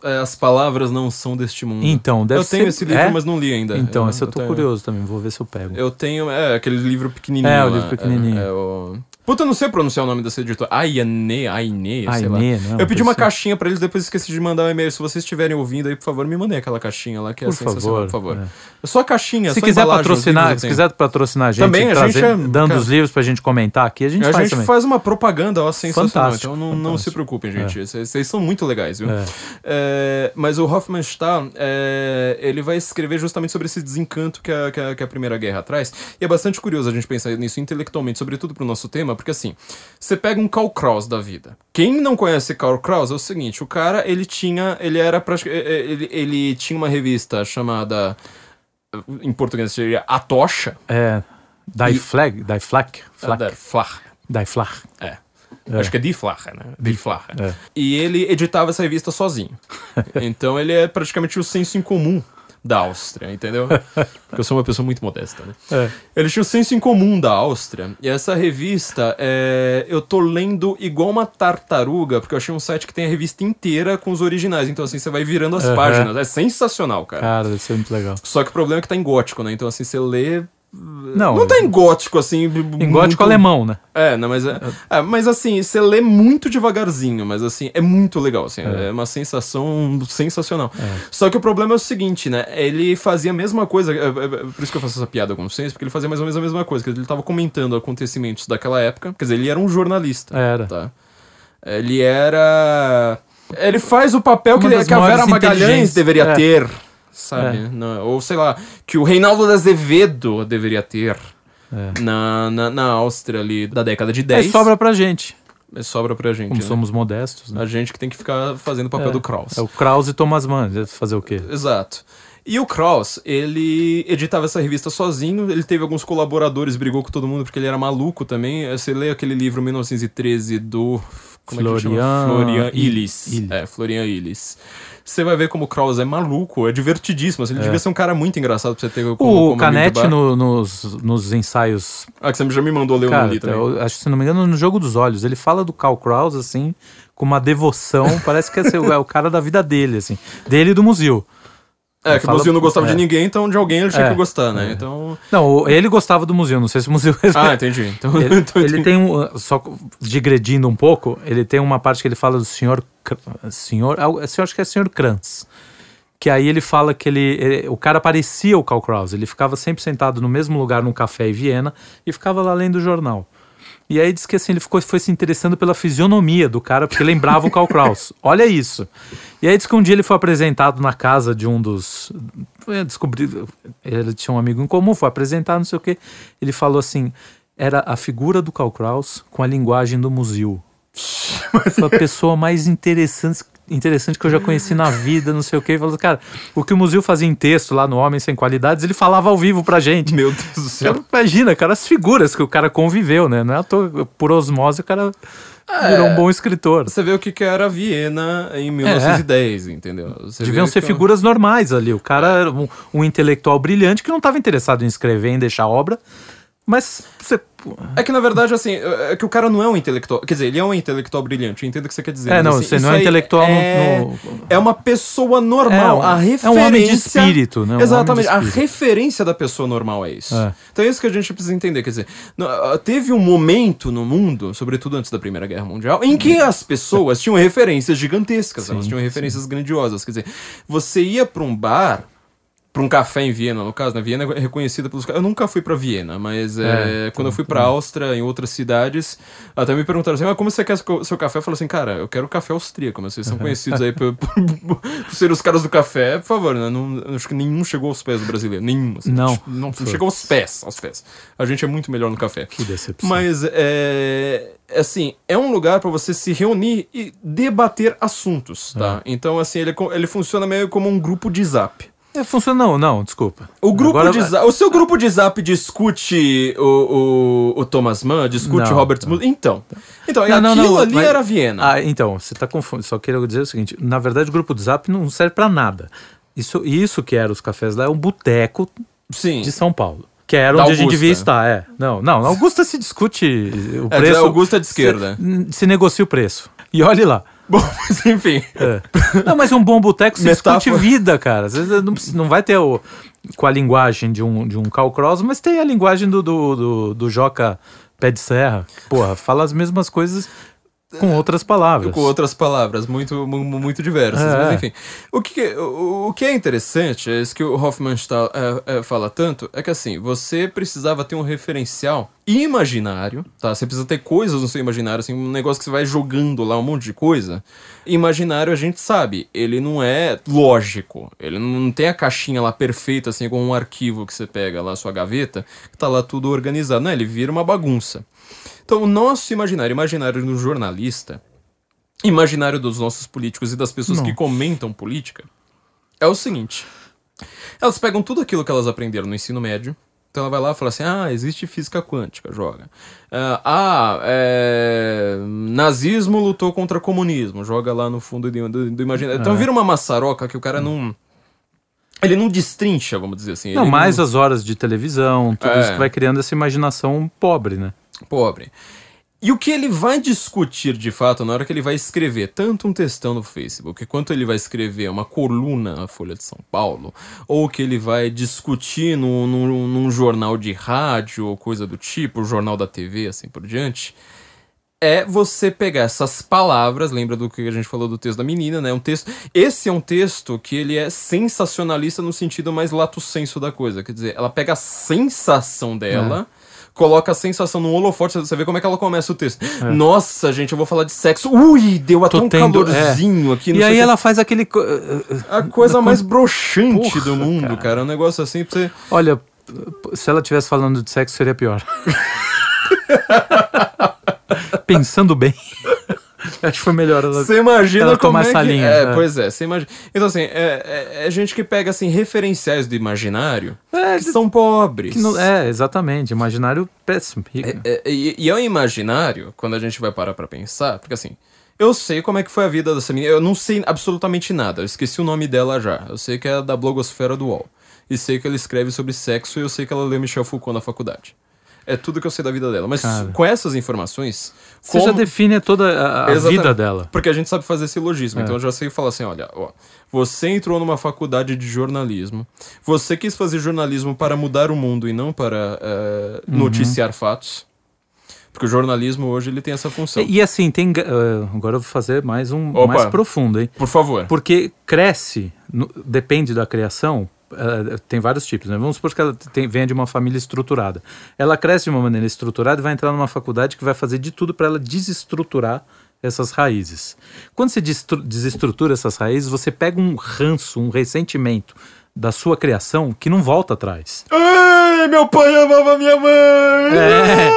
É, As palavras não são deste mundo. Então, deve eu tenho ser- esse livro, é? mas não li ainda. Então, esse eu tô tenho- curioso também, vou ver se eu pego. Eu tenho. É, aquele livro pequenininho. É, o livro pequenininho. É, é o... Puta, eu não sei pronunciar o nome dessa editora. Aiane, Aine, sei lá. Aine, não, eu pedi uma assim. caixinha pra eles, depois esqueci de mandar um e-mail. Se vocês estiverem ouvindo aí, por favor, me mandem aquela caixinha lá, que é Por sensacional, favor, por favor. é. É só a caixinha, Se só quiser patrocinar, se tenho. quiser patrocinar a gente, Também, a gente é- dando cara, os livros pra gente comentar aqui, a gente A faz gente também. faz uma propaganda, ó, sensacional. Fantástico, então não, não se fantástico. preocupem, gente. Vocês vocês são muito legais, viu? É. É, mas o Hoffmannsthal, é, ele vai escrever justamente sobre esse desencanto que a, que, a, que a Primeira Guerra traz. E é bastante curioso a gente pensar nisso intelectualmente, sobretudo pro nosso tema, porque assim, você pega um Karl Kraus da vida. Quem não conhece Karl Kraus é o seguinte, o cara, ele tinha, ele era praticamente, ele, ele tinha uma revista chamada em português seria a tocha. É. Die Flag, Die Flak, Flak, Der Flach. Die Flak. É. Acho que é Die Flache, né? Die Flache. É. E ele editava essa revista sozinho. então ele é praticamente o senso em comum da Áustria, entendeu? Porque eu sou uma pessoa muito modesta, né? É. Ele tinha o senso em comum da Áustria. E essa revista, é, eu tô lendo igual uma tartaruga, porque eu achei um site que tem a revista inteira com os originais. Então, assim, você vai virando as Aham. páginas. É sensacional, cara. Cara, deve ser muito legal. Só que o problema é que tá em gótico, né? Então, assim, você lê. Não, Não tá em gótico, assim. em gótico alemão, né? É, não, mas é, é, mas assim, você lê muito devagarzinho, mas assim, é muito legal, assim, é, uma sensação sensacional. Só que o problema é o seguinte, né? Ele fazia a mesma coisa, é, é, é por isso que eu faço essa piada com vocês, porque ele fazia mais ou menos a mesma coisa, que ele tava comentando acontecimentos daquela época, quer dizer, ele era um jornalista. Era. Tá? Ele era. Ele faz o papel que, Uma que a Vera Magalhães deveria É. ter, sabe? Não, ou sei lá, que o Reinaldo de Azevedo deveria ter. Na, na, na Áustria ali da década de 10. Aí sobra pra gente, Mas sobra pra gente. como né? somos modestos, né? A gente que tem que ficar fazendo o papel do Kraus. É o Kraus e Thomas Mann, fazer o quê? Exato. E o Kraus, ele editava essa revista sozinho, ele teve alguns colaboradores, brigou com todo mundo porque ele era maluco também. Você lê aquele livro 1913 do. Como é que ele chama? Florian Florian I- Illis. Illis. É, Florian Illis. Você vai ver como o Kraus é maluco, é divertidíssimo. assim, Ele devia ser um cara muito engraçado pra você ter como, O como Canete no- nos, nos ensaios. Ah, que você já me mandou ler o Cara, ali também. eu acho que se não me engano, no Jogo dos Olhos, ele fala do Karl Kraus, assim, com uma devoção. parece que é, é o cara da vida dele, assim. Dele e do museu. É, que o Brasil não gostava é. de ninguém, então de alguém ele tinha É, que gostar, né? Então. Não, ele gostava do museu, não sei se o museu. Ah, entendi. Então, Ele, então ele entendi. tem um. Só digredindo um pouco, ele tem uma parte que ele fala do senhor. Senhor. Eu acho que é senhor Kranz. Que aí ele fala que ele, ele- O cara parecia o Karl Kraus. Ele ficava sempre sentado no mesmo lugar num café em Viena e ficava lá lendo o jornal. E aí diz que assim, ele ficou, foi se interessando pela fisionomia do cara, porque lembrava o Karl Kraus. Olha isso. E aí diz que um dia ele foi apresentado na casa de um dos. foi descobrir. Ele tinha um amigo em comum, foi apresentado, não sei o quê. Ele falou assim: era a figura do Karl Kraus com a linguagem do museu. Foi a pessoa mais interessante, interessante que eu já conheci na vida, não sei o quê. Falou, cara, o que o museu fazia em texto lá no Homem Sem Qualidades, ele falava ao vivo pra gente. Meu Deus do céu. Imagina, cara, as figuras que o cara conviveu, né? Não é à toa, por osmose, o cara É. virou um bom escritor. Você vê o que, que era Viena em 1910, entendeu? Você Deviam ser que- figuras normais ali. O cara era um, um intelectual brilhante que não estava interessado em escrever, em deixar obra, mas você. É que na verdade, assim, é que o cara não é um intelectual. Quer dizer, ele é um intelectual brilhante, eu entendo o que você quer dizer. É, não, assim, você não é intelectual é... no- é uma pessoa normal. É, a é um referência. homem de espírito, né? Um Exatamente. de A espírito. referência da pessoa normal é isso. É. Então é isso que a gente precisa entender. Quer dizer, ah, teve um momento no mundo, sobretudo antes da Primeira Guerra Mundial, em que as pessoas tinham referências gigantescas, elas Sim, tinham referências grandiosas. Quer dizer, você ia pra um bar. Pra um café em Viena, no caso, né? Viena é reconhecida pelos. Eu nunca fui pra Viena, mas é, É, quando eu fui pra Áustria, em outras cidades, até me perguntaram assim: ah, como você quer seu seu café? Eu falei assim, cara, eu quero café austríaco, mas vocês são conhecidos aí por, por, por ser os caras do café, por favor, né? Não, acho que nenhum chegou aos pés do brasileiro. Nenhum. assim, Não. Não, Foi. chegou aos pés, aos pés. A gente é muito melhor no café. Que decepção. Mas é assim, é um lugar pra você se reunir e debater assuntos, tá? Então assim, ele, é ele funciona meio como um grupo de zap. É, funciona. Não, não, desculpa. O grupo Agora- de zap, o seu grupo de zap discute o, o, o Thomas Mann, discute Não, o Robert. Musil. Então. Então, Não, aquilo não, ali mas- era Viena. Ah, então, você tá confundindo. Só queria dizer o seguinte: na verdade, o grupo do Zap não serve pra nada. Isso, isso que era os cafés lá é um boteco de São Paulo. Que era Da onde a gente devia estar, é. Não, não, Augusta se discute o É, preço. Augusta é de esquerda. Se, se negocia o preço. E olhe lá. Bom, mas enfim. É. Não, mas um bom boteco se Metáfora. discute vida, cara. Às vezes não, precisa- não vai ter o, com a linguagem de um, de um Carl Cross, mas tem a linguagem do, do, do, do Joca Pé de Serra. Porra, fala as mesmas coisas com outras palavras. Com outras palavras, muito, mu- muito diversas. É. Mas enfim. O que, o, o que é interessante, é isso que o Hofmannsthal é, é, fala tanto, é que assim, você precisava ter um referencial imaginário, tá? Você precisa ter coisas no seu imaginário, assim, um negócio que você vai jogando lá um monte de coisa. Imaginário, a gente sabe, ele não é lógico. Ele não tem a caixinha lá perfeita, assim, com um arquivo que você pega lá, sua gaveta, que tá lá tudo organizado. Não, ele vira uma bagunça. Então, o nosso imaginário, imaginário do jornalista, imaginário dos nossos políticos e das pessoas que Nossa. comentam política, é o seguinte. Elas pegam tudo aquilo que elas aprenderam no ensino médio. Então ela vai lá e fala assim: ah, existe física quântica, joga. Ah, ah, é... nazismo lutou contra comunismo, joga lá no fundo do, do, do imaginário. Então vira uma maçaroca que o cara não. Ele não destrincha, vamos dizer assim. Não, mais as horas de televisão, tudo É. isso que vai criando essa imaginação pobre, né? Pobre. E o que ele vai discutir de fato na hora que ele vai escrever tanto um textão no Facebook quanto ele vai escrever uma coluna na Folha de São Paulo, ou que ele vai discutir no, num, num jornal de rádio ou coisa do tipo, jornal da TV, assim por diante, é você pegar essas palavras, lembra do que a gente falou do texto da menina, né? Um texto. Esse é um texto que ele é sensacionalista no sentido mais lato senso da coisa. Quer dizer, ela pega a sensação dela. Coloca a sensação no holofote, você vê como é que ela começa o texto. Nossa, gente, eu vou falar de sexo. Ui, deu até Tô um tendo- calorzinho aqui. não E aí ela faz aquele. co- A coisa mais broxante Porra, do mundo, cara. Um negócio assim pra você. Olha, se ela estivesse falando de sexo, seria pior. Pensando bem. Acho que foi melhor. Ela... Você imagina ela como tomar é essa que... linha, É, é. pois é, você imagina... Então, assim, é, é, é gente que pega, assim, referenciais do imaginário É, que são pobres. que não- é, exatamente. Imaginário péssimo. É, é, e, e é o imaginário, quando a gente vai parar pra pensar, porque assim, eu sei como é que foi a vida dessa menina, eu não sei absolutamente nada, eu esqueci o nome dela já. Eu sei que é da blogosfera do UOL. E sei que ela escreve sobre sexo e eu sei que ela leu Michel Foucault na faculdade. É tudo que eu sei da vida dela. Mas Cara. com essas informações. Você já como- define toda a, a vida dela. Porque a gente sabe fazer esse logismo. É. Então eu já sei falar assim: olha, ó, você entrou numa faculdade de jornalismo. Você quis fazer jornalismo para mudar o mundo e não para eh, Uhum. noticiar fatos. Porque o jornalismo hoje ele tem essa função. E, e assim, tem. eh, agora eu vou fazer mais um Opa. mais profundo, hein? Por favor. Porque cresce, no- depende da criação, eh, tem vários tipos, né? Vamos supor que ela tem, venha de uma família estruturada. Ela cresce de uma maneira estruturada e vai entrar numa faculdade que vai fazer de tudo para ela desestruturar essas raízes. Quando você desestrutura essas raízes, você pega um ranço, um ressentimento da sua criação que não volta atrás. Ai, meu pai amava minha mãe! É.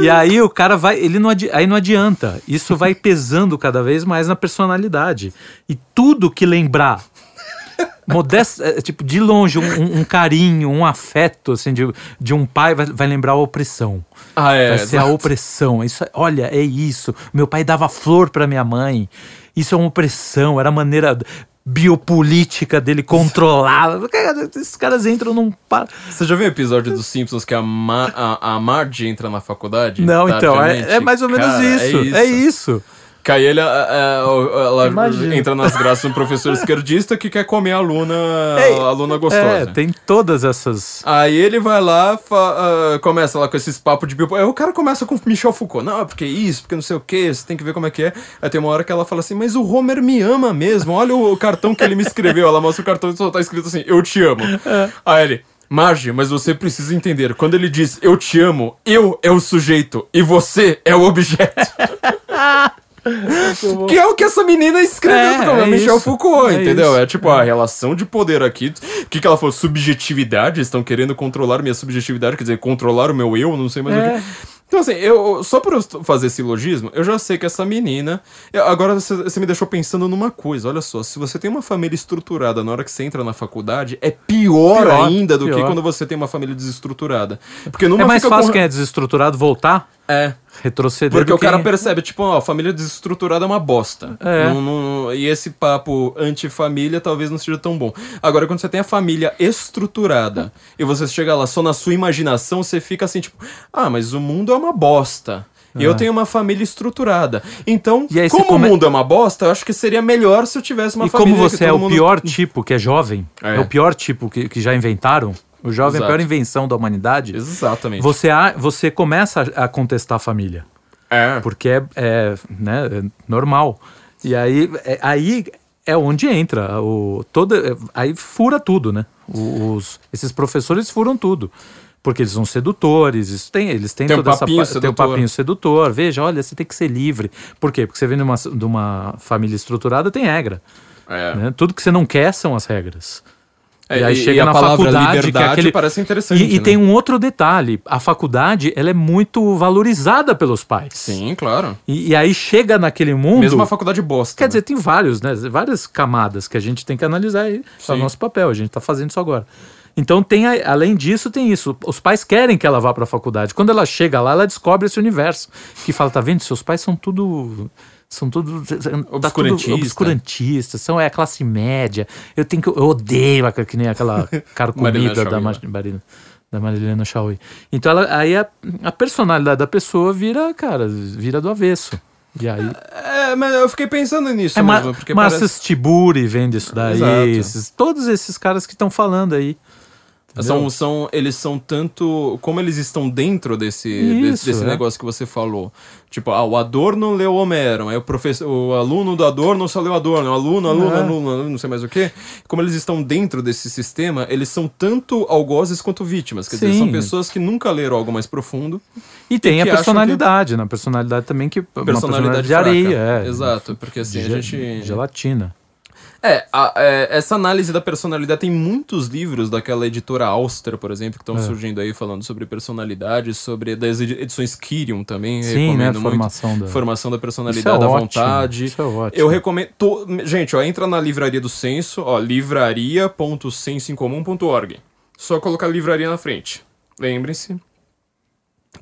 E aí o cara vai, ele não adi- aí não adianta. Isso vai pesando cada vez mais na personalidade. E tudo que lembrar modesto, é, tipo de longe um, um- carinho, um afeto assim de, de um pai vai, vai lembrar a opressão. Ah, é. vai ser a exato. opressão. Isso, é- olha, é isso. Meu pai dava flor para minha mãe. Isso é uma opressão, era a maneira biopolítica dele controlar. Cara, Esses caras entram num pa- Você já viu o episódio dos Simpsons que a, Ma a, a Marge entra na faculdade? Não, então, é, é mais ou menos Cara, isso. É isso. Cai ele, a- a- a- ela Imagina. entra nas graças de um professor esquerdista que quer comer a aluna, É, a aluna gostosa. É, tem todas essas. Aí ele vai lá, fa- ah, começa lá com esses papos de. Aí o cara começa com Michel Foucault. Não, porque isso, porque não sei o que, você tem que ver como é que é. Aí tem uma hora que ela fala assim, mas o Homer me ama mesmo. Olha o cartão que ele me escreveu. Ela mostra o cartão e só tá escrito assim, eu te amo. Aí ele. Marge, mas você precisa entender. Quando ele diz eu te amo, eu é o sujeito e você é o objeto. Que é o que essa menina escreveu É, é é Michel isso. Foucault, É entendeu? isso. É tipo a relação de poder aqui. O que, que ela falou? Subjetividade? Estão querendo controlar minha subjetividade, quer dizer, controlar o meu eu, não sei mais É. o que. Então, assim, eu, só por eu fazer esse logismo, eu já sei que essa menina. eu- agora você, você me deixou pensando numa coisa: olha só, se você tem uma família estruturada na hora que você entra na faculdade, é pior, Pior, ainda do que pior. quando você tem uma família desestruturada. Porque numa É mais fácil com- quem é desestruturado voltar, É. retroceder. Porque o cara percebe, tipo, ó, a família desestruturada é uma bosta. É. Não- não- e esse papo anti-família talvez não seja tão bom. Agora, quando você tem a família estruturada e você chega lá só na sua imaginação, você fica assim, tipo, ah, mas o mundo é uma bosta. E eu tenho uma família estruturada. Então, É. E como come- o mundo é uma bosta, eu acho que seria melhor se eu tivesse uma E família como que você é o mundo- pior tipo que é jovem, é, É. o pior tipo que, que já inventaram, o jovem é a Exato. pior invenção da humanidade, Exatamente. você, a- você começa a, a contestar a família. É. Porque é, é, né, é normal. E aí é, aí é onde entra o toda aí fura tudo, né? Os, esses professores furam tudo. Porque eles são sedutores, isso tem, eles têm Tem um toda essa papinho pa- tem o sedutor. papinho sedutor. Veja, olha, você tem que ser livre. Por quê? Porque você vem de uma, de uma família estruturada, tem regra. É. né? Tudo que você não quer são as regras. É, e aí chega e a na palavra faculdade, que é liberdade aquele... parece interessante, E, e né? tem um outro detalhe, a faculdade, ela é muito valorizada pelos pais. Sim, claro. E, e aí chega naquele mundo... Mesmo uma faculdade bosta. Quer né? dizer, tem vários, né? Várias camadas que a gente tem que analisar aí. É o Sim. nosso papel, a gente tá fazendo isso agora. Então, tem, a- além disso, tem isso. Os pais querem que ela vá para a faculdade. Quando ela chega lá, ela descobre esse universo. Que fala, tá vendo? Seus pais são tudo. São tudo. tá obscurantistas, são é a classe média. Eu tenho que. Eu odeio a- que nem aquela cara Marilena comida da, Chauí, Ma-? Marina- da Marilena Chauí. Então, ela, aí a, a personalidade da pessoa vira, cara, vira do avesso. E aí. É, mas eu fiquei pensando nisso É, mesmo, porque Marcius parece... Tiburi vem disso daí. Esses- todos esses caras que estão falando aí. São, são, eles são tanto. Como eles estão dentro desse, Isso, desse, desse é. negócio que você falou. Tipo, ah, o Adorno leu Homero, aí o, professor, o aluno do Adorno só leu Adorno, o aluno, aluno, É. aluno, aluno, não sei mais o quê. Como eles estão dentro desse sistema, eles são tanto algozes quanto vítimas. Quer dizer, Sim. são pessoas que nunca leram algo mais profundo. E tem que a personalidade, na personalidade também que uma Personalidade de areia, fraca. é. Exato, porque assim, a Ge- gente. Gelatina. É, a- é, essa análise da personalidade tem muitos livros daquela editora Auster, por exemplo, que estão É. surgindo aí falando sobre personalidade, sobre das edi- edições Kyrium também. Sim, né? recomendo muito. Formação da. Formação da é personalidade ótimo, vontade. Isso é ótimo. Eu recomendo. to- Gente, ó, entra na livraria do Censo, ó, livraria.sensoincomum.org. Só colocar livraria na frente. Lembrem-se.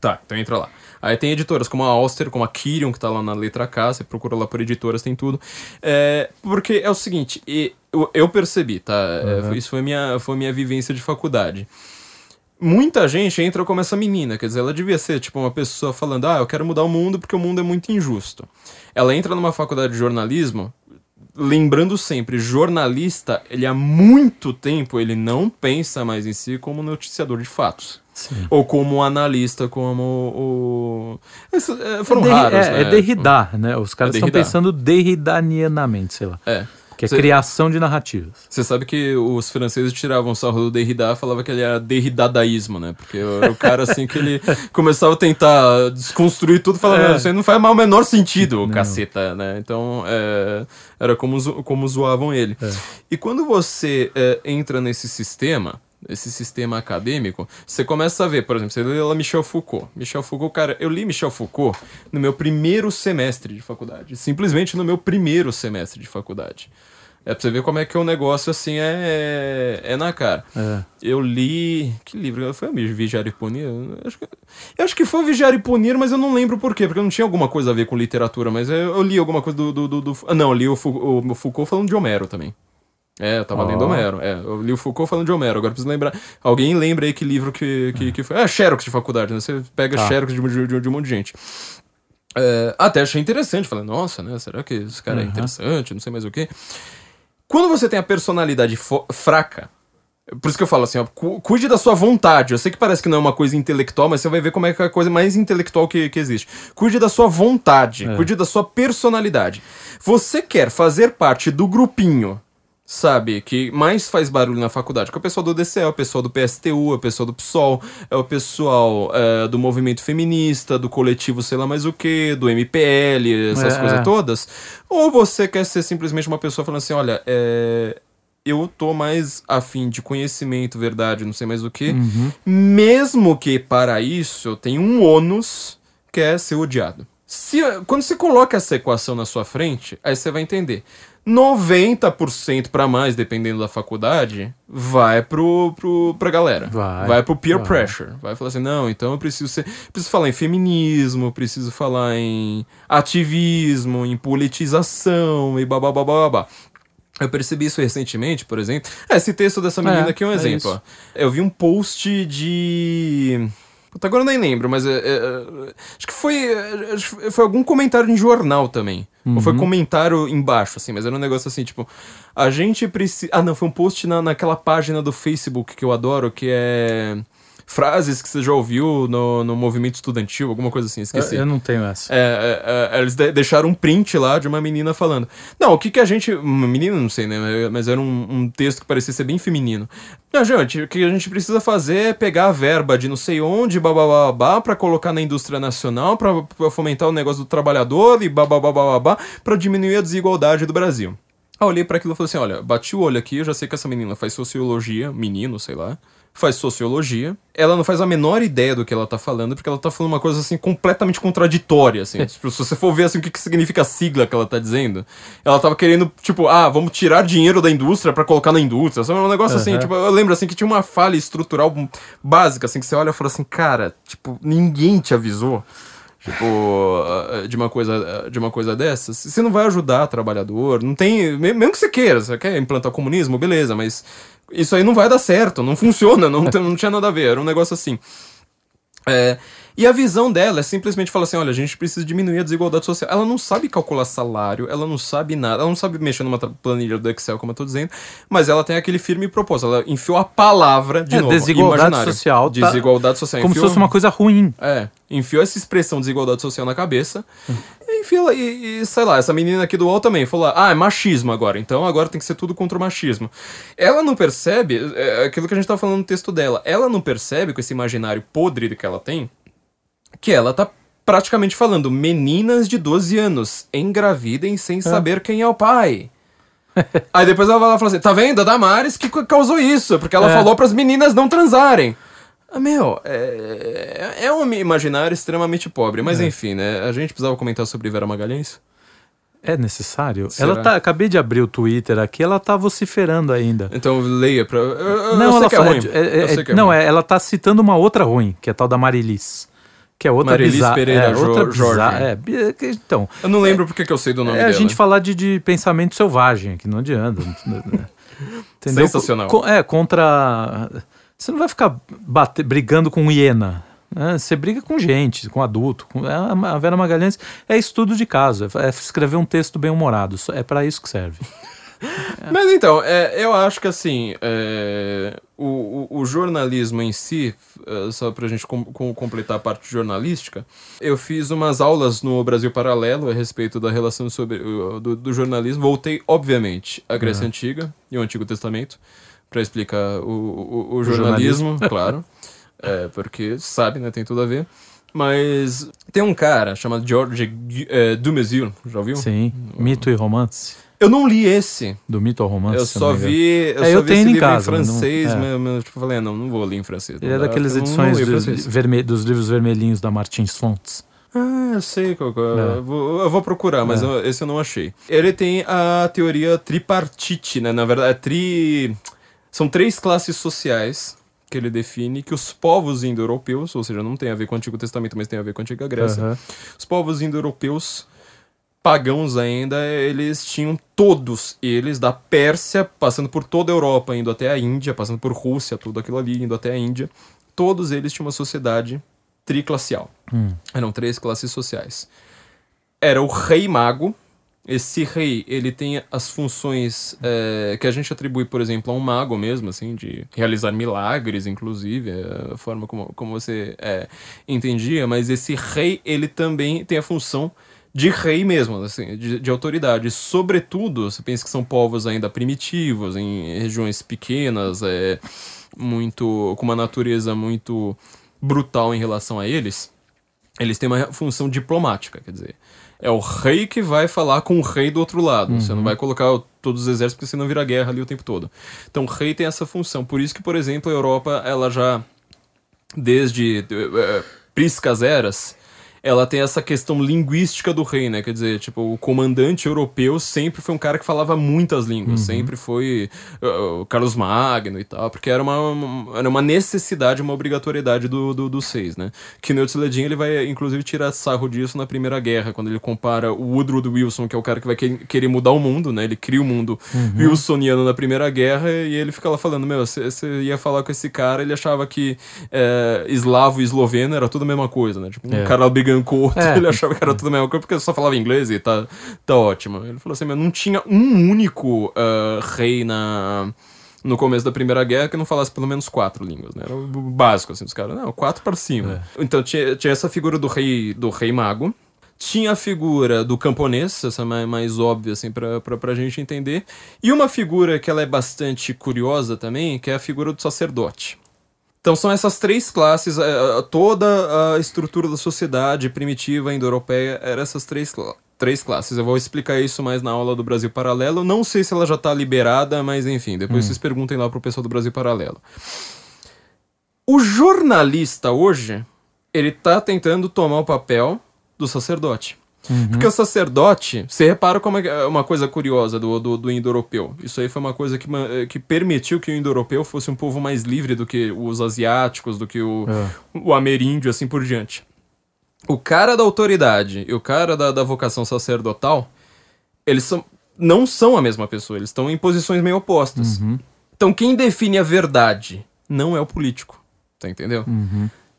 Tá, então entra lá. Aí tem editoras como a Auster, como a Kyrion, que tá lá na letra K, você procura lá por editoras, tem tudo. É, porque é o seguinte, e eu, eu percebi, tá? É, Uhum. isso foi minha, foi minha vivência de faculdade. Muita gente entra como essa menina, quer dizer, ela devia ser tipo uma pessoa falando, ah, eu quero mudar o mundo porque o mundo é muito injusto. Ela entra numa faculdade de jornalismo, lembrando sempre, jornalista, ele há muito tempo ele não pensa mais em si como noticiador de fatos. Sim. Ou como analista, como o. Esses, é, foram é, Derri- raros, é, né? é Derrida, né? Os caras É estão pensando derridanianamente, sei lá. É. Que é Cê- criação de narrativas. Você sabe que os franceses tiravam sarro do Derrida, falava que ele era derridadaísmo, né? Porque era o cara assim que ele começava a tentar desconstruir tudo, falando, É. "Não, isso aí não faz mais o menor sentido, o Não. caceta, né? Então, é, era como, como zoavam ele. É. E quando você é, entra nesse sistema, esse sistema acadêmico, você começa a ver, por exemplo, você lê lá Michel Foucault. Michel Foucault, cara, eu li Michel Foucault no meu primeiro semestre de faculdade. Simplesmente no meu primeiro semestre de faculdade. É pra você ver como é que o negócio, assim, é, é na cara. É. Eu li. Que livro? Foi o Vigiar e Punir? Eu acho, que, eu acho que foi o Vigiar e Punir, mas eu não lembro por quê, porque não tinha alguma coisa a ver com literatura, mas eu, eu li alguma coisa do. do, do, do- ah, não, eu li o, Fou- o Foucault falando de Homero também. É, eu tava Ó. lendo Homero. É, eu li o Foucault falando de Homero. Agora preciso lembrar. Alguém lembra aí que livro que, que, que foi? Ah, Xerox de faculdade, né? Você pega Tá. Xerox de, de, de um monte de gente. É, até achei interessante. Falei, nossa, né? Será que esse cara é Uhum. interessante? Não sei mais o quê. Quando você tem a personalidade fraca, por isso que eu falo assim, ó, cu- cuide da sua vontade. Eu sei que parece que não é uma coisa intelectual, mas você vai ver como é que é a coisa mais intelectual que, que existe. Cuide da sua vontade, É. cuide da sua personalidade. Você quer fazer parte do grupinho, sabe, que mais faz barulho na faculdade, que é o pessoal do DCE, o pessoal do PSTU, é o pessoal do PSOL, é o pessoal é, do movimento feminista, do coletivo sei lá mais o que, do MPL, essas É. coisas todas. Ou você quer ser simplesmente uma pessoa falando assim, olha, é, eu tô mais afim de conhecimento, verdade, não sei mais o que. Uhum. Mesmo que para isso eu tenha um ônus que é ser odiado. Se, quando você coloca essa equação na sua frente, aí você vai entender. 90% para mais, dependendo da faculdade, vai pro, pro, pra galera. Vai, pro peer vai. pressure. Vai falar assim, não, então eu preciso ser. Preciso falar em feminismo, preciso falar em ativismo, em politização e babá babá. Eu percebi isso recentemente, por exemplo. É, esse texto dessa menina É, aqui é um é exemplo. Eu vi um post de. Puta, agora eu nem lembro, mas é, é, é, acho que foi. é, foi algum comentário em jornal também. Ou Uhum. foi comentário embaixo, assim, mas era um negócio assim, tipo. A gente precisa. Ah, não, foi um post na, naquela página do Facebook que eu adoro, que é. Frases que você já ouviu no, no movimento estudantil, alguma coisa assim, Eu, esqueci. eu não tenho essa. É, é, é, eles de- deixaram um print lá de uma menina falando. Não, o que que a gente. Uma menina, não sei, né? Mas era um, um texto que parecia ser bem feminino. Não, gente, o que a gente precisa fazer é pegar a verba de não sei onde, babá, pra colocar na indústria nacional, pra, pra fomentar o negócio do trabalhador e babá, pra diminuir a desigualdade do Brasil. Aí eu olhei pra aquilo e falei assim: olha, bati o olho aqui, eu já sei que essa menina faz sociologia, menino, sei lá, faz sociologia. Ela não faz a menor ideia do que ela tá falando, porque ela tá falando uma coisa assim completamente contraditória, assim. Tipo, se você for ver assim o que, que significa a sigla que ela tá dizendo, ela tava querendo, tipo, ah, vamos tirar dinheiro da indústria pra colocar na indústria. Sabe? Um negócio assim, Aham. tipo, eu lembro assim que tinha uma falha estrutural básica, assim, que você olha e fala assim, cara, tipo, ninguém te avisou. Tipo, ah, de uma coisa, de uma coisa dessas, você não vai ajudar trabalhador, não tem, me- mesmo que você queira, você quer implantar comunismo, beleza, mas isso aí não vai dar certo, não funciona, não, não tinha nada a ver, era um negócio assim. É, e a visão dela é simplesmente falar assim: olha, a gente precisa diminuir a desigualdade social. Ela não sabe calcular salário, ela não sabe nada, ela não sabe mexer numa planilha do Excel, como eu tô dizendo, mas ela tem aquele firme propósito. Ela enfiou a palavra de É, novo. desigualdade imaginário. social tá- Desigualdade social. Como se fosse uma coisa ruim. é, enfiou essa expressão desigualdade social na cabeça. E, enfiou, e, e, sei lá, essa menina aqui do UOL também falou: ah, é machismo agora, então agora tem que ser tudo contra o machismo. Ela não percebe, é aquilo que a gente tá falando no texto dela, ela não percebe com esse imaginário podre que ela tem, que ela tá praticamente falando meninas de 12 anos engravidem sem saber quem é o pai. Aí depois ela vai lá e fala assim: tá vendo? A Damares que ca- causou isso, porque ela É. falou pras meninas não transarem. Ah, meu, é, é um imaginário extremamente pobre. É. Mas enfim, né? A gente precisava comentar sobre Vera Magalhães? É necessário? Será? Ela tá. Acabei de abrir o Twitter aqui, ela tá vociferando ainda. Então leia pra. Eu, não, eu ela que é ruim. é- é- Eu sei que é não, ruim. é, ela tá citando uma outra ruim, que é a tal da Marilis. Que é outra Marilis bizarra. Pereira é, Jo- outra Jorge. bizarra. É, então, Eu não lembro porque que eu sei do nome é a dela. gente falar de, de pensamento selvagem, que não adianta. Entendeu? Sensacional. Co- é, contra. Você não vai ficar brigando com hiena. né? Você briga com gente, com adulto. Com... é, A Vera Magalhães é estudo de caso, é é escrever um texto bem humorado. É para isso que serve. Mas então, é, eu acho que assim, é, o, o, o jornalismo em si, é, só pra gente com- com- completar a parte jornalística, eu fiz umas aulas no Brasil Paralelo a respeito da relação sobre, do, do jornalismo. Voltei, obviamente, à Grécia Antiga e o Antigo Testamento pra explicar o, o, o jornalismo, claro. É, porque sabe, né? Tem tudo a ver. Mas tem um cara chamado George é, Dumézil, já ouviu? Sim. Mito e romance. Eu não li esse. Do mito ao romance. Eu só não vi, eu É, só eu vi tenho esse em livro casa, em mas não- francês, é. mas, mas, tipo, eu falei, não, não vou ler em francês. Ele não é daqueles não- edições não francês. verme- dos livros vermelhinhos da Martins Fontes. Ah, eu sei qual, qual- eu, vou, eu vou procurar, mas É. eu- esse eu não achei. Ele tem a teoria tripartite, né? Na verdade, é tri... São três classes sociais que ele define que os povos indo-europeus, ou seja, não tem a ver com o Antigo Testamento, mas tem a ver com a Antiga Grécia, Aham. os povos indo-europeus pagãos ainda, eles tinham todos eles da Pérsia, passando por toda a Europa, indo até a Índia, passando por Rússia, tudo aquilo ali, indo até a Índia. Todos eles tinham uma sociedade triclassial. Hum. Eram três classes sociais. Era o rei mago. Esse rei, ele tem as funções é, que a gente atribui, por exemplo, a um mago mesmo, assim, de realizar milagres, inclusive, é a forma como, como você é, entendia, mas esse rei, ele também tem a função de rei mesmo, assim, de, de autoridade. Sobretudo, você pensa que são povos ainda primitivos, em regiões pequenas, é, muito com uma natureza muito brutal em relação a eles, eles têm uma função diplomática, quer dizer, é o rei que vai falar com o rei do outro lado. Você não vai colocar todos os exércitos porque senão vira guerra ali o tempo todo. Então o rei tem essa função. Por isso que, por exemplo, a Europa, ela já desde eh, priscas eras, ela tem essa questão linguística do rei, né? Quer dizer, tipo, o comandante europeu sempre foi um cara que falava muitas línguas, sempre foi uh, Carlos Magno e tal, porque era uma, uma- era uma necessidade, uma obrigatoriedade do, do, dos seis, né? Que Knut Ledin, ele vai, inclusive, tirar sarro disso na Primeira Guerra, quando ele compara o Woodrow Wilson, que é o cara que vai que- querer mudar o mundo, né? Ele cria o mundo wilsoniano na Primeira Guerra e ele fica lá falando, meu, você ia falar com esse cara, ele achava que é, eslavo e esloveno era tudo a mesma coisa, né? Tipo, um É. cara brigando com o outro, É. ele achava que era tudo a mesma coisa porque só falava inglês e tá, tá ótimo. Ele falou assim, mas não tinha um único ah, rei na... No começo da Primeira Guerra, que não falasse pelo menos quatro línguas, né? Era o básico, assim, dos caras. Não, quatro para cima. Então tinha, tinha essa figura do rei, do rei mago, tinha a figura do camponês, essa mais, mais óbvia, assim, pra, pra, pra gente entender. E uma figura que ela é bastante curiosa também, que é a figura do sacerdote. Então são essas três classes, eh, toda a estrutura da sociedade primitiva indo-europeia era essas três, Três classes. Eu vou explicar isso mais na aula do Brasil Paralelo. Não sei se ela já tá liberada, mas enfim, depois vocês perguntem lá pro pessoal do Brasil Paralelo. O jornalista hoje, ele tá tentando tomar o papel do sacerdote. Porque o sacerdote, você repara como é uma coisa curiosa do, do, do indo-europeu. Isso aí foi uma coisa que, que permitiu que o indo-europeu fosse um povo mais livre do que os asiáticos, do que o, o ameríndio, assim por diante. O cara da autoridade e o cara da, da vocação sacerdotal, eles são, não são a mesma pessoa, eles estão em posições meio opostas. Então quem define a verdade não é o político, tá entendeu?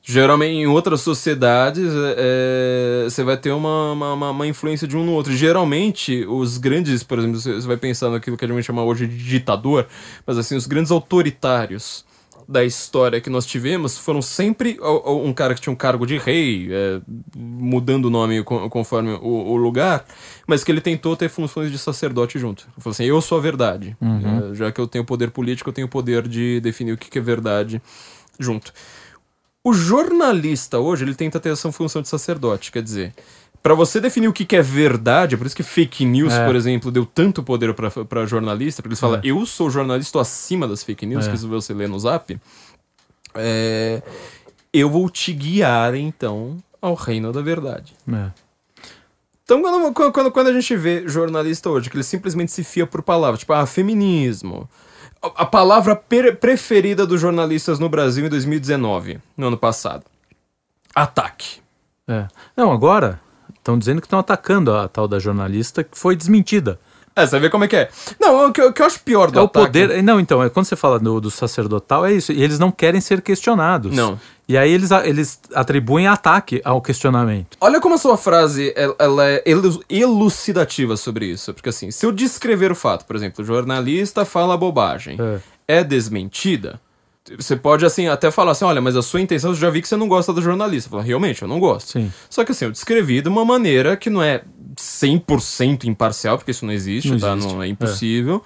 Geralmente, em outras sociedades, é, é, você vai ter uma, uma, uma- influência de um no outro. Geralmente, os grandes, por exemplo, você vai pensar naquilo que a gente chama hoje de ditador, mas assim, os grandes autoritários da história que nós tivemos foram sempre um cara que tinha um cargo de rei, é, mudando o nome co- conforme o, o lugar, mas que ele tentou ter funções de sacerdote junto. Ele falou assim: eu sou a verdade. É, já que eu tenho poder político, eu tenho o poder de definir o que que é verdade junto. O jornalista hoje, ele tenta ter essa função de sacerdote, quer dizer, Pra você definir o que, que é verdade, é por isso que fake news, É. por exemplo, deu tanto poder pra pra jornalista, porque eles falam, eu sou jornalista, estou acima das fake news, É. que isso você lê no zap. É, eu vou te guiar, então, ao reino da verdade. É. Então, quando, quando, quando a gente vê jornalista hoje, que ele simplesmente se fia por palavras, tipo, ah, feminismo. A, palavra preferida dos jornalistas no Brasil em 2019, no ano passado. Ataque. É. Não, agora estão dizendo que estão atacando a tal da jornalista que foi desmentida. É, você vê como é que é. Não, o que, eu- o que eu acho pior do É o ataque... poder. Não, então, é quando você fala do, do sacerdotal, é isso. E eles não querem ser questionados. Não. E aí eles, eles atribuem ataque ao questionamento. Olha como a sua frase ela, ela é elu- elucidativa sobre isso. Porque assim, se eu descrever o fato, por exemplo, o jornalista fala bobagem, é, desmentida, você pode assim até falar assim, olha, mas a sua intenção, eu já vi que você não gosta do jornalista. Fala, realmente, eu não gosto. Sim. Só que assim, eu descrevi de uma maneira que não é 100% imparcial, porque isso não existe, Não tá? existe. Não é impossível.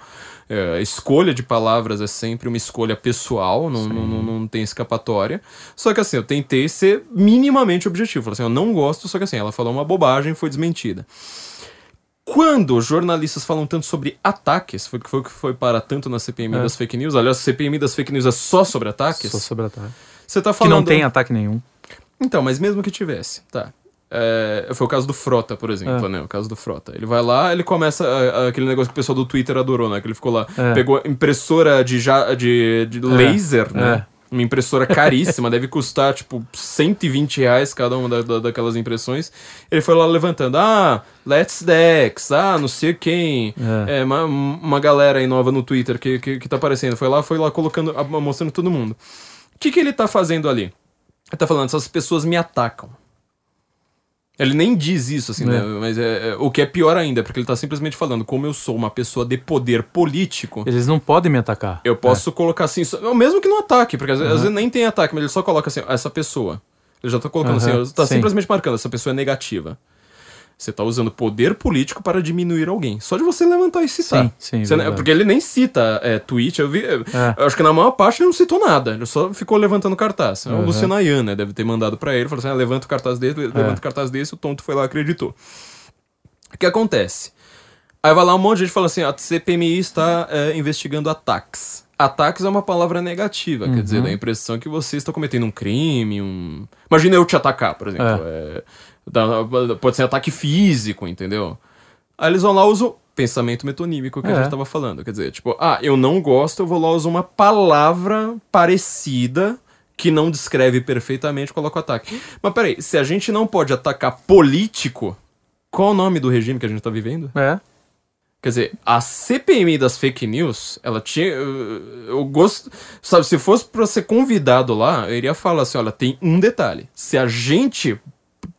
É, a escolha de palavras é sempre uma escolha pessoal, não, não, não, não tem escapatória. Só que assim, eu tentei ser minimamente objetivo. Falei assim, eu não gosto, só que assim, ela falou uma bobagem e foi desmentida. Quando jornalistas falam tanto sobre ataques, foi o que foi o que foi para tanto na CPMI É. das fake news, aliás, a CPMI das fake news é só sobre ataques, Só sobre ataque. você tá Que falando... não tem ataque nenhum. Então, mas mesmo que tivesse, tá. É, foi o caso do Frota, por exemplo, É. né? O caso do Frota. Ele vai lá, ele começa a- a- aquele negócio que o pessoal do Twitter adorou, né? Que ele ficou lá, É. pegou impressora de, ja, de, de laser, né? Uma impressora caríssima, deve custar, tipo, 120 reais cada uma da- da- daquelas impressões. Ele foi lá levantando, ah, Let's Dex, ah, não sei quem. É. É, uma, uma galera aí nova no Twitter que, que, que tá aparecendo. Foi lá, foi lá colocando, mostrando todo mundo. O que, que ele tá fazendo ali? Ele tá falando, essas pessoas me atacam. Ele nem diz isso, assim, É. né? Mas é, é- o que é pior ainda, porque ele tá simplesmente falando, como eu sou uma pessoa de poder político, Eles não podem me atacar. eu posso colocar assim, só- mesmo que no ataque, porque às, vezes- às vezes nem tem ataque, mas ele só coloca assim, essa pessoa. Ele já tá colocando Aham, assim, tá sim. simplesmente marcando, essa pessoa é negativa. Você tá usando poder político para diminuir alguém. Só de você levantar e citar. Sim, sim, Você- porque ele nem cita é, tweet, eu vi. É. Eu acho que na maior parte ele não citou nada. Ele só ficou levantando cartaz. É O Aham. Luciano Ayan, né? Deve ter mandado pra ele, falou assim: ah, levanta o cartaz desse, É. levanta o cartaz desse, o tonto foi lá e acreditou. O que acontece? Aí vai lá um monte de gente fala assim: a CPMI está é, investigando ataques. Ataques é uma palavra negativa, quer Uhum. dizer, dá a impressão que você está cometendo um crime, um. Imagina eu te atacar, por exemplo. É, dá- pode ser ataque físico, entendeu? Aí eles vão lá e usam pensamento metonímico que a É. gente tava falando. Quer dizer, tipo, ah, eu não gosto, eu vou lá usar uma palavra parecida que não descreve perfeitamente, coloco ataque. Mas peraí, se a gente não pode atacar político, qual o nome do regime que a gente tá vivendo? É. Quer dizer, a CPMI das fake news, ela tinha. Eu, eu gosto. Sabe, se fosse pra ser convidado lá, eu iria falar assim: olha, tem um detalhe. Se a gente,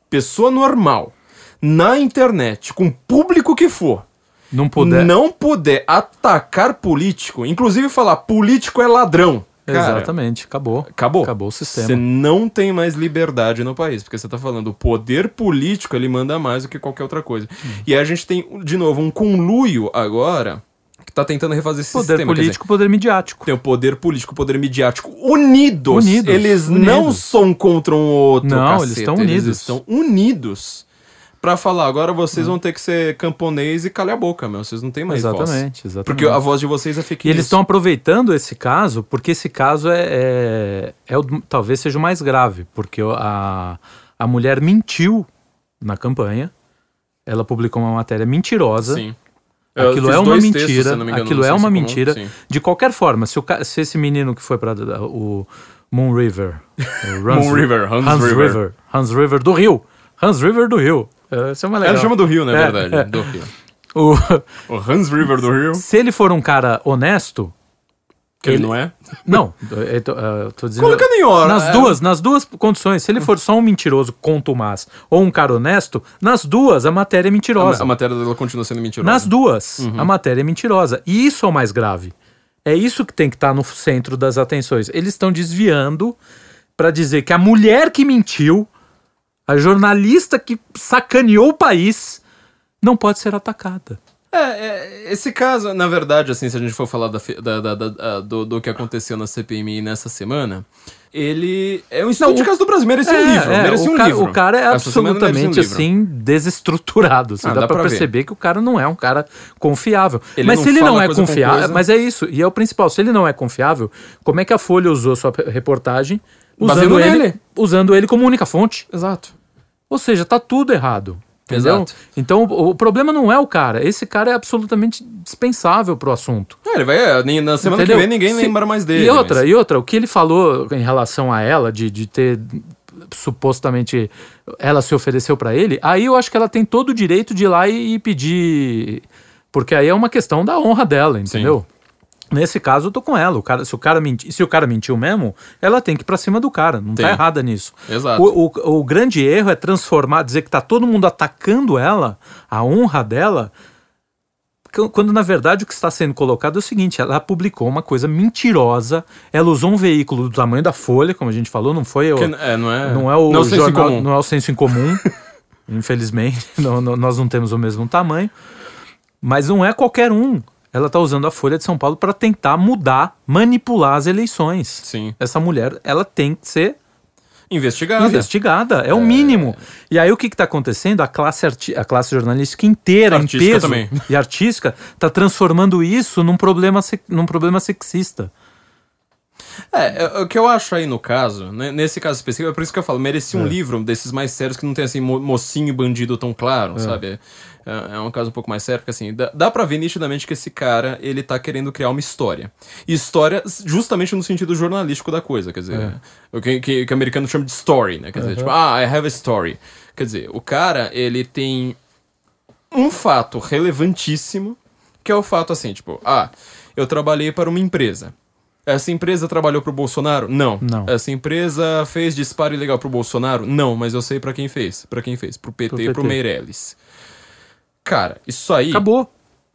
pessoa normal, na internet, com o público que for, Não puder. não puder atacar político, inclusive falar político é ladrão. Cara, Exatamente, acabou. Acabou. Acabou o sistema. Você não tem mais liberdade no país, porque você tá falando, o poder político ele manda mais do que qualquer outra coisa. Hum. E aí a gente tem, de novo, um conluio agora que tá tentando refazer esse Poder sistema. dizer, político, poder midiático. tem o poder político, o poder midiático unidos. Unidos, Eles unidos. não são contra um outro. Não, caceta, eles estão Eles unidos. estão unidos pra falar, agora vocês vão ter que ser camponês e calhar a boca, meu. Vocês não têm mais voz. Exatamente, exatamente. Porque a voz de vocês é fake E eles estão aproveitando esse caso, porque esse caso é, é, é o, talvez seja o mais grave, porque a, a mulher mentiu na campanha, ela publicou uma matéria mentirosa. Sim. Eu Aquilo é uma textos, mentira. me engano, aquilo é uma mentira. sim. De qualquer forma, se, o, se esse menino que foi para o Moon River, o Moon River, Hans River. Hans River do Rio, Hans River do Rio. É, Isso é uma legal. Ela chama do Rio, na É, verdade. é. Do Rio. O- O Hans River do Rio. se ele for um cara honesto, Que ele Ele- não é? Não, eu tô, eu tô dizendo. Colocando em hora. Nas é. duas, nas duas condições. Se ele for só um mentiroso contumaz ou um cara honesto, nas duas a matéria é A, mentirosa. a matéria dela continua sendo mentirosa. Nas duas, a matéria é mentirosa. E isso é o mais grave. É isso que tem que estar no centro das atenções. Eles estão desviando para dizer que a mulher que mentiu, a jornalista que sacaneou o país, não pode ser atacada. É, é, esse caso, na verdade, assim, se a gente for falar da da- da- do, do que aconteceu na CPMI nessa semana, ele é um estudo Não, de caso do Brasil, merecia um livro, é, merecia o, um cara, livro. o cara é um absolutamente livro. assim desestruturado. Assim, Ah, dá, dá pra pra ver. perceber que o cara não é um cara confiável. Ele mas não se ele não é confiável, mas é isso. E é o principal. Se ele não é confiável, como é que a Folha usou sua reportagem usando ele, nele. usando ele como única fonte? Exato. Ou seja, tá tudo errado. Entendeu? Exato. Então o, o problema não é o cara. Esse cara é absolutamente dispensável pro assunto. É, ele vai, é, nem- na semana Entendeu? que vem ninguém Se- lembra mais dele. E outra, mas- e outra, o que ele falou em relação a ela, de, de ter supostamente ela se ofereceu pra ele, aí eu acho que ela tem todo o direito de ir lá e, e pedir. Porque aí é uma questão da honra dela, entendeu? Nesse caso, eu tô com ela. O cara, se, o cara menti, se o cara mentiu mesmo, ela tem que ir pra cima do cara. Não Tem. tá errada nisso. Exato. O, o, o grande erro é transformar, dizer que tá todo mundo atacando ela, a honra dela, qu- quando na verdade o que está sendo colocado é o seguinte: ela publicou uma coisa mentirosa, ela usou um veículo do tamanho da Folha, como a gente falou, não foi o, Que- é, não é, não é o não é o senso jornal, comum. não é o senso em comum. Infelizmente, não- não- nós não temos o mesmo tamanho. Mas não é qualquer um. Ela está usando a Folha de São Paulo para tentar mudar, manipular as eleições. Sim. Essa mulher, ela tem que ser Investigada. investigada, é o mínimo. E aí o que está acontecendo? A classe, arti- a classe jornalística inteira, Artística em peso também. e artística, está transformando isso num problema, se- num problema sexista. É, é, o que eu acho aí no caso, né, nesse caso específico, é por isso que eu falo, merecia um É. livro desses mais sérios que não tem assim, mo- mocinho e bandido tão claro, É. sabe? É, é um caso um pouco mais sério, porque assim, dá, dá pra ver nitidamente que esse cara, ele tá querendo criar uma história. E história justamente no sentido jornalístico da coisa, quer dizer, É. o que, que, que o americano chama de story, né? Quer dizer, tipo, ah, I have a story. Quer dizer, o cara, ele tem um fato relevantíssimo, que é o fato assim, tipo, ah, eu trabalhei para uma empresa. Essa empresa trabalhou pro Bolsonaro? Não. Não. Essa empresa fez disparo ilegal pro Bolsonaro? Não, mas eu sei pra quem fez. Pra quem fez? Pro PT, Pro pro. Meirelles. Cara, isso aí. Acabou.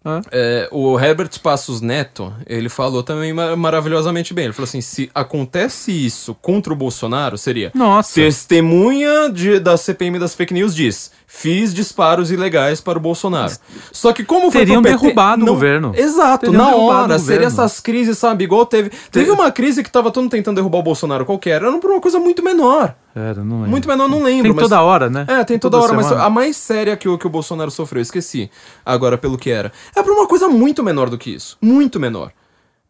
É. É, o Herbert Passos Neto, ele falou também ma- maravilhosamente bem. Ele falou assim: se acontece isso contra o Bolsonaro, seria. Nossa. Testemunha de, da CPM das fake news diz: fiz disparos ilegais para o Bolsonaro. Só que como foi Teriam pro PT, derrubado o não- governo. Exato, Teriam na hora. o Seria essas crises, sabe? Igual teve. Teve uma crise que tava todo mundo tentando derrubar o Bolsonaro qualquer. Era por uma coisa muito menor. Era, não lembro. Muito menor, não lembro. Tem mas- toda hora, né? é, tem toda, hora, mas semana. a mais séria que o, que o Bolsonaro sofreu, eu esqueci. Agora, pelo que era. É por uma coisa muito menor do que isso. Muito menor.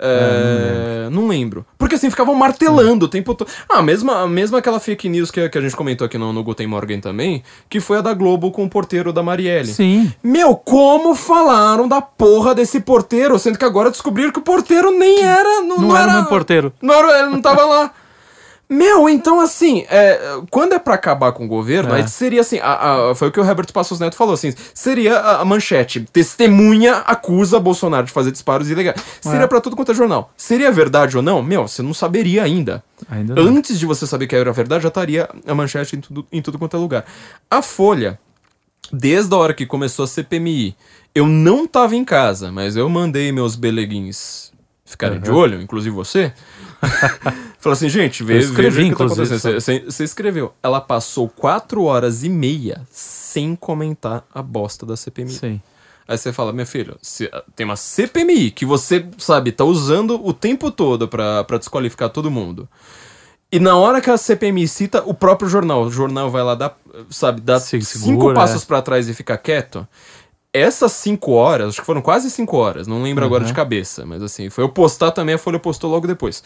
É, não, lembro. Porque assim, ficavam martelando o tempo todo. Ah, mesma, mesma aquela fake news que, que a gente comentou aqui no, no Guten Morgen também, que foi a da Globo com o porteiro da Marielle. Sim. Meu, como falaram da porra desse porteiro, sendo que agora descobriram que o porteiro nem era. Não, Não era o meu porteiro. Não era, ele não tava lá. Meu, então assim, é, quando é pra acabar com o governo, É. aí seria assim, a- a- foi o que o Herbert Passos Neto falou, assim, seria a, a manchete, testemunha acusa Bolsonaro de fazer disparos ilegais. Seria É. pra tudo quanto é jornal. Seria verdade ou não? Meu, você não saberia ainda. Ainda não. Antes de você saber que era verdade, já estaria a manchete em tudo, em tudo quanto é lugar. A Folha, desde a hora que começou a CPMI, eu não tava em casa, mas eu mandei meus beleguins ficarem de olho, inclusive você. Falou assim, gente, vê, escrevi, veja o que tá acontecendo. Você, você- escreveu. Ela passou quatro horas e meia sem comentar a bosta da CPMI. Sim. Aí você fala, minha filha, se- tem uma CPMI que você, sabe, tá usando o tempo todo pra, pra desqualificar todo mundo. E na hora que a CPMI cita o próprio jornal, o jornal vai lá dar, sabe, dá Se cinco segura, passos é. pra trás e fica quieto. Essas cinco horas, acho que foram quase cinco horas, não lembro agora Uhum. de cabeça, mas assim, foi eu postar também, a Folha postou logo depois.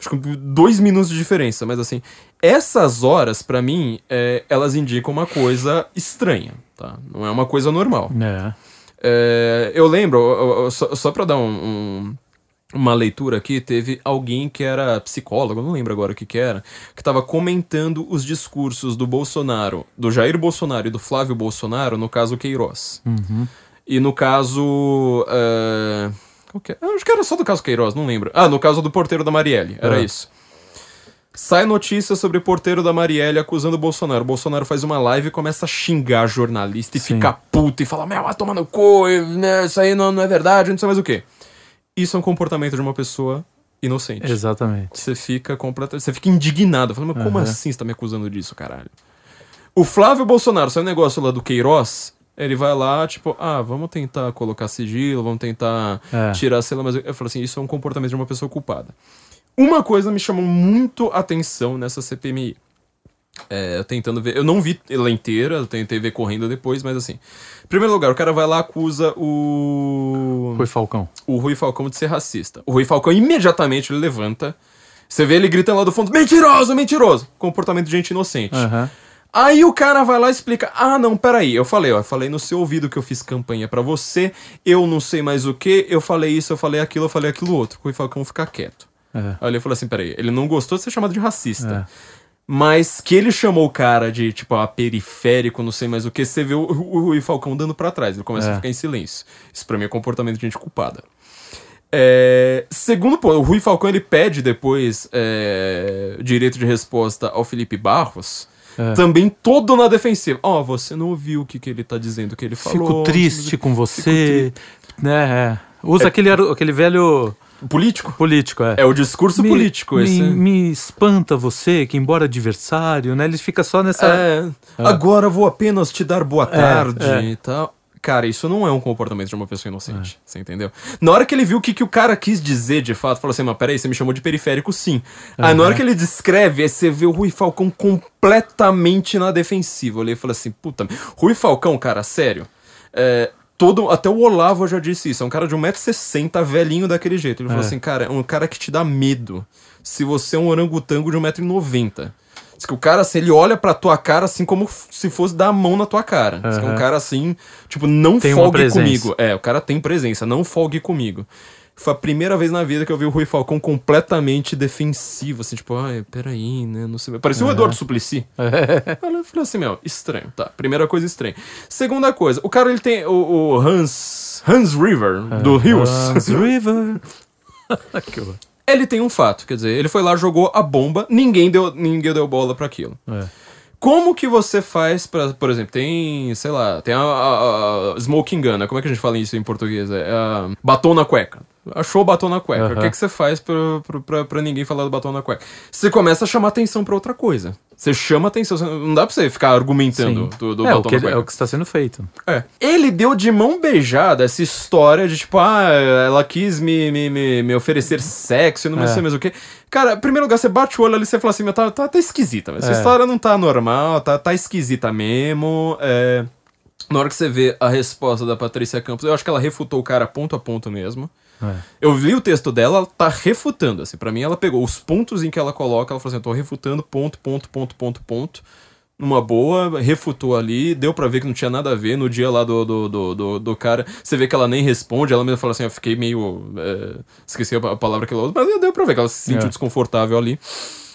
Acho que dois minutos de diferença, mas assim, essas horas, pra mim, é, elas indicam uma coisa estranha, tá? Não é uma coisa normal. É. É, eu lembro, eu- eu- só, só pra dar um- um- uma leitura aqui, teve alguém que era psicólogo, não lembro agora o que que era, que tava comentando os discursos do Bolsonaro, do Jair Bolsonaro e do Flávio Bolsonaro, no caso Queiroz. E no caso. é, que é? Eu acho que era só do caso Queiroz, não lembro. Ah, no caso do porteiro da Marielle, era Ah. isso. Sai notícia sobre o porteiro da Marielle acusando o Bolsonaro. O Bolsonaro faz uma live e começa a xingar jornalista e Sim. fica puto e fala: Meu, vai tomar no cu, e, né, isso aí não, não é verdade, não sei mais o quê. Isso é um comportamento de uma pessoa inocente. Exatamente. Você fica completamente. Você fica indignado. Fala, mas como assim você tá me acusando disso, caralho? O Flávio Bolsonaro, saiu um negócio lá do Queiroz. Ele vai lá, tipo, ah, vamos tentar colocar sigilo, vamos tentar É. tirar, sei lá, mas eu, eu falo assim, isso é um comportamento de uma pessoa culpada. Uma coisa me chamou muito atenção nessa CPMI. É, tentando ver. Eu não vi ela inteira, eu tentei ver correndo depois, mas assim. Em primeiro lugar, o cara vai lá acusa o Foi Falcão. o Rui Falcão de ser racista. O Rui Falcão imediatamente ele levanta. Você vê ele gritando lá do fundo: mentiroso, mentiroso! Comportamento de gente inocente. Aham. Aí o cara vai lá e explica: Ah, não, peraí, eu falei, ó, eu falei no seu ouvido que eu fiz campanha pra você, eu não sei mais o que, eu falei isso, eu falei aquilo, eu falei aquilo outro. O Rui Falcão fica quieto. É. Aí ele falou assim: peraí, ele não gostou de ser chamado de racista. Mas que ele chamou o cara de, tipo, ah, periférico, não sei mais o que, você vê o, o Rui Falcão dando pra trás. Ele começa É. a ficar em silêncio. Isso pra mim é comportamento de gente culpada. É, segundo ponto, o Rui Falcão ele pede depois é, direito de resposta ao Felipe Barros. É. Também todo na defensiva. Ó, você não ouviu o que, que ele tá dizendo, o que ele falou. Fico triste com você. Né? é. Usa aquele, ar- aquele velho Político? político, é. É o discurso Me- político me, esse. me espanta você, que embora adversário, né? Ele fica só nessa. É, agora vou apenas te dar boa tarde é. e tal. Cara, isso não é um comportamento de uma pessoa inocente, você entendeu? Na hora que ele viu o que, que o cara quis dizer de fato, falou assim, mas peraí, você me chamou de periférico sim. Aí na hora que ele descreve, aí você vê o Rui Falcão completamente na defensiva. Eu olhei e falei assim, puta, Rui Falcão, cara, sério, é, todo, até o Olavo já disse isso, é um cara de 1,60m, velhinho daquele jeito. Ele falou É. assim, cara, é um cara que te dá medo se você é um orangotango de 1,90m. Diz que o cara, assim, ele olha pra tua cara assim como se fosse dar a mão na tua cara. Diz que é um cara assim, tipo, não Tem folgue comigo. É, o cara tem presença, não folgue comigo. Foi a primeira vez na vida que eu vi o Rui Falcão completamente defensivo, assim, tipo, ai, peraí, né, não sei. Parecia o Eduardo Suplicy. Eu falei assim, meu, estranho, tá. Primeira coisa estranha. Segunda coisa, o cara ele tem o, o Hans Hans River do Rios. Hans River. que horror. ele tem um fato, quer dizer, ele foi lá, jogou a bomba, ninguém deu, ninguém deu bola pra aquilo. É. Como que você faz pra, por exemplo, tem, sei lá, tem a, a- a smoking gun, né? como é que a gente fala isso em português? É a batom na cueca. Achou batom na cueca. O Aham. que, que você faz pra, pra, pra, ninguém falar do batom na cueca? Você começa a chamar atenção pra outra coisa. Você chama atenção. Não dá pra você ficar argumentando Sim. do, do é, o batom que, na cueca. é o que está sendo feito. É. Ele deu de mão beijada essa história de tipo, ah, ela quis me, me, me, me oferecer sexo e não É. sei mais o que. Cara, em primeiro lugar, você bate o olho ali e você fala assim, tá, tá, tá esquisita. Essa É. história não tá normal, tá, tá esquisita mesmo. É... Na hora que você vê a resposta da Patrícia Campos, eu acho que ela refutou o cara ponto a ponto mesmo. É. Eu li o texto dela, ela tá refutando, assim. Pra mim, ela pegou os pontos em que ela coloca, ela falou assim, eu tô refutando ponto, ponto, ponto, ponto, ponto. Numa boa, refutou ali, deu pra ver que não tinha nada a ver. No dia lá do, do, do, do, do cara, você vê que ela nem responde, ela mesma fala assim, eu fiquei meio... é, esqueci a palavra que ela usa, mas deu pra ver que ela se sentiu É. desconfortável ali.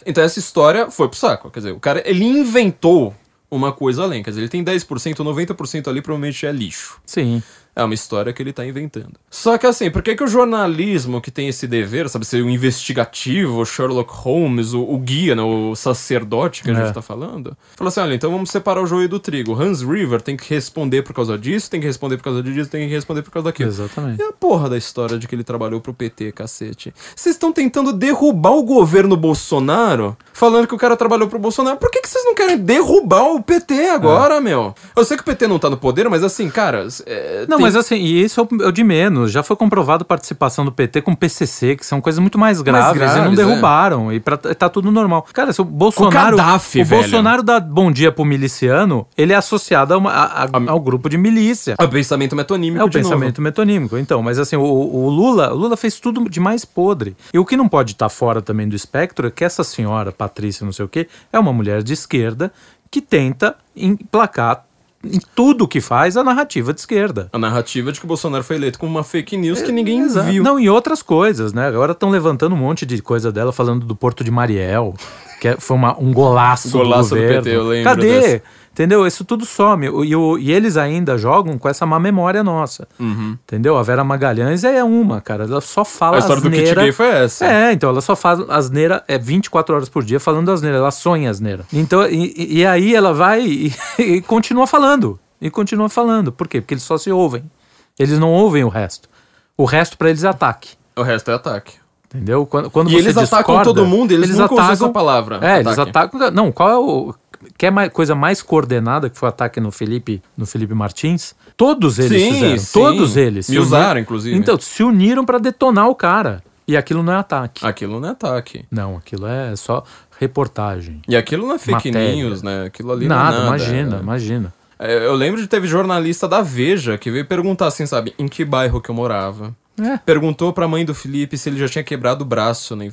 Então essa história foi pro saco. Quer dizer, o cara, ele inventou uma coisa além. Quer dizer, ele tem 10%, 90% ali provavelmente é lixo. Sim. É uma história que ele tá inventando. Só que assim, por que, que o jornalismo que tem esse dever, sabe, ser o investigativo, o Sherlock Holmes, o, o guia, né, o sacerdote que a É. gente tá falando, fala assim, olha, então vamos separar o joio do trigo. Hans River tem que responder por causa disso, tem que responder por causa disso, tem que responder por causa daquilo. Exatamente. E a porra da história de que ele trabalhou pro PT, cacete? Vocês estão tentando derrubar o governo Bolsonaro, falando que o cara trabalhou pro Bolsonaro. Por que, que vocês não querem derrubar o PT agora, meu? Eu sei que o PT não tá no poder, mas assim, cara, é, Não, mas assim, e isso é o- é o de menos. Já foi comprovado participação do PT com PCC, que são coisas muito mais graves, e não graves, derrubaram. E pra, tá tudo normal. Cara, se o Bolsonaro. Gaddafi, o velho. Bolsonaro dá bom dia pro miliciano, ele é associado a uma- a- a- ao grupo de milícia. É o pensamento metonímico É o de novo. pensamento metonímico. Então, mas assim, o, o Lula, o Lula fez tudo de mais podre. E o que não pode estar fora também do espectro é que essa senhora, Patrícia, não sei o quê, é uma mulher de esquerda que tenta emplacar em tudo que faz a narrativa de esquerda. A narrativa de que o Bolsonaro foi eleito como uma fake news que ninguém Exato. viu. Não, e outras coisas, né? Agora estão levantando um monte de coisa dela, falando do Porto de Mariel, que é- foi uma- um golaço, Golaço do do governo. PT, eu lembro Cadê? dessa. Entendeu? Isso tudo some. E, o- e eles ainda jogam com essa má memória nossa. Entendeu? A Vera Magalhães é uma, cara. Ela só fala Uhum. A história do kit asneira. gay foi essa. É, então ela só faz asneira é 24 horas por dia falando asneira, ela sonha asneira. Então, e, e- aí ela vai e, e continua falando. E continua falando. Por quê? Porque eles só se ouvem. Eles não ouvem o resto. O resto pra eles é ataque. O resto é ataque. Entendeu? Quando, quando E eles atacam discorda, todo mundo, eles nunca usam essa palavra, É, eles ataque. atacam. Não, qual é o. Quer mais, coisa mais coordenada que foi o ataque no Felipe, no Felipe Martins? Todos eles Sim, fizeram. sim. Todos eles. Me usaram, uniram- inclusive. Então, se uniram pra detonar o cara. E aquilo não é ataque. Aquilo não é ataque. Não, aquilo é só reportagem. E aquilo não é fake Matéria. news, né? Aquilo ali Nada, não é nada. imagina, é. imagina. Eu lembro de teve jornalista da Veja que veio perguntar assim, sabe, em que bairro que eu morava. É. Perguntou pra mãe do Felipe se ele já tinha quebrado o braço, né?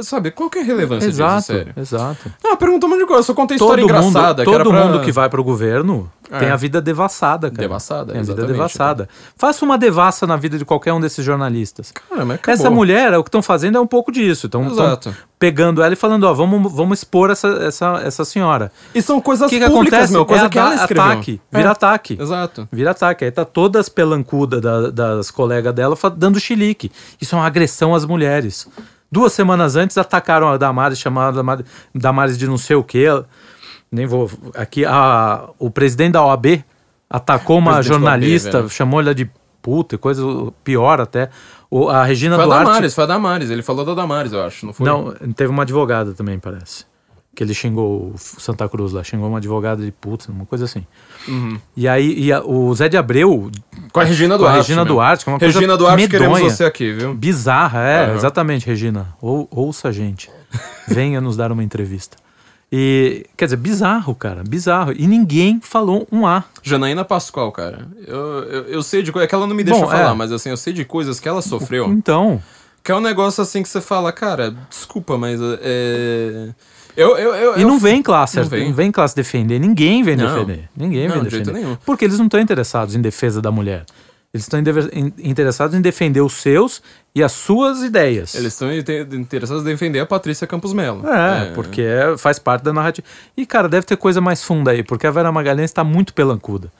Sabe, qual que é a relevância Exato, disso, sério? exato. Ah, perguntou um monte de coisa, só contei Todo história mundo, engraçada. que era todo pra- mundo que vai pro governo É. tem a vida devassada, cara. Devassada, Tem a vida devassada. Faça uma devassa na vida de qualquer um desses jornalistas. Cara, mas acabou. Essa mulher, o que estão fazendo é um pouco disso. Estão Exato. pegando ela e falando, ó, vamos, vamos expor essa, essa, essa senhora. E são coisas que, que públicas, acontece? meu, coisa é que ela escreveu. ataque, vira É, ataque. Exato. Vira ataque. Aí tá toda as pelancudas da- das colegas dela dando chilique. Isso é uma agressão às mulheres. Duas semanas antes atacaram a Damares, chamaram a Damares de não sei o quê. Nem vou. Aqui, a, o presidente da OAB atacou uma OAB, jornalista, velho. chamou ela de puta, coisa pior até. O, a Regina Foi a Duarte. Damares, foi a Damares. Ele falou da Damares, eu acho, não foi? Não, teve uma advogada também, parece. Que ele xingou o Santa Cruz lá, xingou uma advogada de puta, uma coisa assim. E aí e a- o Zé de Abreu, Com a Regina com a Duarte. Regina. Duarte, que é uma coisa Regina Duarte, queremos medonha, você aqui, viu? bizarra, é, Aham. exatamente, Regina. Ou, ouça a gente. Venha nos dar uma entrevista. E, quer dizer, bizarro, cara, bizarro. E ninguém falou um A. Janaína Pascoal, cara. Eu, eu, eu sei de coisas. É que ela não me deixa Bom, falar, é. mas assim, eu sei de coisas que ela sofreu. Então, Que é um negócio assim que você fala, cara, desculpa, mas é. Eu, eu, eu, e não vem classe, não não vem. vem. classe defender, ninguém vem Não. defender. Ninguém Não, vem defender. nenhum. Porque eles não estão interessados em defesa da mulher. Eles estão interessados em defender os seus e as suas ideias. Eles estão inte- interessados em defender a Patrícia Campos Melo. É, porque é- faz parte da narrativa. E, cara, deve ter coisa mais funda aí, porque a Vera Magalhães tá muito pelancuda.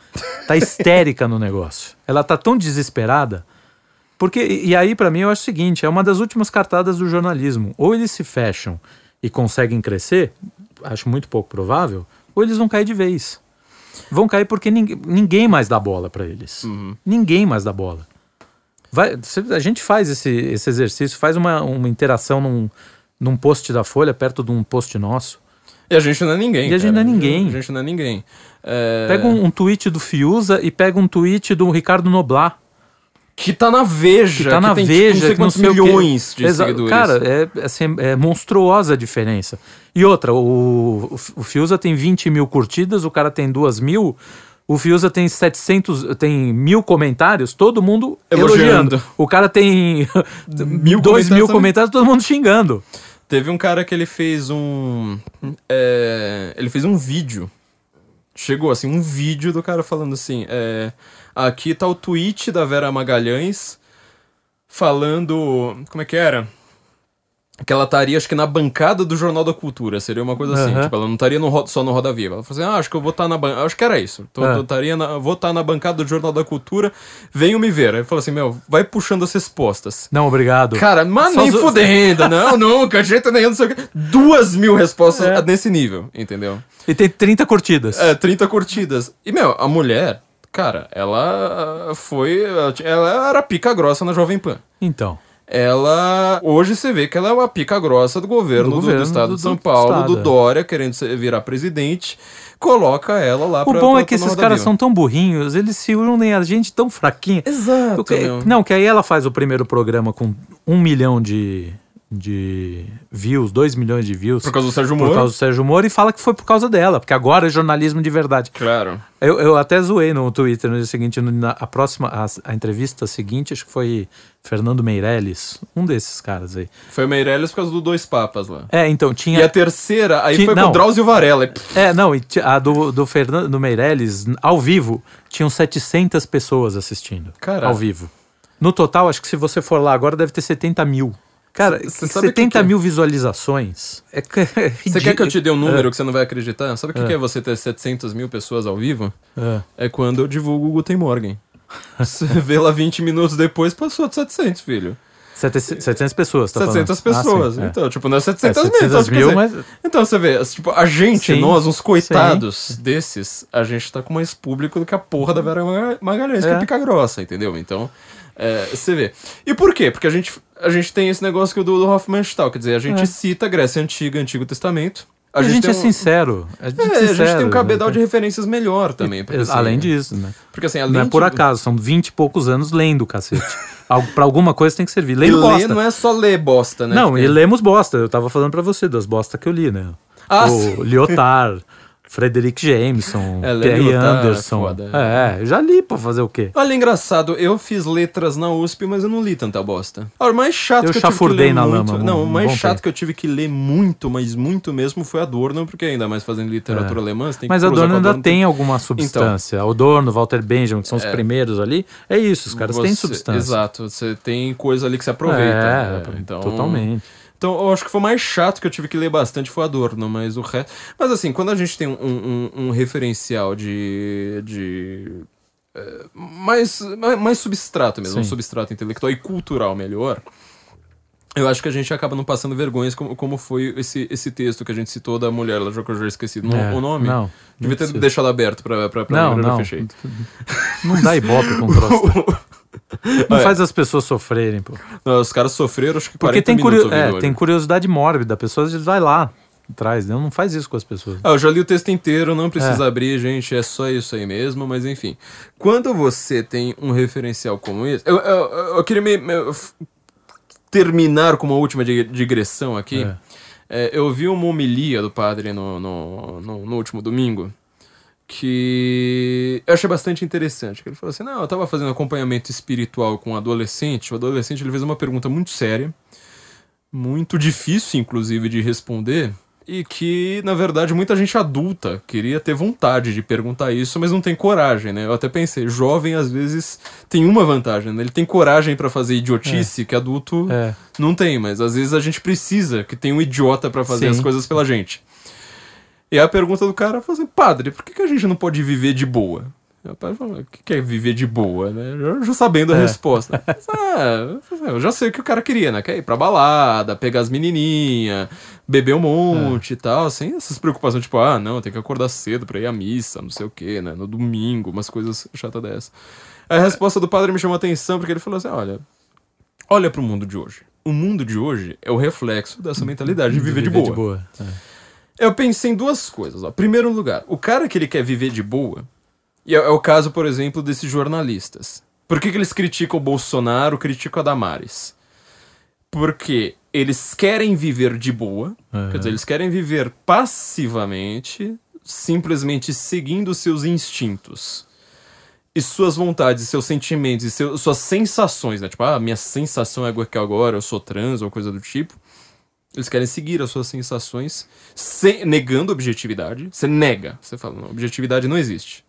Tá histérica no negócio. Ela tá tão desesperada. Porque, e aí, pra mim, eu acho o seguinte: é uma das últimas cartadas do jornalismo. Ou eles se fecham e conseguem crescer, acho muito pouco provável, ou eles vão cair de vez. Vão cair porque ninguém, ninguém mais dá bola pra eles. Ninguém mais dá bola. Vai, a gente faz esse, esse exercício, faz uma, uma interação num, num post da Folha, perto de um post nosso. E a gente não é ninguém. E a gente não é ninguém. A gente não é ninguém. É, Pega um, um tweet do Fiuza e pega um tweet do Ricardo Noblar. Que tá na Veja. Que tá na tem, tipo, Veja, não sei que não quantos sei milhões de Exa- seguidores. Cara, é, assim, é monstruosa a diferença. E outra, o, o, o Fiuza tem 20 mil curtidas, o cara tem 2 mil. O Fiuza tem 700, tem mil comentários, todo mundo Elogiando. elogiando. O cara tem Mil 2 mil comentários comentários, todo mundo xingando. Teve um cara que ele fez um. é, ele fez um vídeo. Chegou assim, um vídeo do cara falando assim: é, aqui tá o tweet da Vera Magalhães falando. Como é que era? Que ela estaria, acho que na bancada do Jornal da Cultura, seria uma coisa assim. Aham. Tipo, ela não estaria no, só no Roda Viva. Ela falou assim: ah, acho que eu vou estar na bancada. Acho que era isso. É. tô- estaria na- vou estar na bancada do Jornal da Cultura, venham me ver. Aí falou assim: meu, vai puxando as respostas. Não, obrigado. Cara, mas Só nem fudendo, não, nunca, de jeito nenhum, não sei o quê. Duas mil respostas É. nesse nível, entendeu? E tem 30 curtidas. É, 30 curtidas. E, meu, a mulher, cara, ela foi. Ela era pica grossa na Jovem Pan. Então. ela. Hoje você vê que ela é uma pica grossa do governo do, Do do governo estado do- de São do Paulo, estado, do é. Dória, querendo virar presidente. Coloca ela lá O pra- bom pra é que esses caras são tão burrinhos, eles se unem a gente tão fraquinha. Exato. O que- meu. não, que aí ela faz o primeiro programa com um milhão de, de views, dois milhões de views. Por causa do Sérgio por Moro. causa do Sérgio Moro e fala que foi por causa dela, porque agora é jornalismo de verdade. Claro. Eu, eu até zoei no Twitter no dia seguinte, na, a próxima, a, a entrevista seguinte, acho que foi Fernando Meirelles, um desses caras aí. Foi o Meirelles por causa do Dois Papas lá. É, então E tinha. a terceira, aí foi com não. o Drauzio Varela. E, É, não, e a do, do Fernando Meirelles, ao vivo, tinham 700 pessoas assistindo. Caralho. Ao vivo. No total, acho que se você for lá agora, deve ter 70 mil. Cara, Cê- cê sabe o que 70 que é? mil visualizações. É, é Você quer que eu te dê um número É. que você não vai acreditar? Sabe o que, que é você ter 700 mil pessoas ao vivo? É. É quando eu divulgo o Guten Morgen. Você vê lá 20 minutos depois, passou de 700, filho. 700 700 pessoas, tá 700 falando? Ah, pessoas. sim, é. Então, tipo, não é É, 700 mil. 700 Então, mil, mas... então você vê, tipo, a gente, Sim, nós, uns coitados desses, a gente tá com mais público do que a porra da Vera Maga- Magalhães, que é É. pica grossa, entendeu? Então, é, você vê. E por quê? Porque a gente, a gente tem esse negócio que o do, quer dizer, a gente É. cita Grécia Antiga, Antigo Testamento. A, gente, tem é um- sincero. A gente, É, é a gente sincero, tem um cabedal né? de referências melhor também. Porque, assim, Além disso, né? Porque assim, além Não é por acaso, são 20 e poucos anos lendo, cacete. Pra alguma coisa tem que servir. E Lendo ler bosta. não é só ler bosta, né? Não, e lemos bosta. Eu tava falando pra você das bosta que eu li, né? Ah, o sim. Lyotard, Frederick Jameson, É, Terry é Anderson. foda. É, eu já li pra fazer o quê? Olha, engraçado, eu fiz letras na USP, mas eu não li tanta bosta. Olha, o mais chato Eu que eu tive que ler na muito... lama, Não, o mais chato tempo. que eu tive que ler muito, mas muito mesmo, foi Adorno, porque ainda mais fazendo literatura alemã, você tem que É. Mas Adorno com ainda Adorno, tem alguma substância. O Adorno, Walter Benjamin, que são os primeiros ali. É isso, os caras têm Você- substância. Exato, você tem coisa ali que se aproveita. É, né? então, totalmente. Então, eu acho que foi o mais chato que eu tive que ler bastante foi Adorno, mas o resto. Mas assim, quando a gente tem um, um- um referencial de. de é, mais, mais, substrato mesmo, um Sim. substrato intelectual e cultural melhor. Eu acho que a gente acaba não passando vergonhas como, como foi esse, esse texto que a gente citou da mulher, lá, já que eu já esqueci É, o nome. Não. Devia ter deixado aberto pra, pra, pra Não, não. fechei. Não dá ibope com troço. Não É. faz as pessoas sofrerem, pô. Não, os caras sofreram, acho que 40 Porque tem, curio... é, tem curiosidade mórbida. A pessoa vai lá atrás. né? Não faz isso com as pessoas. Ah, eu já li o texto inteiro, não precisa É. abrir, gente, é só isso aí mesmo, mas enfim. Quando você tem um referencial como esse. Eu, eu, eu- eu queria me, me- terminar com uma última dig- digressão aqui. É. É, eu vi uma homilia do padre no, no, no, no último domingo que eu achei bastante interessante. que Ele falou assim: não, eu tava fazendo acompanhamento espiritual com um adolescente. O adolescente ele fez uma pergunta muito séria, muito difícil, inclusive, de responder. E que, na verdade, muita gente adulta queria ter vontade de perguntar isso, mas não tem coragem, né? Eu até pensei, jovem às vezes tem uma vantagem, né? Ele tem coragem pra fazer idiotice que adulto É. não tem, mas às vezes a gente precisa que tenha um idiota pra fazer Sim. as coisas pela gente. E a pergunta do cara foi assim, padre, por que, que a gente não pode viver de boa? O padre falou, o que, é viver de boa, né? Já, já sabendo a É. resposta. ah, eu já sei o que o cara queria, né? Quer ir pra balada, pegar as menininhas, beber um monte e tal, sem essas preocupações, tipo, ah, não, tem que acordar cedo pra ir à missa, não sei o que, né? No domingo, umas coisas chatas dessas. A resposta do padre me chamou a atenção porque ele falou assim, olha, olha pro mundo de hoje. O mundo de hoje é o reflexo dessa mentalidade de viver, de boa. É. Eu pensei em duas coisas. Ó. Primeiro lugar, o cara que ele quer viver de boa, e é, é o caso, por exemplo, desses jornalistas. Por que, que eles criticam o Bolsonaro, criticam a Damares? Porque eles querem viver de boa, Uhum. quer dizer, eles querem viver passivamente, simplesmente seguindo seus instintos. E suas vontades, seus sentimentos e seu- suas sensações, né? Tipo, ah, minha sensação é que agora eu sou trans ou coisa do tipo. Eles querem seguir as suas sensações, sem- negando a objetividade. Você nega. Você fala, não, objetividade não existe.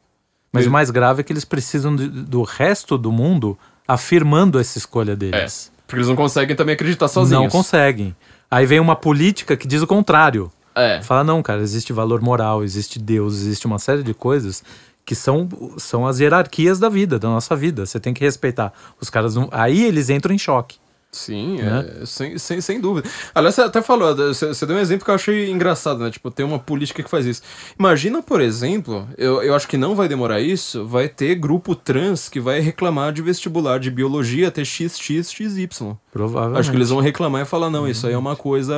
Mas Ele- o mais grave é que eles precisam de- do resto do mundo afirmando essa escolha deles. Porque eles não conseguem também acreditar sozinhos. Não conseguem. Aí vem uma política que diz o contrário. É. Fala, não, cara, existe valor moral, existe Deus, existe uma série de coisas que são, são as hierarquias da vida, da nossa vida. Você tem que respeitar. Os caras não. Aí eles entram em choque. Sim, Né? é, sem, sem, sem dúvida. Aliás, você até falou, você, você deu um exemplo que eu achei engraçado, né? Tipo, tem uma política que faz isso. Imagina, por exemplo, eu, eu acho que não vai demorar isso, vai ter grupo trans que vai reclamar de vestibular de biologia até XXXY. Provavelmente. Acho que eles vão reclamar e falar, não, isso aí é uma coisa.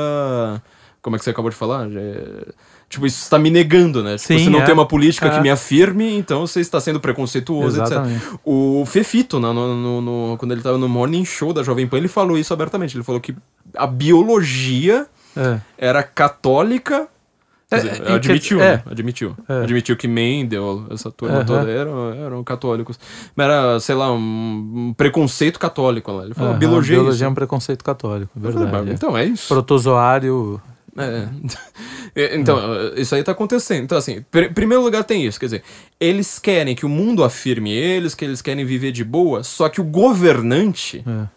Como é que você acabou de falar? É, Tipo, isso está me negando, né? Tipo, Sim, você não é. tem uma política que É. me afirme, então você está sendo preconceituoso, Exatamente. etc. O Fefito, no, no- no- no- quando ele estava no Morning Show da Jovem Pan, ele falou isso abertamente. Ele falou que a biologia É. era católica. É, dizer, é, admitiu, né? Admitiu. É. Admitiu que Mendel, essa turma Aham. toda, eram, eram católicos. Mas era, sei lá, um, preconceito católico lá. Ele falou, Aham, biologia, é biologia é um preconceito católico, falei, verdade. "Bah, é. Então é isso. Protozoário. É. É, Então, isso aí tá acontecendo. Então, assim, pr- em primeiro lugar tem isso, quer dizer, eles querem que o mundo afirme eles, que eles querem viver de boa, só que o governante, É.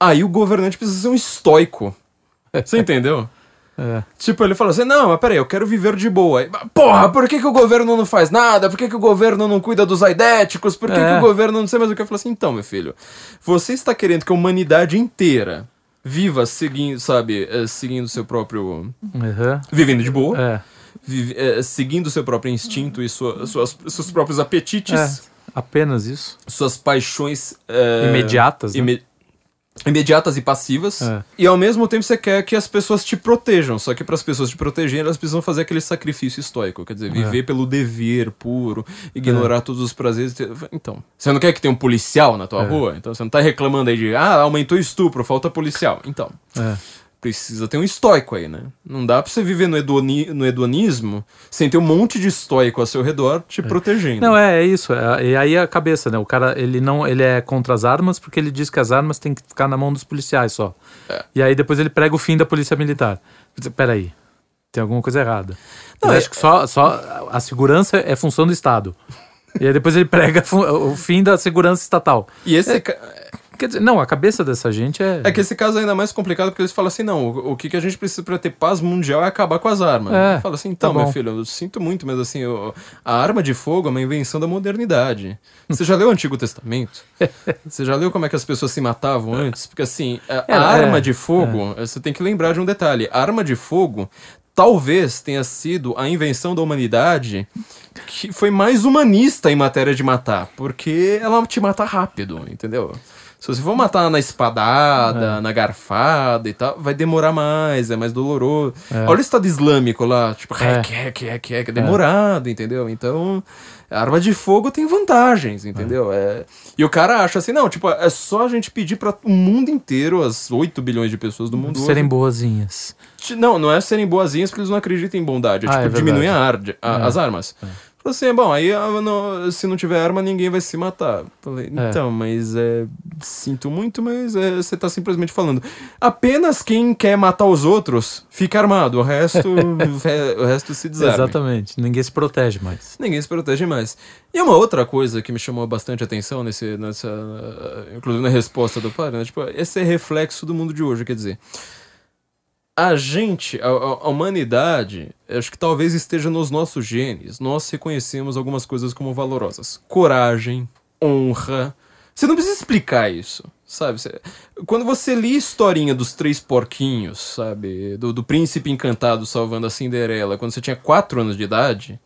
aí o governante precisa ser um estoico. Você entendeu? É. Tipo, ele fala assim, não, mas peraí, eu quero viver de boa. Aí, Porra, por que, que o governo não faz nada? Por que, que o governo não cuida dos aidéticos? Por que, É. que o governo não sei mais o que? Eu falo assim, então, meu filho, você está querendo que a humanidade inteira viva seguindo, sabe, eh, seguindo seu próprio... Aham. Vivendo de boa É. vive- é, seguindo o seu próprio instinto e sua- suas, seus próprios apetites, É. Apenas isso. suas paixões é, Imediatas, né? Imediatas e passivas. É. E ao mesmo tempo você quer que as pessoas te protejam. Só que para as pessoas te protegerem, elas precisam fazer aquele sacrifício estoico. Quer É. dizer, viver pelo dever puro, ignorar todos os prazeres. Então, você não quer que tenha um policial na tua É. rua? Então você não tá reclamando aí de, ah, aumentou o estupro, falta policial. Então, É. precisa ter um estoico aí, né? Não dá pra você viver no, hedoni no hedonismo sem ter um monte de estoico ao seu redor te protegendo. Não, é, é isso. É, e aí a cabeça, né? O cara, ele não, ele é contra as armas porque ele diz que as armas têm que ficar na mão dos policiais só. É. E aí depois ele prega o fim da polícia militar. Peraí, tem alguma coisa errada. Não, eu é- acho que só, só a segurança é função do Estado. E aí depois ele prega o fim da segurança estatal. E esse ca- Quer dizer, não, a cabeça dessa gente é. é que esse caso é ainda mais complicado porque eles falam assim: não, o, o que, que a gente precisa pra ter paz mundial é acabar com as armas. É, Fala assim, então, tá meu filho, eu sinto muito, mas assim, o- a arma de fogo é uma invenção da modernidade. Você já leu o Antigo Testamento? Você já leu como é que as pessoas se matavam antes? Porque assim, a, a É, arma é, de fogo, você tem que lembrar de um detalhe: a arma de fogo talvez tenha sido a invenção da humanidade que foi mais humanista em matéria de matar, porque ela te mata rápido, entendeu? Se você for matar na espadada, na garfada e tal, vai demorar mais, é mais doloroso. Olha o Estado Islâmico lá, tipo, É. rec, rec, rec, rec, é demorado, entendeu? Então, arma de fogo tem vantagens, entendeu? É. E o cara acha assim, não, tipo, é só a gente pedir para o mundo inteiro, as 8 bilhões de pessoas do mundo serem hoje, boazinhas. Não, não é serem boazinhas porque eles não acreditam em bondade. É Ah, tipo, é diminuir a arde, a- É. as armas. Falei assim, bom, aí não- se não tiver arma, ninguém vai se matar. Falei, É. então, mas é. Sinto muito, mas é, você tá simplesmente falando. Apenas quem quer matar os outros fica armado, o resto, o re- o resto se desarma. Exatamente. Ninguém se protege mais. Ninguém se protege mais. E uma outra coisa que me chamou bastante atenção nesse, nessa, inclusive na resposta do padre, né? Tipo, esse é reflexo do mundo de hoje, quer dizer, a gente, a, a- humanidade, acho que talvez esteja nos nossos genes. Nós reconhecemos algumas coisas como valorosas: coragem, honra. Você não precisa explicar isso, sabe? Você- quando você lia a historinha dos três porquinhos, sabe? Do, do príncipe encantado salvando a Cinderela, quando você tinha quatro anos de idade,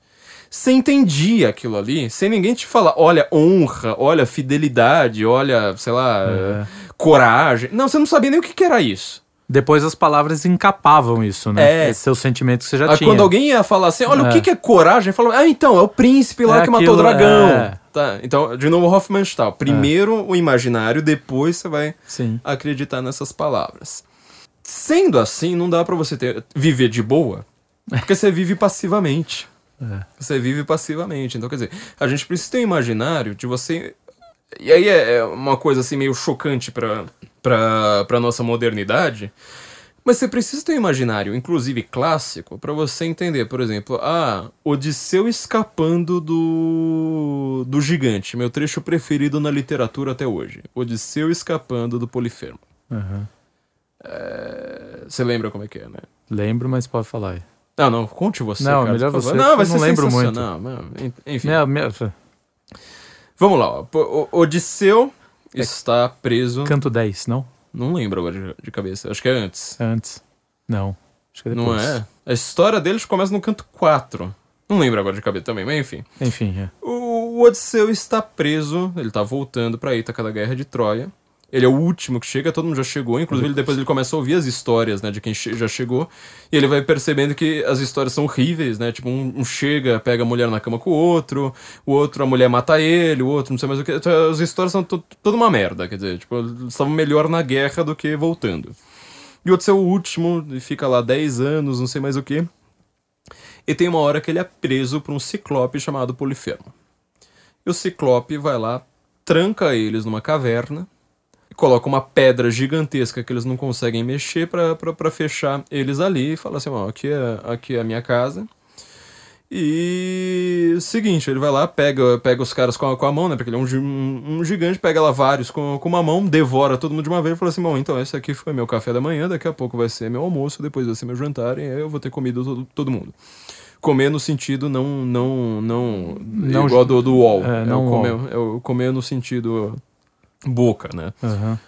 você entendia aquilo ali, sem ninguém te falar, olha, honra, olha, fidelidade, olha, sei lá, É. coragem. Não, você não sabia nem o que, que era isso. Depois as palavras encapavam isso, né? É. Esse seu sentimento que você já Aí tinha. quando alguém ia falar assim, olha, o É. que, que é coragem? Falou, ah, então, é o príncipe lá É que matou o aquilo, dragão. é. Tá, então, de novo, Hofmannsthal. Primeiro o imaginário, depois você vai Sim. acreditar nessas palavras. Sendo assim, não dá pra você ter, viver de boa, porque você vive passivamente. É. Você vive passivamente. Então, quer dizer, a gente precisa ter um imaginário de você. E aí é é uma coisa assim meio chocante pra, pra nossa modernidade. Mas você precisa ter um imaginário, inclusive clássico, pra você entender, por exemplo, ah, Odisseu escapando do, do gigante, meu trecho preferido na literatura até hoje. Odisseu escapando do Polifemo. Aham. É, Você lembra como é que é, né? Lembro, mas pode falar aí. Não, não, conte você. Não, cara, melhor você, Não, vai ser não lembro sensacional. Não, en- enfim. Minha, minha- Vamos lá, ó. Odisseu está preso. Canto 10, não? Não lembro agora de, cabeça. Acho que é antes. Antes. Não. Acho que é Não depois. é? A história deles começa no canto 4. Não lembro agora de cabeça também, mas enfim. Enfim, é. O Odisseu está preso, ele tá voltando pra Ítaca da Guerra de Troia. Ele é o último que chega, todo mundo já chegou, inclusive ele, depois ele começa a ouvir as histórias, né, de quem che- já chegou, e ele vai percebendo que as histórias são horríveis, né, tipo, um, um chega, pega a mulher na cama com o outro, o outro, a mulher mata ele, o outro, não sei mais o que, Então, as histórias são to- toda uma merda, quer dizer, tipo, eles estavam melhor na guerra do que voltando. E o Odisseu é o último, e fica lá 10 anos, não sei mais o que, e tem uma hora que ele é preso por um ciclope chamado Polifemo. E o Ciclope vai lá, tranca eles numa caverna, e coloca uma pedra gigantesca que eles não conseguem mexer pra fechar eles ali e fala assim: ó, aqui é, aqui é a minha casa. E seguinte, ele vai lá, pega, pega os caras com a, com a mão, né? Porque ele é um, um, gigante, pega lá vários com, com uma mão, devora todo mundo de uma vez e fala assim: bom, então esse aqui foi meu café da manhã, daqui a pouco vai ser meu almoço, depois vai ser meu jantar, e aí eu vou ter comido todo, todo mundo. Comer no sentido não. não, não, Não- igual do, do UOL. É, É, não o comer, é comer no sentido boca, né? Aham.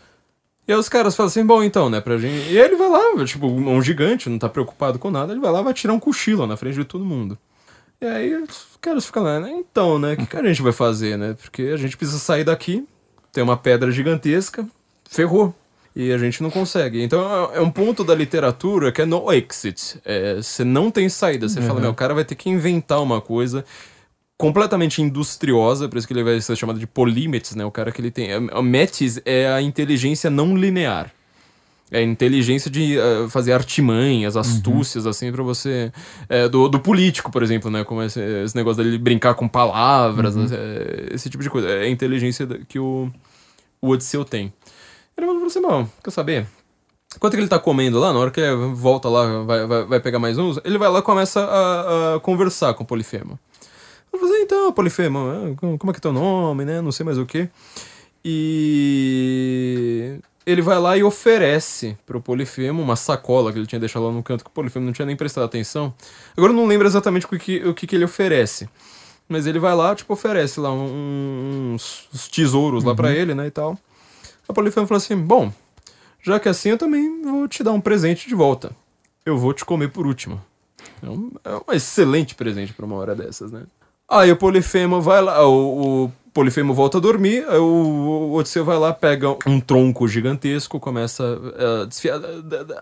E aí os caras falam assim, bom, então, né, pra gente... E ele vai lá, tipo, um gigante, não tá preocupado com nada, ele vai lá vai tirar um cochilo na frente de todo mundo. E aí os caras ficam lá, né, então, né, o que, que a gente vai fazer, né? Porque a gente precisa sair daqui, tem uma pedra gigantesca, ferrou. E a gente não consegue. Então é- é um ponto da literatura que é no exit. É, Você não tem saída. Você fala, Uhum. meu, o cara vai ter que inventar uma coisa completamente industriosa, por isso que ele vai ser chamado de polímetes, né? O cara que ele tem. A metis é a inteligência não linear. É a inteligência de eh, fazer artimanhas, astúcias, assim, pra você. eh, do, do político, por exemplo, né? Como esse, esse negócio dele brincar com palavras, eh, esse tipo de coisa. É a inteligência que o, o Odisseu tem. Ele falou assim: bom, quer saber? Enquanto que ele tá comendo lá, na hora que ele volta lá, vai, vai, vai pegar mais uns, ele vai lá e começa a, a conversar com o Polifemo. Eu falei, então, Polifemo, é, como é que é teu nome, né? Não sei mais o que. E ele vai lá e oferece pro Polifemo uma sacola que ele tinha deixado lá no canto que o Polifemo não tinha nem prestado atenção. Agora eu não lembro exatamente o que, o que, que ele oferece. Mas ele vai lá, tipo, oferece lá uns, uns tesouros lá pra ele, né, e tal. A Polifemo falou assim, bom, já que é assim eu também vou te dar um presente de volta. Eu vou te comer por último. É um, é um excelente presente pra uma hora dessas, né? Aí o Polifemo vai lá, o, o Polifemo volta a dormir, aí o, o Odisseu vai lá, pega um tronco gigantesco, começa a desfiar.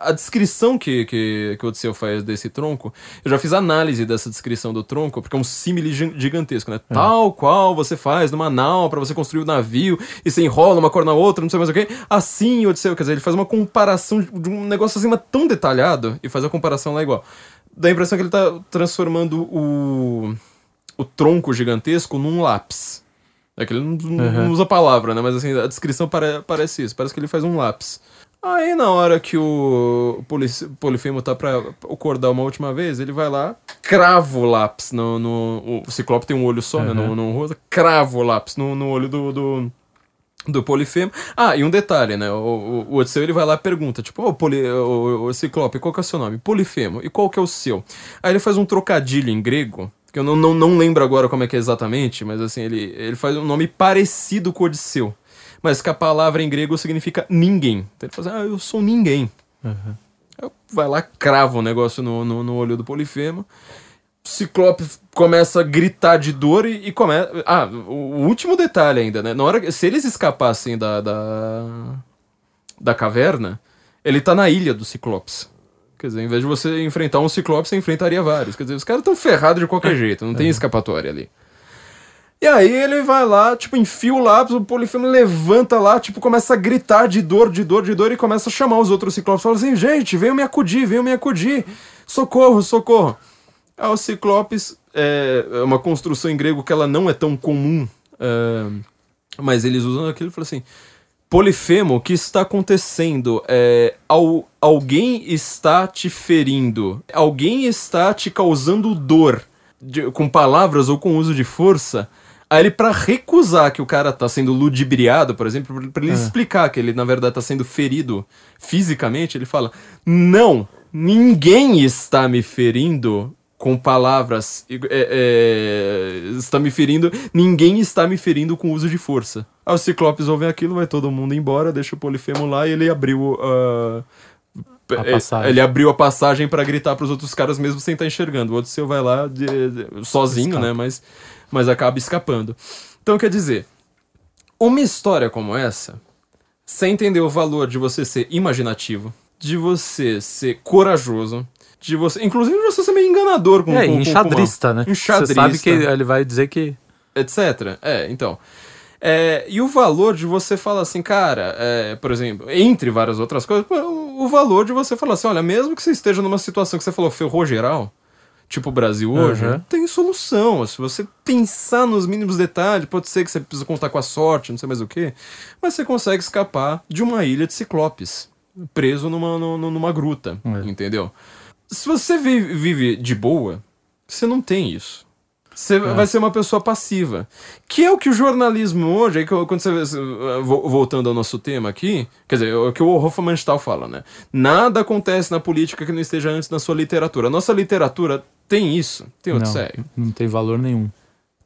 A, a descrição que, que, que o Odisseu faz desse tronco, eu já fiz análise dessa descrição do tronco, porque é um símile gi- gigantesco, né? Tal qual você faz numa nau pra você construir o navio, e você enrola uma cor na outra, não sei mais o que. Assim, o Odisseu, quer dizer, ele faz uma comparação de um negócio assim, tão detalhado, e faz a comparação lá igual. Dá a impressão que ele tá transformando o o tronco gigantesco num lápis. É que ele não, Uhum. não usa a palavra, né? Mas assim, a descrição pare- parece isso. Parece que ele faz um lápis. Aí na hora que o Poli- Polifemo tá pra acordar uma última vez, ele vai lá, crava o lápis no. no- o Ciclope tem um olho só, né? No, Uhum. no rosto, crava o lápis no, no olho do, do, do Polifemo. Ah, e um detalhe, né? O, o, o Odisseu ele vai lá e pergunta, tipo, ô Poli, o, o Ciclope, qual que é o seu nome? Polifemo. E qual que é o seu? Aí ele faz um trocadilho em grego, que eu não, não, não lembro agora como é que é exatamente, mas assim, ele, ele faz um nome parecido com o Odisseu. Mas que a palavra em grego significa ninguém. Então ele fala assim, ah, eu sou ninguém. Uhum. Vai lá, crava o negócio no, no, no olho do Polifemo. Ciclope começa a gritar de dor e, e começa. Ah, o, último detalhe ainda, né? Na hora que- se eles escapassem da, da, da caverna, ele tá na ilha do Ciclopes. Quer dizer, em vez de você enfrentar um Ciclope, você enfrentaria vários. Quer dizer, os caras estão ferrados de qualquer jeito, não tem escapatória ali. E aí ele vai lá, tipo, enfia o lápis, o Polifemo levanta lá, tipo, começa a gritar de dor, de dor, de dor, e começa a chamar os outros Ciclopes. Fala assim, gente, venham me acudir, venham me acudir. Socorro, socorro. Aí o Ciclopes é é uma construção em grego que ela não é tão comum, é, mas eles usam aquilo e falam assim, Polifemo, o que está acontecendo? É, al- alguém está te ferindo, alguém está te causando dor, de- com palavras ou com uso de força. Aí ele, pra recusar que o cara tá sendo ludibriado, por exemplo, pra- ele explicar que ele, na verdade, tá sendo ferido fisicamente, ele fala: Não, ninguém está me ferindo com palavras é, é, está me ferindo, ninguém está me ferindo com uso de força. Aí os ciclopes ouvem aquilo, vai todo mundo embora, deixa o Polifemo lá e ele abriu uh, A passagem. ele abriu a passagem para gritar para os outros caras mesmo sem estar enxergando. O outro seu vai lá de- de- sozinho, Escapa. né? Mas, mas acaba escapando. Então quer dizer, uma história como essa, sem entender o valor de você ser imaginativo, de você ser corajoso, de você, inclusive você ser meio enganador com É, com, enxadrista, com uma- né? Você Enxadrista sabe que ele vai dizer que. etc. É, então. É, e o valor de você falar assim, cara, é, por exemplo, entre várias outras coisas, o, o valor de você falar assim, olha, mesmo que você esteja numa situação que você falou ferrou geral, tipo o Brasil hoje, Aham. tem solução. Se você pensar nos mínimos detalhes, pode ser que você precisa contar com a sorte, não sei mais o que, mas você consegue escapar de uma ilha de ciclopes, preso numa, nu- nu- numa gruta, É. entendeu? Se você vive, vive de boa, você não tem isso. Você É. vai ser uma pessoa passiva. Que é o que o jornalismo hoje, aí eu- quando você voltando ao nosso tema aqui, quer dizer, é o que o Hofmannsthal fala, né? Nada acontece na política que não esteja antes na sua literatura. A nossa literatura tem isso, tem outro Não, sério. não tem valor nenhum.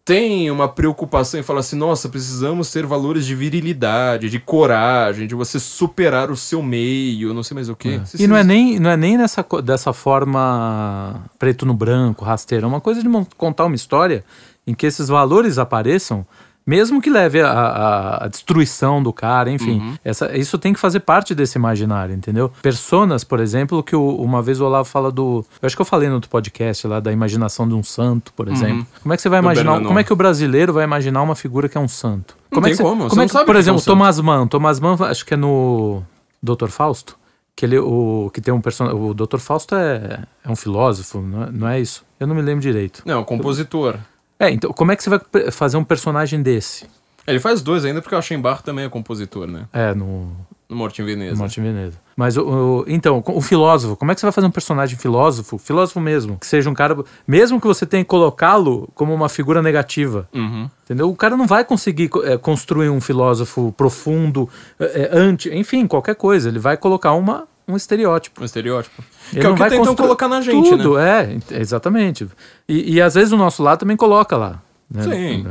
Tem uma preocupação em falar assim, nossa, precisamos ter valores de virilidade, de coragem, de você superar o seu meio, não sei mais o quê. E não é nem, não é nem nessa, dessa forma preto no branco, rasteira. É uma coisa de contar uma história em que esses valores apareçam, mesmo que leve a, a- a destruição do cara, enfim. Uhum. Essa, isso tem que fazer parte desse imaginário, entendeu? Personas, por exemplo, que o- uma vez o Olavo fala do. Eu acho que eu falei no outro podcast lá da imaginação de um santo, por exemplo. Como é que você vai Uhum. Imaginar. Como é que o brasileiro vai imaginar uma figura que é um santo? Não Como é tem que você- como, Como é não que, sabe por o que é um exemplo, santo. Thomas Mann. Thomas Mann, acho que é no Dr. Fausto. Que ele, o, que tem um personagem. O Dr. Fausto é, é um filósofo, não é, não é isso? Eu não me lembro direito. Não, compositor. É, então, como é que você vai fazer um personagem desse? Ele faz dois ainda, porque o Aschenbach também é compositor, né? É, no, No Morte em Veneza. no Morte em Veneza. Mas, o, o- então, o filósofo, como é que você vai fazer um personagem filósofo? Filósofo mesmo. Que seja um cara. Mesmo que você tenha que colocá-lo como uma figura negativa. Uhum. Entendeu? O cara não vai conseguir eh, construir um filósofo profundo, eh, eh, anti, enfim, qualquer coisa. Ele vai colocar uma, um estereótipo. Um estereótipo. Ele que é o que vai tentam colocar na gente, Tudo, né? é, exatamente. E, e às vezes o nosso lado também coloca lá. né? Sim.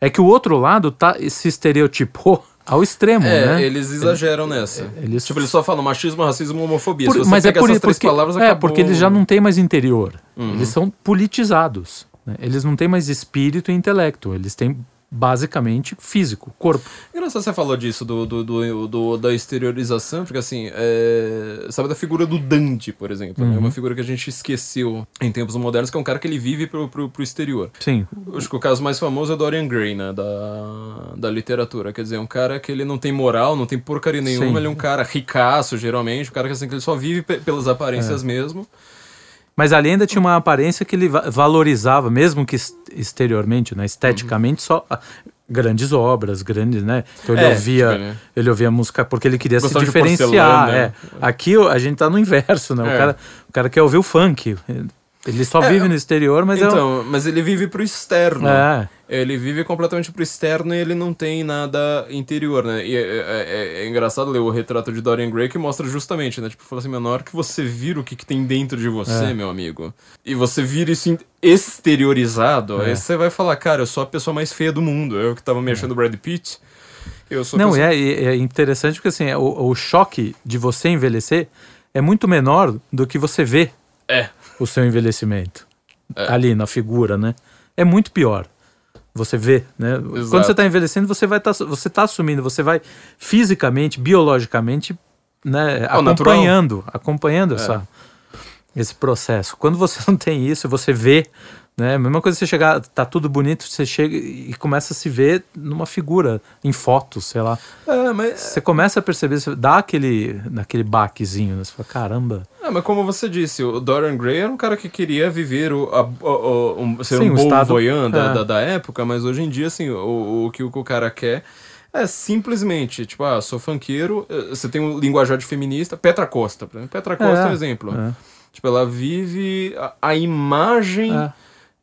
É. É que o outro lado tá, se estereotipou ao extremo, É, né? eles exageram nessa. eles- Tipo, eles só falam machismo, racismo, homofobia. Por- Se você mas é por, essas três porque, palavras, é acabou... Uhum. porque eles já não têm mais interior. Eles são politizados. né? Eles não têm mais espírito e intelecto. Eles têm basicamente físico, corpo. Engraçado você falou disso, do, do, do- do- da exteriorização, porque assim, é, sabe da figura do Dante, por exemplo, Uhum. né? Uma figura que a gente esqueceu em tempos modernos, que é um cara que ele vive pro, pro, pro exterior. Sim. Acho que o caso mais famoso é Dorian Gray, né? Da, da literatura. Quer dizer, um cara que ele não tem moral, não tem porcaria nenhuma, Sim. ele é um cara ricaço, geralmente, um cara que, assim, que ele só vive pe- pelas aparências É. mesmo. Mas ali ainda tinha uma aparência que ele va- valorizava, mesmo que exteriormente, né? esteticamente, só ah, grandes obras, grandes, né? Então ele É, ouvia, tipo, né? ele ouvia música porque ele queria Gostava se diferenciar. porcelana. É. Aqui o- a gente tá no inverso, né? O, É. cara, o cara quer ouvir o funk. Ele só É, vive no exterior, mas é então, mas ele vive pro externo. É. Ele vive completamente pro externo e ele não tem nada interior, né? E é, é- é- é engraçado ler o retrato de Dorian Gray que mostra justamente, né? Tipo, fala assim, "Meu, na hora que você vira o que, que tem dentro de você, É. meu amigo, e você vira isso exteriorizado, aí você vai falar, cara, eu sou a pessoa mais feia do mundo. Eu que tava me achando Brad Pitt. Eu sou Não, pessoa... é interessante porque assim, o, o choque de você envelhecer é muito menor do que você vê É. o seu envelhecimento. É. Ali na figura, né? É muito pior. Você vê, né? Exato. Quando você está envelhecendo, você vai tá, você tá assumindo, você vai fisicamente, biologicamente, né, É o natural. acompanhando, acompanhando essa, esse processo. Quando você não tem isso, você vê, né? A mesma coisa você chegar, tá tudo bonito, você chega e começa a se ver numa figura, em fotos, sei lá. É, mas, Você começa a perceber, você dá aquele, naquele baquezinho, né? Você fala, caramba. é, mas como você disse, o Dorian Gray era um cara que queria viver o, a, o- um, ser Sim, um bom estado- voyant da, é. da, da época, mas hoje em dia, assim, o, o que o cara quer é simplesmente, tipo, ah, sou funkeiro, eh, você tem um linguajar de feminista, Petra Costa, por exemplo. Petra Costa é, um exemplo. é. Tipo, ela vive a, a imagem É.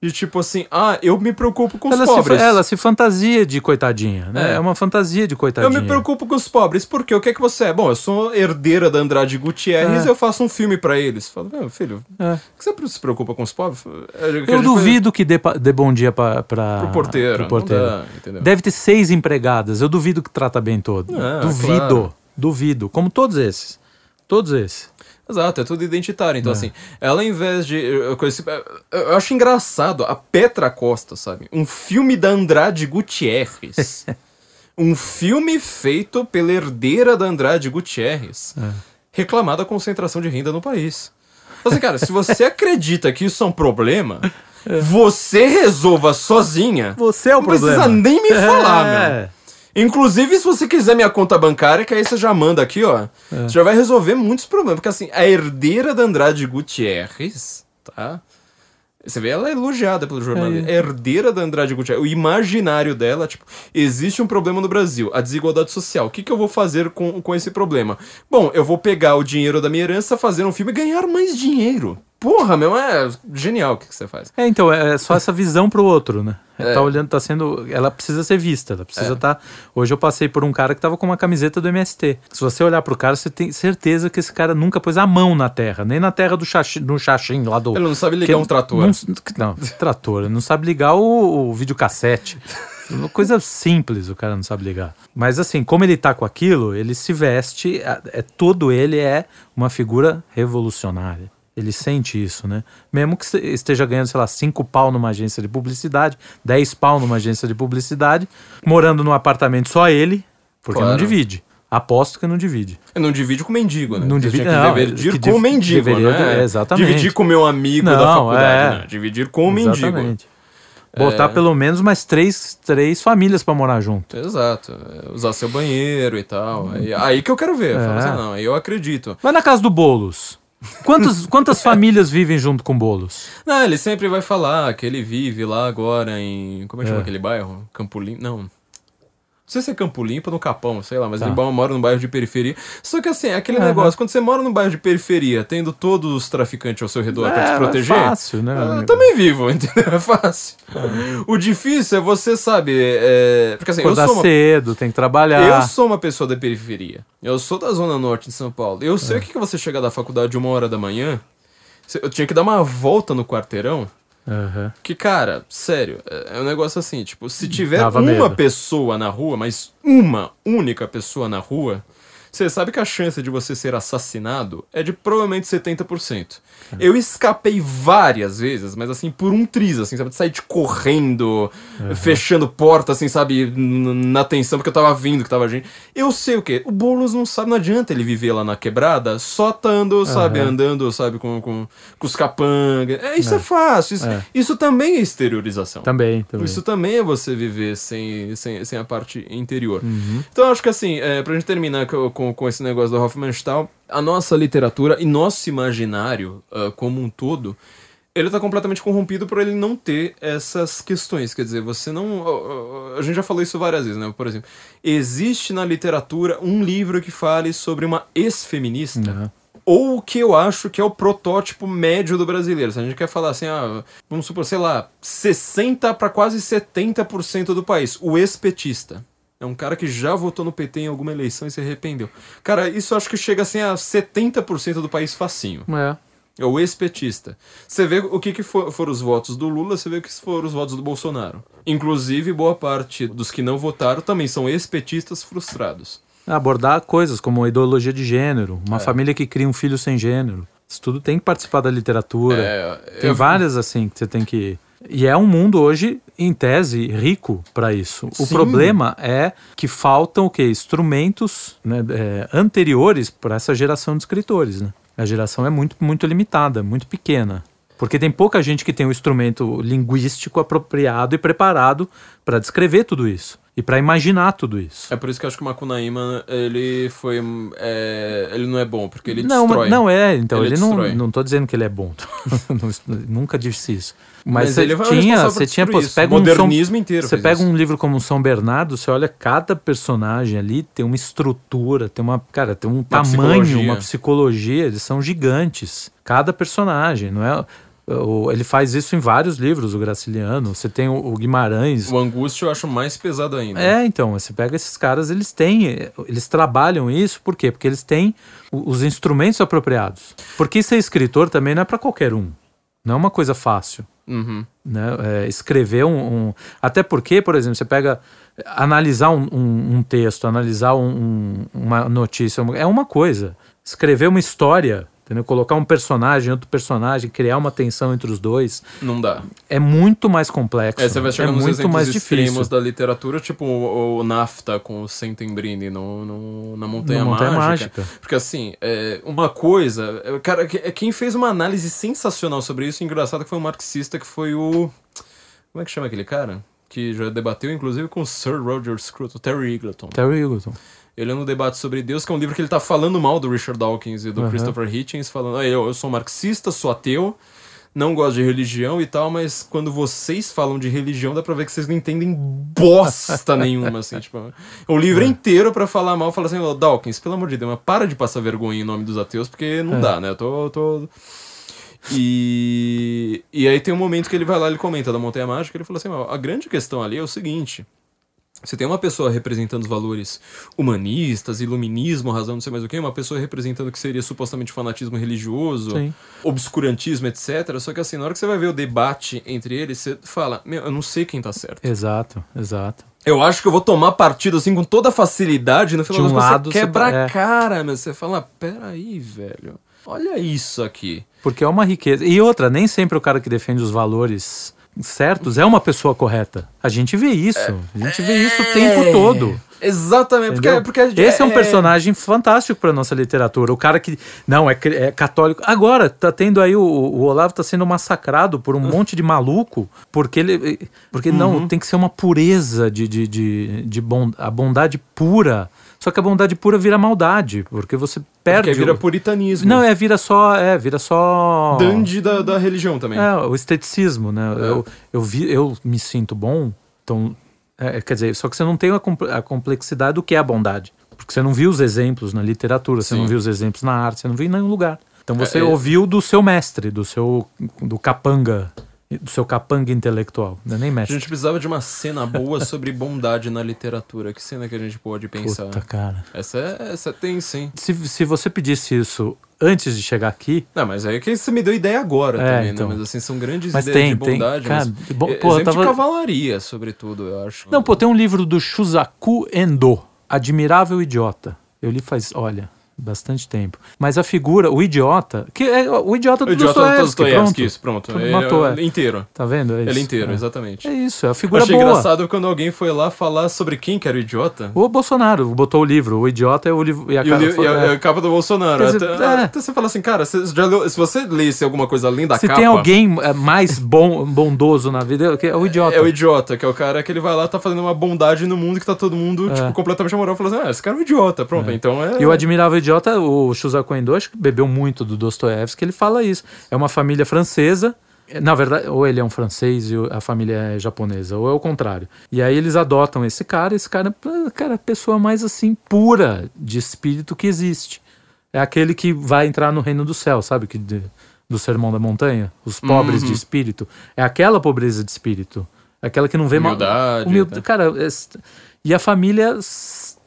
De tipo assim, ah, eu me preocupo com os Ela pobres. se, ela se fantasia de coitadinha, né? É. É, uma fantasia de Eu coitadinha. me preocupo com os pobres, porque o que é que você é? Bom, eu sou herdeira da Andrade Gutierrez É. e eu faço um filme pra eles. Falo, meu filho, É. que você se preocupa com os pobres? É, Eu gente duvido que dê, dê bom dia pra, pra, Pro porteiro. pro porteiro. Dá? Deve ter seis empregadas. Eu duvido que trata bem todo. Ah, duvido. claro. Duvido. Como todos esses. Todos esses. Exato, é tudo identitário. Então, É. assim, ela em vez de. Eu, conheci- eu acho engraçado a Petra Costa, sabe? Um filme da Andrade Gutierrez. um filme feito pela herdeira da Andrade Gutierrez. É. Reclamar da concentração de renda no país. Então, assim, cara, se você acredita que isso é um problema, você resolva sozinha. Você é o não precisa problema. nem me falar, meu. É. Inclusive, se você quiser minha conta bancária, que aí você já manda aqui, ó. Você já vai resolver muitos problemas. Porque assim, a herdeira da Andrade Gutierrez, tá? Você vê, ela é elogiada pelo jornalismo. É. Herdeira da Andrade Gutierrez. O imaginário dela, tipo, existe um problema no Brasil, a desigualdade social. O que, que eu vou fazer com, com esse problema? Bom, eu vou pegar o dinheiro da minha herança, fazer um filme e ganhar mais dinheiro. Porra, meu, é genial o que, que você faz. É, então, é só essa visão pro outro, né? É. Tá olhando, tá sendo. Ela precisa ser vista, ela precisa estar. Hoje eu passei por um cara que tava com uma camiseta do MST. Se você olhar pro cara, você tem certeza que esse cara nunca pôs a mão na terra, nem na terra do xaxim, do xaxim lá do. Ele não sabe ligar que- um trator. Não, não, trator, ele não sabe ligar o, o videocassete. Uma coisa simples o cara não sabe ligar. Mas assim, como ele tá com aquilo, ele se veste, é, é todo ele é uma figura revolucionária. Ele sente isso, né? Mesmo que este- esteja ganhando, sei lá, cinco pau numa agência de publicidade, 10 pau numa agência de publicidade, morando num apartamento só ele, porque não Claro. divide. Aposto que não divide. Não divide com mendigo, né? Não Você divide- não, dividir com mendigo, deveria- né? exatamente. Dividir com o meu amigo da Não, faculdade, é. né? Dividir com o mendigo. Exatamente. Botar É. pelo menos mais três, três famílias pra morar junto. Exato. É, Usar seu banheiro e tal. Aí, aí que eu quero ver. É. assim, não, aí eu acredito. Vai na casa do Boulos. Quantas, quantas famílias vivem junto com Boulos? Não, ele sempre vai falar que ele vive lá agora em. Como é que chama É. aquele bairro? Campo Limpo? Não. Não sei se é Campo Limpo ou no Capão, sei lá, mas Tá. ele mora num bairro de periferia. Só que assim, é aquele Aham. negócio, quando você mora num bairro de periferia, tendo todos os traficantes ao seu redor pra te É, proteger. É fácil, né? Eu também vivo, entendeu? É fácil. O difícil é você, sabe, é... porque assim, eu Acordar sou, uma... cedo, tem que trabalhar. eu sou uma pessoa da periferia. Eu sou da zona norte de São Paulo. Eu É. sei o que você chegar da faculdade uma hora da manhã, eu tinha que dar uma volta no quarteirão, Aham. que, cara, sério, é é um negócio assim, tipo, se tiver Dava uma medo. pessoa na rua, mas uma única pessoa na rua, você sabe que a chance de você ser assassinado é de provavelmente 70%. É. Eu escapei várias vezes, mas assim, por um triz, assim, sabe? De sair de correndo, fechando porta, assim, sabe? Na tensão, porque eu tava vindo que tava gente. Eu sei o quê? O Boulos não sabe, não adianta ele viver lá na quebrada só tando, sabe? Aham. Andando, sabe? Com, com, com os capangas. É, isso é, fácil. Isso, É. isso também é exteriorização. Também, também. Isso também é você viver sem, sem, sem a parte interior. Uhum. Então eu acho que assim, é, pra gente terminar com, com, com esse negócio do Hofmannsthal, a nossa literatura e nosso imaginário ah, como um todo, ele tá completamente corrompido por ele não ter essas questões. Quer dizer, você não. ó, ó, A gente já falou isso várias vezes, né? Por exemplo, existe na literatura um livro que fale sobre uma ex-feminista Aham. ou o que eu acho que é o protótipo médio do brasileiro. Se a gente quer falar assim, ah, vamos supor, sei lá, 60 para quase 70% do país, o ex-petista. É um cara que já votou no PT em alguma eleição e se arrependeu. Cara, isso acho que chega assim a 70% do país facinho. É. É o ex-petista. Você vê o que, que for- foram os votos do Lula, você vê o que foram os votos do Bolsonaro. Inclusive, boa parte dos que não votaram também são ex-petistas frustrados. Abordar coisas como a ideologia de gênero, uma É. família que cria um filho sem gênero. Isso tudo tem que participar da literatura. É, Tem eu- várias assim que você tem que. E é um mundo hoje, em tese, rico para isso. O Sim. problema é que faltam o quê? Instrumentos né, é, anteriores para essa geração de escritores. Né? A geração é muito, muito limitada, muito pequena. Porque tem pouca gente que tem o instrumento linguístico apropriado e preparado para descrever tudo isso e para imaginar tudo isso. É por isso que eu acho que o Macunaíma, ele foi. é, ele não é bom, porque ele não, destrói. não é, então Ele ele, não, não tô dizendo que ele é bom. Nunca disse isso. Mas você ele tinha, você tinha, pô, você pega um Modernismo São, inteiro Você pega isso. um livro como São Bernardo, você olha cada personagem ali, tem uma estrutura, tem uma, cara, tem um tamanho, psicologia. uma psicologia, eles são gigantes. Cada personagem, não é Ele faz isso em vários livros, o Graciliano. Você tem o, Guimarães. O Angústia eu acho mais pesado ainda. É, então, você pega esses caras, eles têm, eles trabalham isso, por quê? Porque eles têm os instrumentos apropriados. Porque ser escritor também não é para qualquer um. Não é uma coisa fácil. Uhum. né? É, escrever um, um- Até porque, por exemplo, você pega. Analisar um, um- um texto, analisar um- um- uma notícia, é uma coisa. Escrever uma história, entendeu? Colocar um personagem, outro personagem, criar uma tensão entre os dois, Não dá. é muito mais complexo. É, você vai chegar é nos muito mais difícil. da literatura, tipo o, o Nafta com o Sentembrini no, no, na Montanha, Montanha Mágica. Mágica. Porque assim, é, uma coisa. é, Cara, é, quem fez uma análise sensacional sobre isso, engraçado, que foi um marxista que foi o. Como é que chama aquele cara? Que já debateu, inclusive, com o Sir Roger Scruton, Terry Eagleton. Terry Eagleton. Ele é no debate sobre Deus, que é um livro que ele tá falando mal do Richard Dawkins e do Aham. Christopher Hitchens, falando, "Ah, eu, eu sou marxista, sou ateu, não gosto de religião e tal, mas quando vocês falam de religião, dá pra ver que vocês não entendem bosta nenhuma, assim, tipo, o livro inteiro pra falar mal, fala assim, "Ô, Dawkins, pelo amor de Deus, mas para de passar vergonha em nome dos ateus, porque não É. dá, né, eu tô... tô... E, e aí tem um momento que ele vai lá, ele comenta da Montanha Mágica, ele fala assim, "Ó, a grande questão ali é o seguinte, você tem uma pessoa representando os valores humanistas, iluminismo, razão, não sei mais o que, uma pessoa representando o que seria supostamente fanatismo religioso, Sim. obscurantismo, etc. Só que assim, na hora que você vai ver o debate entre eles, você fala, meu, eu não sei quem tá certo. Exato, exato. Eu acho que eu vou tomar partido assim com toda facilidade, no final De um das lado, você você quebra tá- a é. cara, mas você fala, peraí, velho, olha isso aqui. Porque é uma riqueza. E outra, nem sempre o cara que defende os valores certos é uma pessoa correta. A gente vê isso. A gente vê isso o tempo todo. Exatamente, porque, Entendeu? porque Esse é um personagem fantástico para nossa literatura. O cara que não é, é católico. Agora tá tendo aí o, o Olavo tá sendo massacrado por um monte de maluco porque ele porque Uhum. não tem que ser uma pureza de de, de, de bon, a bondade pura. Só que a bondade pura vira maldade porque você perde. Porque vira o- puritanismo. Não é vira só é vira só Dandy da, da religião também. é, o esteticismo, né? É. Eu, eu, vi, eu me sinto bom, então. é, quer dizer, só que você não tem a, comp- a complexidade do que é a bondade. Porque você não viu os exemplos na literatura, você Sim. não viu os exemplos na arte, você não viu em nenhum lugar. Então você É, é- ouviu do seu mestre, do seu do capanga, do seu capanga intelectual, não é nem A mestre. gente precisava de uma cena boa sobre bondade na literatura. Que cena que a gente pode pensar? Puta, cara. Essa é, essa tem sim. Se, se você pedisse isso antes de chegar aqui, Não, mas aí é que você me deu ideia agora É, também, então. né? Mas assim, são grandes Mas ideias tem, de tem, bondade. cara, mas, bom, e- pô, exemplo tava- de cavalaria, sobretudo, eu acho. Não, pô, tem um livro do Shusaku Endo, Admirável Idiota. Eu li faz, olha, bastante tempo. Mas a figura, o idiota, que é o idiota do O idiota do Dostoiévski, pronto. isso, pronto. Ele, matou, é. ele inteiro. Tá vendo? É Ele isso. inteiro, é. exatamente. É isso, é a Eu figura achei boa. engraçado quando alguém foi lá falar sobre quem que era o idiota. O Bolsonaro botou o livro, o idiota é o livro. E a, E, cara foi- e a, é. a capa do Bolsonaro. Dizer, até, é. até você fala assim, cara, já leu- se você lesse alguma coisa além da Se capa... tem alguém é, mais bom, bondoso na vida, é o idiota. É o idiota, que é o cara que ele vai lá, tá fazendo uma bondade no mundo que tá todo mundo, É. tipo, completamente amoral, falando assim, ah, esse cara é um idiota, pronto, então é... E o Admirável Idiota, o Shusaku Endo, acho que bebeu muito do Dostoiévski, ele fala isso. É uma família francesa, na verdade, ou ele é um francês e a família é japonesa, ou é o contrário. E aí eles adotam esse cara, esse cara, cara, é a pessoa mais assim, pura de espírito que existe. É aquele que vai entrar no reino do céu, sabe? Que de- do Sermão da Montanha, os pobres Uhum. de espírito. É aquela pobreza de espírito. É aquela que não vê mal. Humildade, né? Cara, es- e a família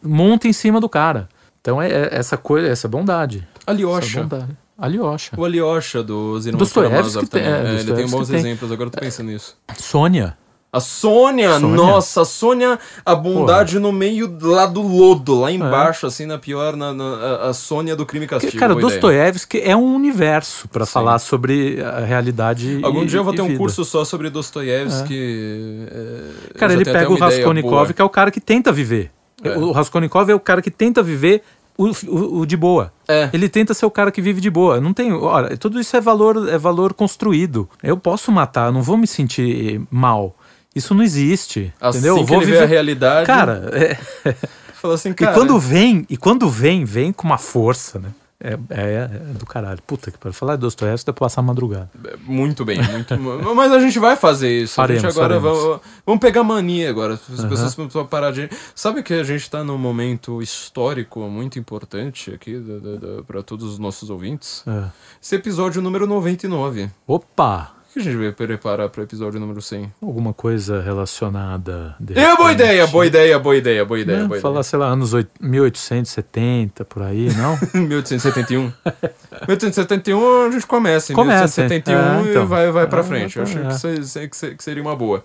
monta em cima do cara. Então é, é essa coisa, essa bondade. Essa bondade. Alyosha. O Alyosha dos Irmãos Karamazov tem- também. é, É, ele tem bons tem. exemplos, agora eu tô pensando nisso. Sônia. A Sônia, Sônia. nossa, a Sônia, a bondade no meio lá do lodo, lá embaixo, assim, na pior, na, na- a- Sônia do crime castigo. cara, boa ideia. Dostoiévski é um universo para falar sobre a realidade. Algum e- dia eu vou ter um vida. curso só sobre Dostoiévski. é, Cara, eu já ele pega o Raskolnikov, que é o cara que tenta viver. É. O Raskolnikov é o cara que tenta viver o, o- o de boa. É. Ele tenta ser o cara que vive de boa. Não tem. Olha, tudo isso é valor, é valor construído. Eu posso matar, não vou me sentir mal. Isso não existe. Assim entendeu? que vou vê a realidade, Cara, é- assim, cara... e quando vem, e quando vem, vem com uma força, né? É, é, é do caralho. Puta que pariu. Falar de Dostoiévski dá pra passar a madrugada. Muito bem, muito Mas a gente vai fazer isso. Faremos, a gente agora vamos, vamos pegar mania agora. As Aham. pessoas precisam parar de. Sabe que a gente tá num momento histórico muito importante aqui para todos os nossos ouvintes? É. Esse episódio número 99. Opa! O que a gente vai preparar pro episódio número 100? Alguma coisa relacionada. É, boa ideia, boa ideia, boa ideia, boa ideia. Né? boa Falar, sei lá, anos oit- 1870, por aí, não? ideia. 1871. 1871 a gente começa em Começa, 1871 é, então. e vai, vai pra Ah, frente. Eu acho é. que, se- que se- que seria uma boa.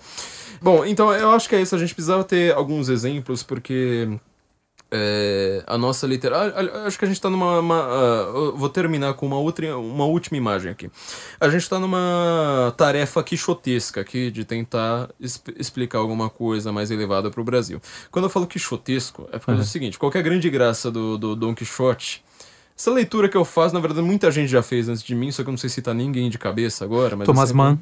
Bom, então eu acho que é isso. A gente precisava ter alguns exemplos, porque é, a nossa literatura. Acho que a gente tá numa. uma, eu vou terminar com uma, outra, uma última imagem aqui. A gente tá numa tarefa quixotesca aqui de tentar exp- explicar alguma coisa mais elevada pro Brasil. Quando eu falo quixotesco, é porque é o seguinte: qualquer grande graça do, do Don Quixote. Essa leitura que eu faço, na verdade, muita gente já fez antes de mim, só que eu não sei se tá ninguém de cabeça agora. Mas Thomas Mann,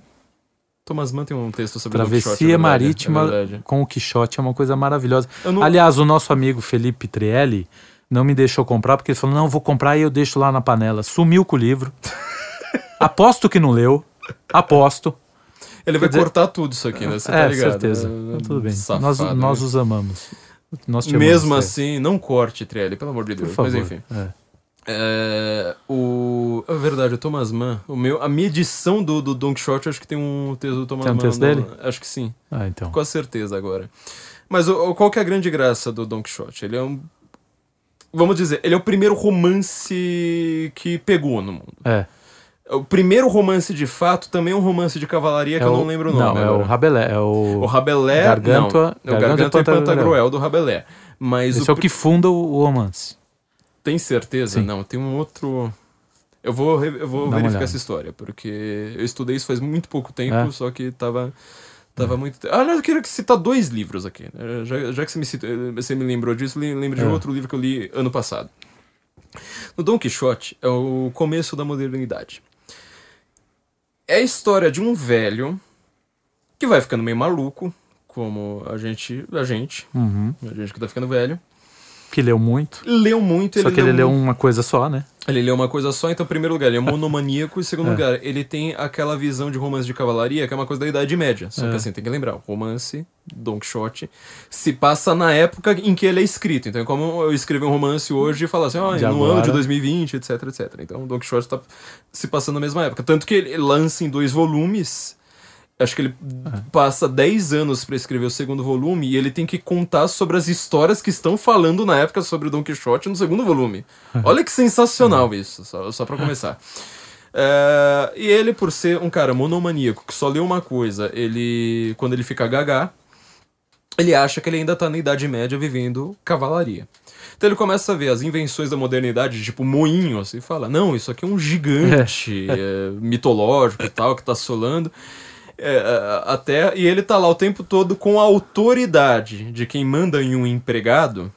Thomas Mann tem um texto sobre Quixote. é Travessia verdade, Marítima é verdade. com o Quixote é uma coisa maravilhosa. Não- Aliás, o nosso amigo Felipe Trielli não me deixou comprar, porque ele falou: não, vou comprar e eu deixo lá na panela. Sumiu com o livro. Aposto que não leu. Aposto. Ele vai dizer- cortar tudo isso aqui, né? Você é, tá ligado? certeza. É, Então, tudo bem. safado, nós, né? nós os amamos. Nós te amamos, Mesmo Trielli. assim, não corte, Trelli, pelo amor de Deus. favor. Mas enfim. É. É, o, é verdade, o Thomas Mann, o meu, a minha edição do, do Don Quixote, acho que tem um texto do Thomas Tem um Mann. texto no- dele? Acho que sim, Ah, então. com certeza agora. Mas o, qual que é a grande graça do Don Quixote? Ele é um. Vamos dizer, ele é o primeiro romance que pegou no mundo. É. O primeiro romance de fato também é um romance de cavalaria que é eu o- não lembro o nome. Não, é agora. o Rabelais. É o. O Rabelais. Gargantua- não, o Gargantua Gargantua e Pantagruel do Rabelais. Mas Esse o é o que funda o romance. Tem certeza? Sim. Não, tem um outro. Eu vou, eu vou Dá verificar essa história, porque eu estudei isso faz muito pouco tempo, É? só que tava. Tava muito. Ah, eu queria citar dois livros aqui. né? Já, já que você me, cita- você me lembrou disso, le- lembre de É. outro livro que eu li ano passado. No Don Quixote é o começo da modernidade. É a história de um velho que vai ficando meio maluco, como a gente, a gente, Uhum. a gente que tá ficando velho. Que leu muito. Leu muito, Só ele que ele leu leu uma coisa só, né? ele lê uma coisa só, então, em primeiro lugar, ele é monomaníaco, e em segundo É. lugar, ele tem aquela visão de romance de cavalaria, que é uma coisa da Idade Média. Só É. que assim, tem que lembrar, o romance, Don Quixote, se passa na época em que ele é escrito. Então, é como eu escrever um romance hoje e falar assim, De no ano de agora. 2020, etc, etc. Então, Don Quixote tá se passando na mesma época. Tanto que ele lança em dois volumes. Acho que ele É. passa 10 anos pra escrever o segundo volume e ele tem que contar sobre as histórias que estão falando na época sobre Don Quixote no segundo volume. Olha que sensacional isso, só, só pra começar. É, e ele, por ser um cara monomaníaco que só lê uma coisa, ele. Quando ele fica gagá, ele acha que ele ainda tá na Idade Média vivendo cavalaria. Então ele começa a ver as invenções da modernidade, tipo moinho, assim, e fala: Não, isso aqui é um gigante é, mitológico e tal, que tá assolando é, a a terra. E ele tá lá o tempo todo com a autoridade de quem manda em um empregado.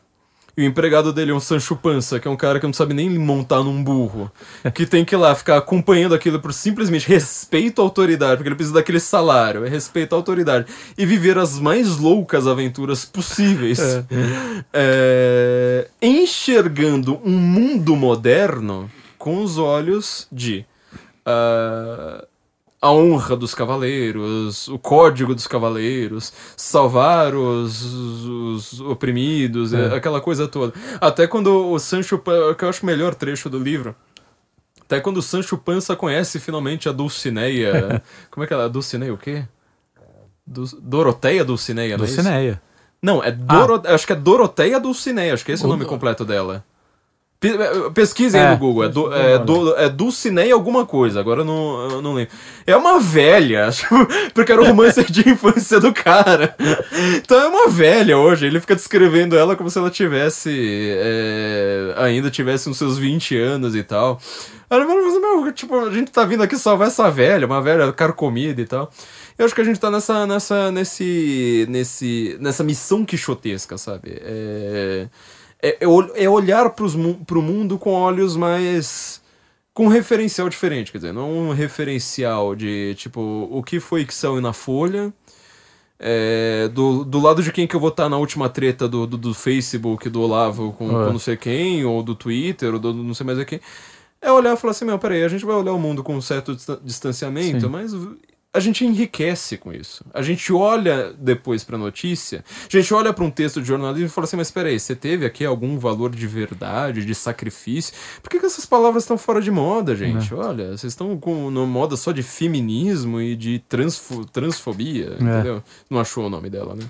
E o empregado dele é um Sancho Panza, que é um cara que não sabe nem montar num burro. Que tem que ir lá ficar acompanhando aquilo por simplesmente respeito à autoridade, porque ele precisa daquele salário, é respeito à autoridade. E viver as mais loucas aventuras possíveis. É, enxergando um mundo moderno com os olhos de. ah, a honra dos cavaleiros, o código dos cavaleiros, salvar os, os oprimidos, É. aquela coisa toda. Até quando o Sancho, que eu acho o melhor trecho do livro, até quando o Sancho Panza conhece finalmente a Dulcineia. como é que ela é? Dulcineia o quê? Doroteia Dulcineia, não é isso? Dulcineia. Não, é Doro... acho que é Doroteia Dulcineia, acho que esse é o O- nome completo dela. Pe- Pesquisem aí É, no Google, é, do, é, uma do, é Dulcineia alguma coisa, agora eu não, eu não lembro. É uma velha, porque era o romance de infância do cara. Então é uma velha hoje, ele fica descrevendo ela como se ela tivesse, é, ainda tivesse uns seus 20 anos e tal. Ela meu, tipo, a gente tá vindo aqui salvar essa velha, uma velha carcomida e tal. Eu acho que a gente tá nessa, nessa, nesse, nesse, nessa missão quixotesca, sabe? É, é, é é olhar mu- pro mundo com olhos mais. com um referencial diferente, quer dizer, não um referencial de tipo, o que foi que saiu na Folha. é, do, do lado de quem que eu vou estar na última treta do, do, do Facebook, do Olavo com, É. com não sei quem, ou do Twitter, ou do não sei mais o quem. É olhar e falar assim, meu, peraí, a gente vai olhar o mundo com um certo distan- distanciamento, Sim. mas a gente enriquece com isso. A gente olha depois pra notícia, a gente olha pra um texto de jornalismo e fala assim, mas peraí, você teve aqui algum valor de verdade, de sacrifício? Por que, que essas palavras estão fora de moda, gente? Olha, vocês estão com no moda só de feminismo e de transfo- transfobia, entendeu? Não achou o nome dela, né?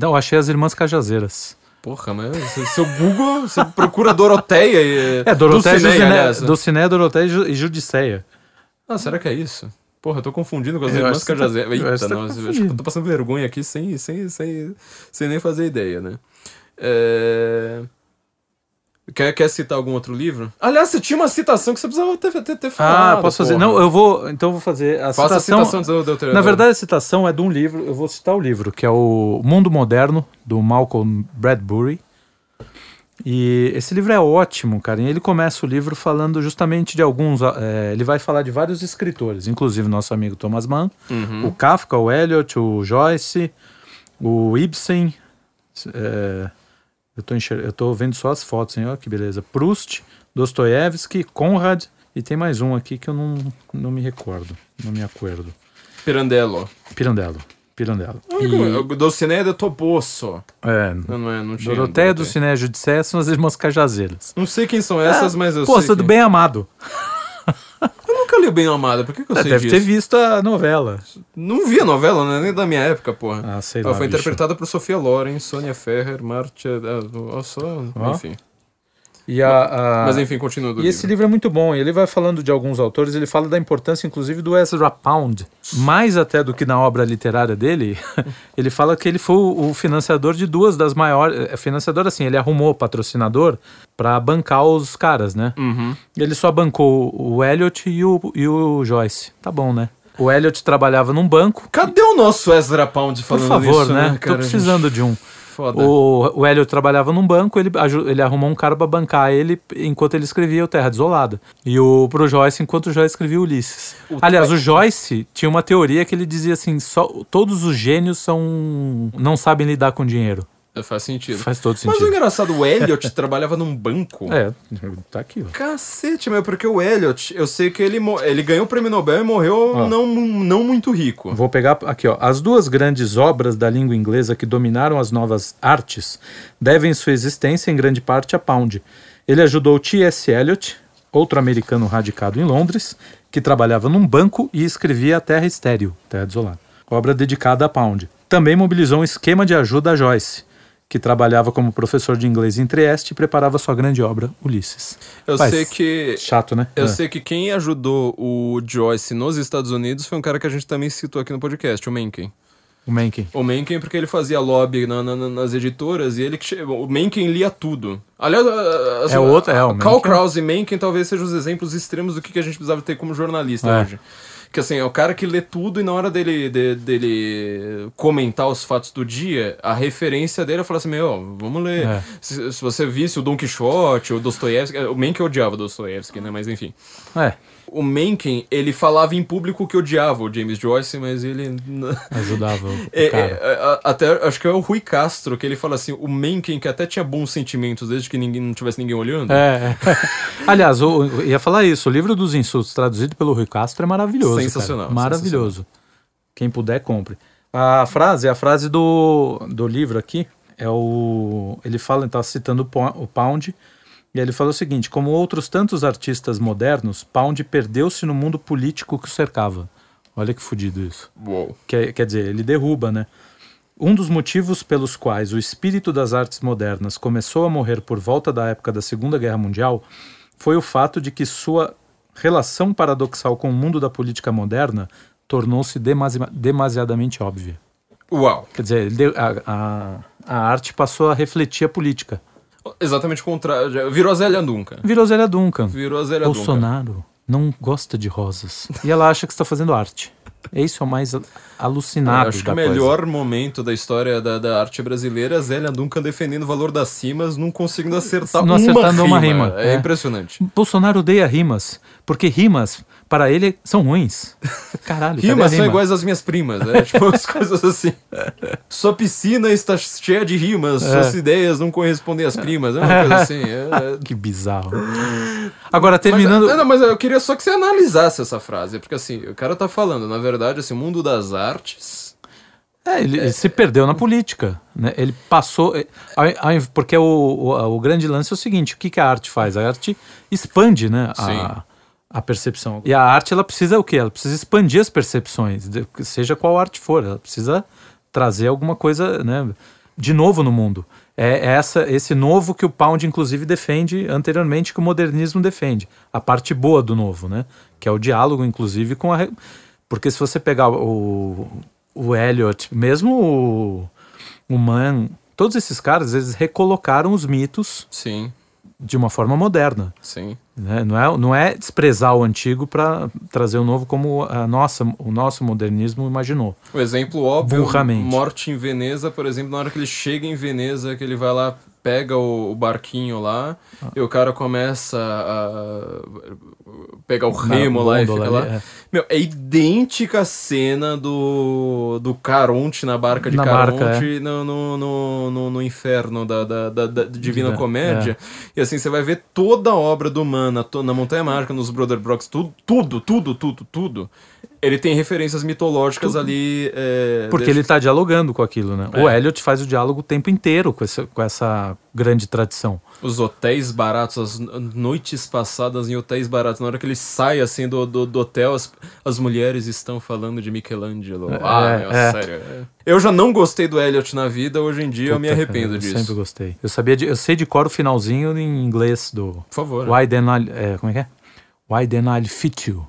Não, achei as irmãs Cajazeiras. Porra, mas se- seu Google, você procura Doroteia e... É, Doroteia, Dulcinea, Jusiné, aliás, né? Dulcinea, Doroteia e e Judiceia. Ah, será que é isso? Porra, eu tô confundindo com as Eu irmãs tá- Cajazeiras. acho Eita, você tá acho que eu tô passando vergonha aqui sem, sem, sem, sem nem fazer ideia, né? É... Quer, quer citar algum outro livro? Aliás, você tinha uma citação que você precisava ter, ter, ter falado. Ah, posso fazer? porra. Não, eu vou. Então eu vou fazer a Faça citação. a citação do. Na verdade, a citação é de um livro. Eu vou citar o livro, que é o Mundo Moderno, do Malcolm Bradbury. E esse livro é ótimo, cara. E ele começa o livro falando justamente de alguns. eh, ele vai falar de vários escritores, inclusive nosso amigo Thomas Mann, Uhum. o Kafka, o Eliot, o Joyce, o Ibsen. eh, eu, tô enxer- eu tô vendo só as fotos, hein? Olha que beleza. Proust, Dostoiévski, Conrad. E tem mais um aqui que eu não, não me recordo. Não me acordo. Pirandello. Pirandello. Pirandello. E... Dulcinea de Toboso. É, Não, não é, não tinha. Doroteia do Ciné Judicé são as irmãs Cajazeiras. Não sei quem são essas, mas eu Pô, sei é do bem amado. Eu nunca li Bem Amada, por que, que eu sei Deve disso? ter visto a novela. Não vi a novela, né? Nem da minha época, porra. Ah, sei Ela lá. foi bicho. interpretada por Sofia Loren, Sônia Ferrer, Marcia. ah, só, enfim. E, a, a- Mas enfim, continua do e esse livro. livro é muito bom. e Ele vai falando de alguns autores, ele fala da importância, inclusive, do Ezra Pound. Mais até do que na obra literária dele, ele fala que ele foi o financiador de duas das maiores. é, Financiador, assim, ele arrumou patrocinador para bancar os caras, né? Uhum. Ele só bancou o Elliot e o, e o Joyce. Tá bom, né? O Elliot trabalhava num banco. Cadê o nosso Ezra Pound Por falando favor, isso, né? né? Tô cara? precisando de um. Foda. O, o Elliot trabalhava num banco, ele, ele arrumou um cara pra bancar ele enquanto ele escrevia o Terra Desolada. E o pro Joyce enquanto o Joyce escrevia Ulisses. O- Aliás, o Joyce tinha uma teoria que ele dizia assim: só, todos os gênios são não sabem lidar com dinheiro. É, Faz sentido. Faz todo Mas o sentido. engraçado, o Elliot trabalhava num banco. É, tá aqui, ó. Cacete, meu, porque o Elliot, eu sei que ele, ele ganhou o prêmio Nobel e morreu Ó. não, não muito rico. Vou pegar aqui, ó. As duas grandes obras da língua inglesa que dominaram as novas artes devem sua existência em grande parte a Pound. Ele ajudou T.S. Eliot, outro americano radicado em Londres, que trabalhava num banco e escrevia A Terra Estéril, Terra Desolada, obra dedicada a Pound. Também mobilizou um esquema de ajuda a Joyce, que trabalhava como professor de inglês em Trieste e preparava sua grande obra, Ulisses. Eu Mas, sei que. Chato, né? Eu É. sei que quem ajudou o Joyce nos Estados Unidos foi um cara que a gente também citou aqui no podcast, o Mencken. O Mencken. O Mencken, porque ele fazia lobby na- na- na- nas editoras e ele que o Mencken lia tudo. Aliás, a- a- É outro- é, o Karl Mencken- Kraus e Mencken talvez sejam os exemplos extremos do que que a gente precisava ter como jornalista É. hoje. Que assim, é o cara que lê tudo e na hora dele, de- dele comentar os fatos do dia, a referência dele é falar assim: Meu, vamos ler. É. Se, se você visse o Don Quixote, o Dostoiévski. O Mencken odiava o Dostoiévski, né? Mas enfim. É, O Mencken, ele falava em público que odiava o James Joyce, mas ele. ajudava o É, é, até acho que é o Rui Castro que ele fala assim: o Mencken, que até tinha bons sentimentos desde que ninguém, não tivesse ninguém olhando. É. Aliás, o- eu ia falar isso. O livro dos insultos, traduzido pelo Rui Castro, é maravilhoso. Sensacional, cara. Maravilhoso. Quem puder, compre. A frase, a frase do, do livro aqui é o. Ele fala, ele tá citando o Pound. E ele fala o seguinte: como outros tantos artistas modernos, Pound perdeu-se no mundo político que o cercava. Olha que fudido isso. Quer, quer dizer, ele derruba, né? Um dos motivos pelos quais o espírito das artes modernas começou a morrer por volta da época da Segunda Guerra Mundial foi o fato de que sua relação paradoxal com o mundo da política moderna tornou-se demasi demasiadamente óbvia. Uau. Quer dizer, a, a, a arte passou a refletir a política. Exatamente o contrário. Virou Zélia Duncan. Virou Zélia Duncan. Virou Zélia Duncan. Bolsonaro não gosta de rosas. E ela acha que está fazendo arte. Isso é o mais Eu alucinado acho que o coisa. melhor momento da história da, da arte brasileira é Zélia Duncan defendendo o valor das cimas, não conseguindo acertar Não uma acertando rima. uma rima, É, é. impressionante. Bolsonaro odeia rimas, porque rimas para ele são ruins. Caralho, a Rimas são rima? iguais às minhas primas, né? tipo, as coisas assim. Sua piscina está cheia de rimas, É. suas ideias não correspondem às primas, é uma coisa assim. é- é- Que bizarro. Agora, Mas, terminando. não, não, mas eu queria só que você analisasse essa frase, porque assim, o cara tá falando, na verdade, assim, o mundo das artes. É, ele, ele se perdeu na política. Né? Ele passou. é, Porque o, o, o grande lance é o seguinte: o que, que a arte faz? A arte expande né, Sim. A, percepção. E a arte, ela precisa o quê? Ela precisa expandir as percepções, seja qual arte for. Ela precisa trazer alguma coisa né, de novo no mundo. É essa, esse novo que o Pound, inclusive, defende anteriormente, que o modernismo defende. A parte boa do novo, né? Que é o diálogo, inclusive, com a. Porque se você pegar o, o Eliot, mesmo o, o Mann, todos esses caras, eles recolocaram os mitos Sim, de uma forma moderna. sim. né? Não, é, não é desprezar o antigo para trazer o novo como a nossa, o nosso modernismo imaginou. O exemplo óbvio, Burramente. Morte em Veneza, por exemplo, na hora que ele chega em Veneza, que ele vai lá, pega o, barquinho lá, Ah. e o cara começa a pegar o remo lá e gôndola fica lá. ali, é. Meu, é idêntica a cena do, do Caronte na barca de Na Caronte barca, é. no, no, no, no, no inferno da, da, da, da Divina É, Comédia. E assim, você vai ver toda a obra do Mana na Montanha Mágica, nos Brother Brocks, tudo, tudo, tudo, tudo, tudo. Ele tem referências mitológicas ali. é, Porque deixa- ele está dialogando com aquilo, né? É. O Eliot faz o diálogo o tempo inteiro com essa, com essa grande tradição. Os hotéis baratos, as noites passadas em hotéis baratos. Na hora que ele sai assim do, do, do hotel, as, as mulheres estão falando de Michelangelo. É, ah, meu, é. sério. é. Eu já não gostei do Elliot na vida, hoje em dia eu me Puta, arrependo eu disso. sempre gostei. Eu sabia de, eu sei de cor o finalzinho em inglês do Por favor. Why then I'll, é, como é que é? Why then I'll fit you.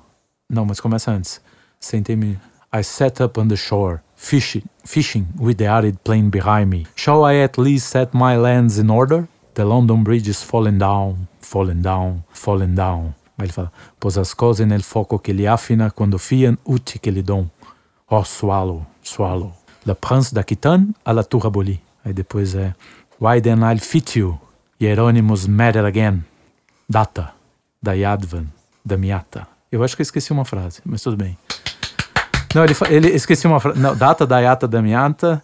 Não, mas começa antes. Sentei-me. I sat up on the shore, fishing, fishing with the arid plain behind me. Shall I at least set my lands in order? The London Bridge is falling down, falling down, falling down. Aí ele fala, pôs as cose nel foco que lhe afina quando fian uti que lhe dom. Oh, swallow, swallow. Le prince d'Aquitaine à la tour abolie. Aí depois é, why then I'll fit you, Hieronymus matter again. Data, da Yadvan, da Miata. Eu acho que eu esqueci uma frase, mas tudo bem. Não, ele, ele esqueci uma frase. Não, data da Yata da Miata,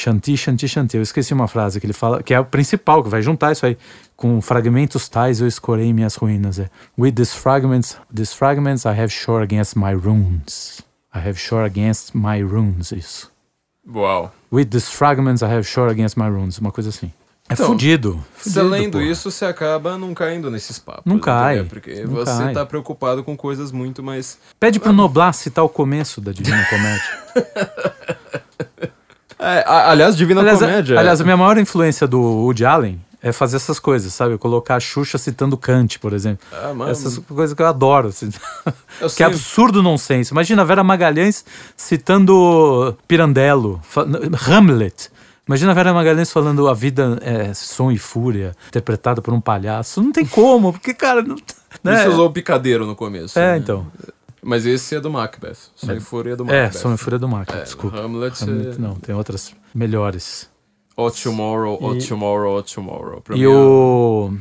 Shanti, Shanti, Shanti. Eu esqueci uma frase que ele fala, que é a principal, que vai juntar isso aí. Com fragmentos tais eu escorei minhas ruínas. É, With these fragments, these fragments I have shore against my runes. I have shore against my runes, isso. Uau. With these fragments I have shore against my runes. Uma coisa assim. É Então, fudido. Você lendo porra. isso, você acaba não caindo nesses papos. Não cai, entendeu? Porque não você cai. tá preocupado com coisas muito mais. Pede pro Noblar citar o começo da Divina Comédia. É, aliás, Divina aliás, Comédia. aliás, a minha maior influência do Woody Allen é fazer essas coisas, sabe? Colocar a Xuxa citando Kant, por exemplo. Ah, mano, Essas coisas que eu adoro. assim. eu que é absurdo nonsense. Imagina a Vera Magalhães citando Pirandello, Hamlet. Imagina a Vera Magalhães falando a vida é som e fúria, interpretada por um palhaço. Não tem como, porque, cara. Não, né? Você usou o picadeiro no começo. É, né? então. Mas esse é do Macbeth. Som e Fúria é do É, Macbeth. som e fúria do Mac, É, desculpa. Hamlet, Hamlet é- não, tem outras melhores. O Tomorrow, O Tomorrow, O Tomorrow. Pra E é o,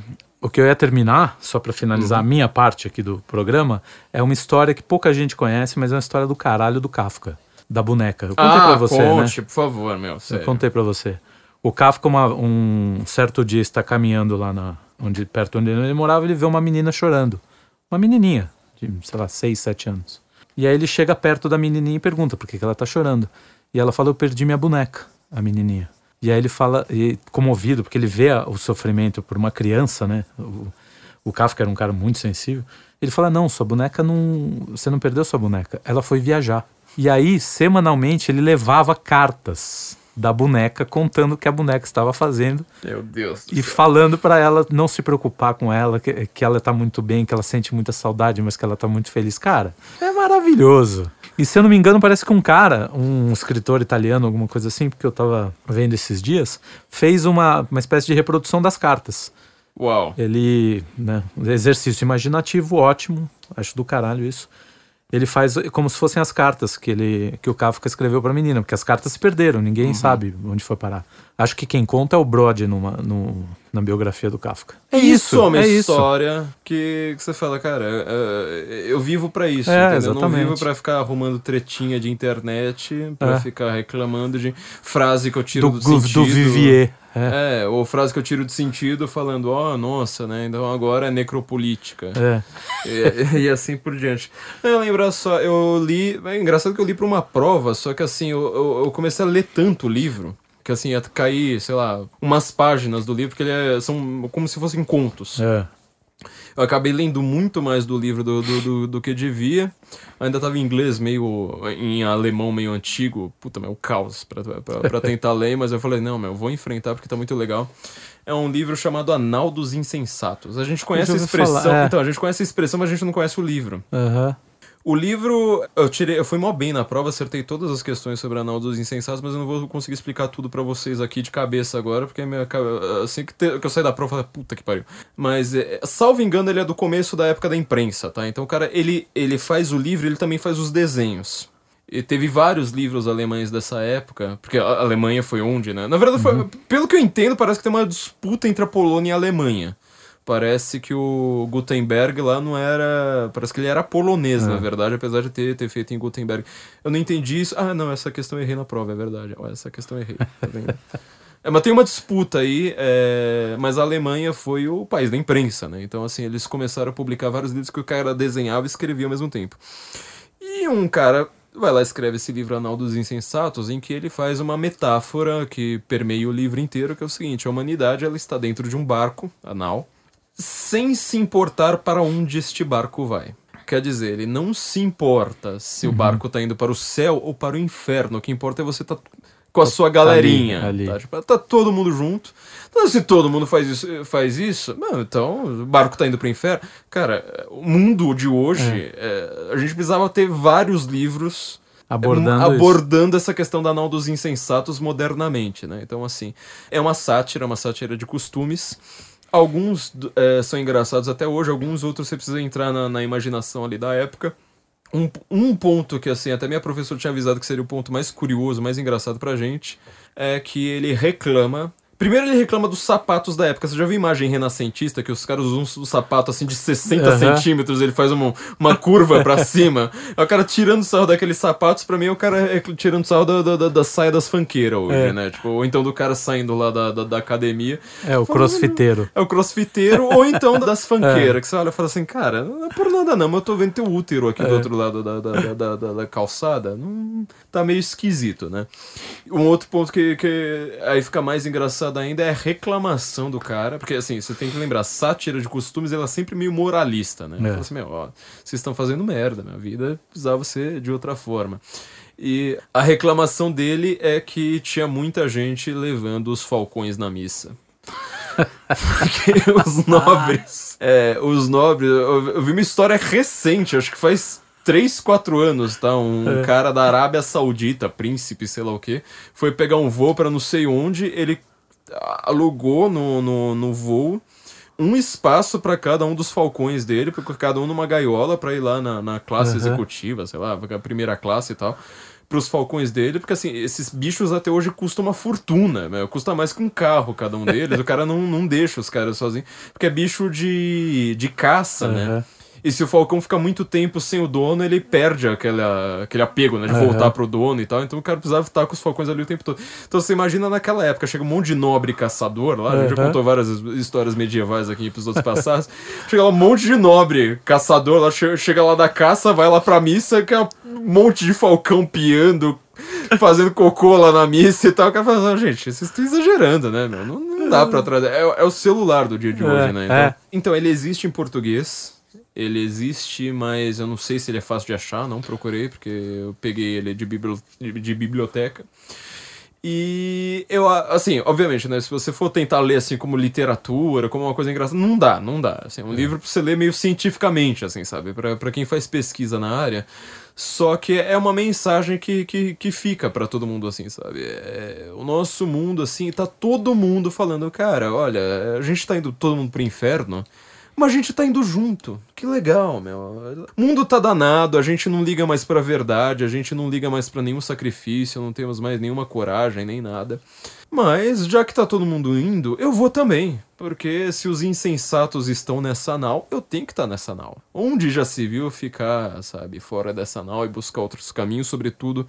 o que eu ia terminar, só pra finalizar Uhum. a minha parte aqui do programa, é uma história que pouca gente conhece, mas é uma história do caralho do Kafka, da boneca. Eu contei ah, pra você, né? conte, por favor, meu. Eu Sério. contei pra você. O Kafka, uma- um certo dia, está caminhando lá na, onde, perto onde ele morava, ele vê uma menina chorando. Uma menininha, de, sei lá, 6, 7 anos. E aí ele chega perto da menininha e pergunta por que, que ela tá chorando. E ela fala, eu perdi minha boneca, a menininha. E aí ele fala, e, comovido, porque ele vê o sofrimento por uma criança, né? O, o Kafka era um cara muito sensível. Ele fala, não, sua boneca não... Você não perdeu sua boneca, ela foi viajar. E aí, semanalmente, ele levava cartas da boneca contando o que a boneca estava fazendo Meu Deus. e céu. falando para ela não se preocupar com ela, que, que ela tá muito bem, que ela sente muita saudade, mas que ela tá muito feliz. Cara, é maravilhoso. E se eu não me engano, parece que um cara, um escritor italiano, alguma coisa assim, porque eu tava vendo esses dias, fez uma, uma espécie de reprodução das cartas. Uau. Ele, né, um exercício imaginativo ótimo, acho do caralho isso. Ele faz como se fossem as cartas que ele que o Kafka escreveu para a menina, porque as cartas se perderam, ninguém Uhum. sabe onde foi parar. Acho que quem conta é o Brody numa, no, na biografia do Kafka. É isso, é uma é isso. história que, que você fala, cara, é, eu vivo pra isso, É, entendeu? Eu não exatamente. vivo pra ficar arrumando tretinha de internet, pra É. ficar reclamando de frase que eu tiro Do, do, do, sentido. do Vivier. É. É, ou frase que eu tiro de sentido falando, ó, nossa, né? Então agora é necropolítica. É. E, e assim por diante. Eu lembro só, eu li. É engraçado que eu li pra uma prova, só que assim, eu, eu, eu comecei a ler tanto o livro. Que assim, ia cair, sei lá, umas páginas do livro, porque ele é, são como se fossem contos. É. Eu acabei lendo muito mais do livro do, do, do, do que devia. Ainda tava em inglês, meio. em alemão meio antigo. Puta, meu, caos pra, pra, pra tentar ler, mas eu falei, não, meu, vou enfrentar porque tá muito legal. É um livro chamado Anal dos Insensatos. A gente conhece a expressão. falar, é. Então, a gente conhece a expressão, mas a gente não conhece o livro. Aham. O livro, eu tirei, eu fui mó bem na prova, acertei todas as questões sobre Anal dos Insensatos, mas eu não vou conseguir explicar tudo pra vocês aqui de cabeça agora, porque minha, assim que, te- que eu saí da prova, puta que pariu. Mas, é, salvo engano, ele é do começo da época da imprensa, tá? Então, o cara, ele, ele faz o livro, ele também faz os desenhos. E teve vários livros alemães dessa época, porque a Alemanha foi onde, né? Na verdade, foi- pelo que eu entendo, parece que tem uma disputa entre a Polônia e a Alemanha. Parece que o Gutenberg lá não era. Parece que ele era polonês, na verdade, apesar de ter, ter feito em Gutenberg. Eu não entendi isso. Ah, não, essa questão eu errei na prova, é verdade. Essa questão eu errei, tá vendo? É, mas tem uma disputa aí, é, mas a Alemanha foi o país da imprensa, né? Então, assim, eles começaram a publicar vários livros que o cara desenhava e escrevia ao mesmo tempo. E um cara vai lá e escreve esse livro Anal dos Insensatos, em que ele faz uma metáfora que permeia o livro inteiro, que é o seguinte: a humanidade ela está dentro de um barco, anal, sem se importar para onde este barco vai. Quer dizer, ele não se importa se Uhum. o barco está indo para o céu ou para o inferno. O que importa é você estar com a sua galerinha. ali. Tá? Tipo, tá todo mundo junto. Então, se todo mundo faz isso, faz isso mano, então o barco tá indo pro inferno. Cara, o mundo de hoje, é, a gente precisava ter vários livros Abordando é, isso. abordando essa questão da anal dos insensatos modernamente, né? Então, assim, é uma sátira, uma sátira de costumes. Alguns é, são engraçados até hoje, alguns outros você precisa entrar na, na imaginação ali da época. Um, um ponto que, assim, até minha professora tinha avisado que seria o ponto mais curioso, mais engraçado pra gente, é que ele reclama. Primeiro ele reclama dos sapatos da época. Você já viu imagem renascentista que os caras usam um sapato assim de 60 Aham. centímetros, ele faz uma, uma curva pra cima. É o cara tirando sarro daqueles sapatos, pra mim é o cara é tirando sarro da, da, da- da saia das fanqueiras hoje, É. né? Tipo, ou então do cara saindo lá da, da, da academia. É, o crossfiteiro. É o crossfiteiro, ou então das fanqueiras, que você olha e fala assim, cara, não é por nada não, mas eu tô vendo teu útero aqui do outro lado da, da, da, da, da- da calçada. Não, tá meio esquisito, né? Um outro ponto que, que aí fica mais engraçado ainda é a reclamação do cara, porque assim, você tem que lembrar, sátira de costumes, ela é sempre meio moralista, né? É. Fala assim, meu, ó, vocês estão fazendo merda, minha vida precisava ser de outra forma. E a reclamação dele é que tinha muita gente levando os falcões na missa. Porque os nobres. É, os nobres. Eu, eu vi uma história recente, acho que faz 3, 4 anos, tá? Um cara da Arábia Saudita, príncipe, sei lá o quê, foi pegar um voo pra não sei onde, ele alugou no, no, no voo um espaço pra cada um dos falcões dele, porque cada um numa gaiola pra ir lá na, na classe Aham. executiva, sei lá, a primeira classe e tal. Pros falcões dele, porque assim, esses bichos até hoje custam uma fortuna, né? Custa mais que um carro cada um deles. o cara não, não deixa os caras sozinhos, porque é bicho de, de caça, né? E se o falcão fica muito tempo sem o dono, ele perde aquela, aquele apego, né? De Aham. voltar pro dono e tal. Então o cara precisava estar com os falcões ali o tempo todo. Então você imagina naquela época, chega um monte de nobre caçador lá. A gente já contou várias histórias medievais aqui em episódios passados. chega lá um monte de nobre caçador lá, che- chega lá da caça, vai lá pra missa, que é um monte de falcão piando. Fazendo cocô lá na missa e tal, o cara fala, assim, gente, vocês estão exagerando, né, meu? Não, não dá pra trazer. É, é o celular do dia de É, hoje, né? Então, é. então, ele existe em português. Ele existe, mas eu não sei se ele é fácil de achar, não procurei, porque eu peguei ele de, bibli- de biblioteca. E eu, assim, obviamente, né? Se você for tentar ler assim como literatura, como uma coisa engraçada, não dá, não dá. Assim, é um livro pra você ler meio cientificamente, assim, sabe? Pra, pra quem faz pesquisa na área. Só que é uma mensagem que, que, que fica pra todo mundo, assim, sabe? É, o nosso mundo, assim, tá todo mundo falando, cara, olha, a gente tá indo todo mundo pro inferno, Mas a gente tá indo junto. Que legal, meu. O mundo tá danado, a gente não liga mais pra verdade, a gente não liga mais pra nenhum sacrifício, não temos mais nenhuma coragem, nem nada. Mas, já que tá todo mundo indo, eu vou também. Porque se os insensatos estão nessa nau, eu tenho que estar tá nessa nau. Onde já se viu ficar, sabe, fora dessa nau e buscar outros caminhos, sobretudo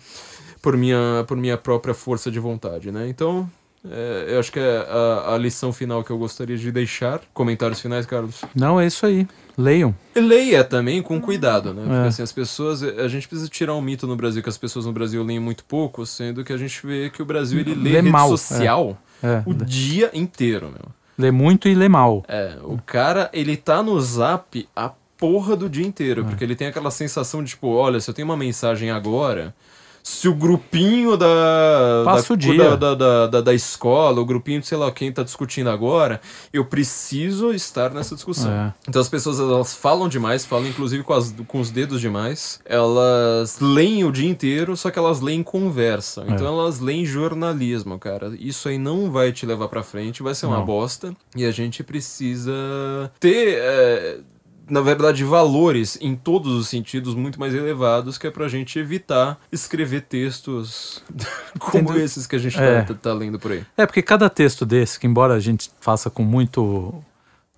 por minha, por minha própria força de vontade, né? Então, é, eu acho que é a, a, lição final que eu gostaria de deixar. Comentários finais, Carlos? Não, é isso aí. Leiam. E leia também com cuidado, né? Porque é. assim, as pessoas. A gente precisa tirar um mito no Brasil que as pessoas no Brasil leem muito pouco, sendo que a gente vê que o Brasil ele lê, lê rede mal. social é. É. o dia inteiro, meu. Lê muito e lê mal. É, o cara, ele tá no zap a porra do dia inteiro, é. porque ele tem aquela sensação de tipo, olha, se eu tenho uma mensagem agora, se o grupinho da da, o dia. Da, da, da, da, escola, o grupinho de sei lá quem tá discutindo agora, eu preciso estar nessa discussão. É. Então as pessoas elas falam demais, falam inclusive com, as, com os dedos demais, elas leem o dia inteiro, só que elas leem conversa. Então é. elas leem jornalismo, cara. Isso aí não vai te levar para frente, vai ser uma não. bosta. E a gente precisa ter. É, na verdade, valores em todos os sentidos muito mais elevados, que é pra gente evitar escrever textos como esses que a gente é. tá, tá lendo por aí. É, porque cada texto desse, que embora a gente faça com muito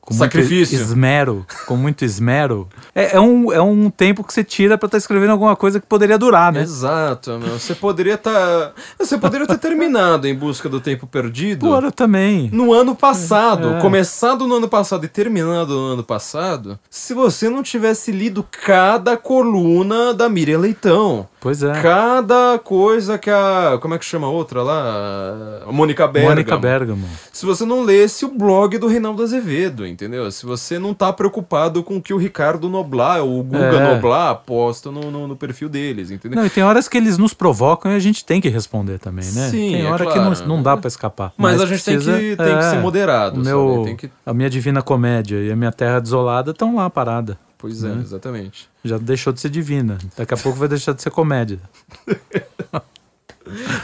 com Sacrifício. muito esmero, com muito esmero. É, é, um, é um tempo que você tira para estar tá escrevendo alguma coisa que poderia durar, né? Exato, meu. Você poderia estar. Tá... Você poderia ter terminado em busca do tempo perdido. Pô, também. No ano passado. É. Começado no ano passado e terminado no ano passado. Se você não tivesse lido cada coluna da Miriam Leitão. Pois é. Cada coisa que a. Como é que chama a outra lá? A Mônica Bergamo. Mônica Bergamo. Se você não lesse o blog do Reinaldo Azevedo, entendeu? Se você não tá preocupado com o que o Ricardo Noblar ou o Guga é. Noblar posta no, no, no, perfil deles, entendeu? Não, e tem horas que eles nos provocam e a gente tem que responder também, né? Sim, tem é hora claro. que não, não dá para escapar. Mas, mas, a gente precisa, tem, que, tem é, que ser moderado, meu, que... A minha Divina Comédia e a minha Terra Desolada estão lá parada. Pois é, né? exatamente. Já deixou de ser divina. Daqui a pouco vai deixar de ser comédia.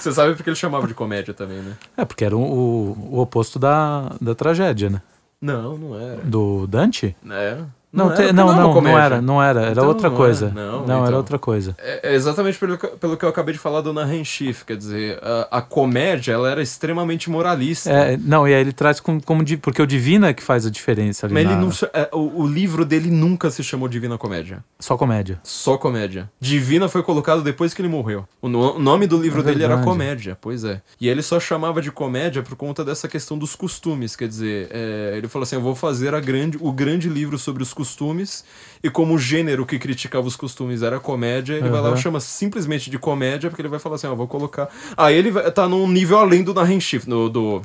Você sabe porque ele chamava de comédia também, né? É, porque era o, o, o oposto da, da tragédia, né? Não, não era. Do Dante? É. Não, não, te, não, não, não, não, era, não era, era então, outra coisa. Não, não então, era outra coisa. É, é, exatamente pelo, pelo que eu acabei de falar do Nahan Schiff, quer dizer, a, a, comédia, ela era extremamente moralista. É, não, e aí ele traz como, como porque o Divina é que faz a diferença ali Mas na... ele não, é, o, o, livro dele nunca se chamou Divina Comédia. Só comédia. Só comédia. Divina foi colocado depois que ele morreu. O, no, o nome do livro é dele era Comédia, pois é. E ele só chamava de comédia por conta dessa questão dos costumes, quer dizer, é, ele falou assim, eu vou fazer a grande, o grande livro sobre os costumes e como o gênero que criticava os costumes era comédia, ele uhum. vai lá e chama simplesmente de comédia, porque ele vai falar assim, ó, vou colocar... Aí ele vai, tá num nível além do Narren Shift, no, do...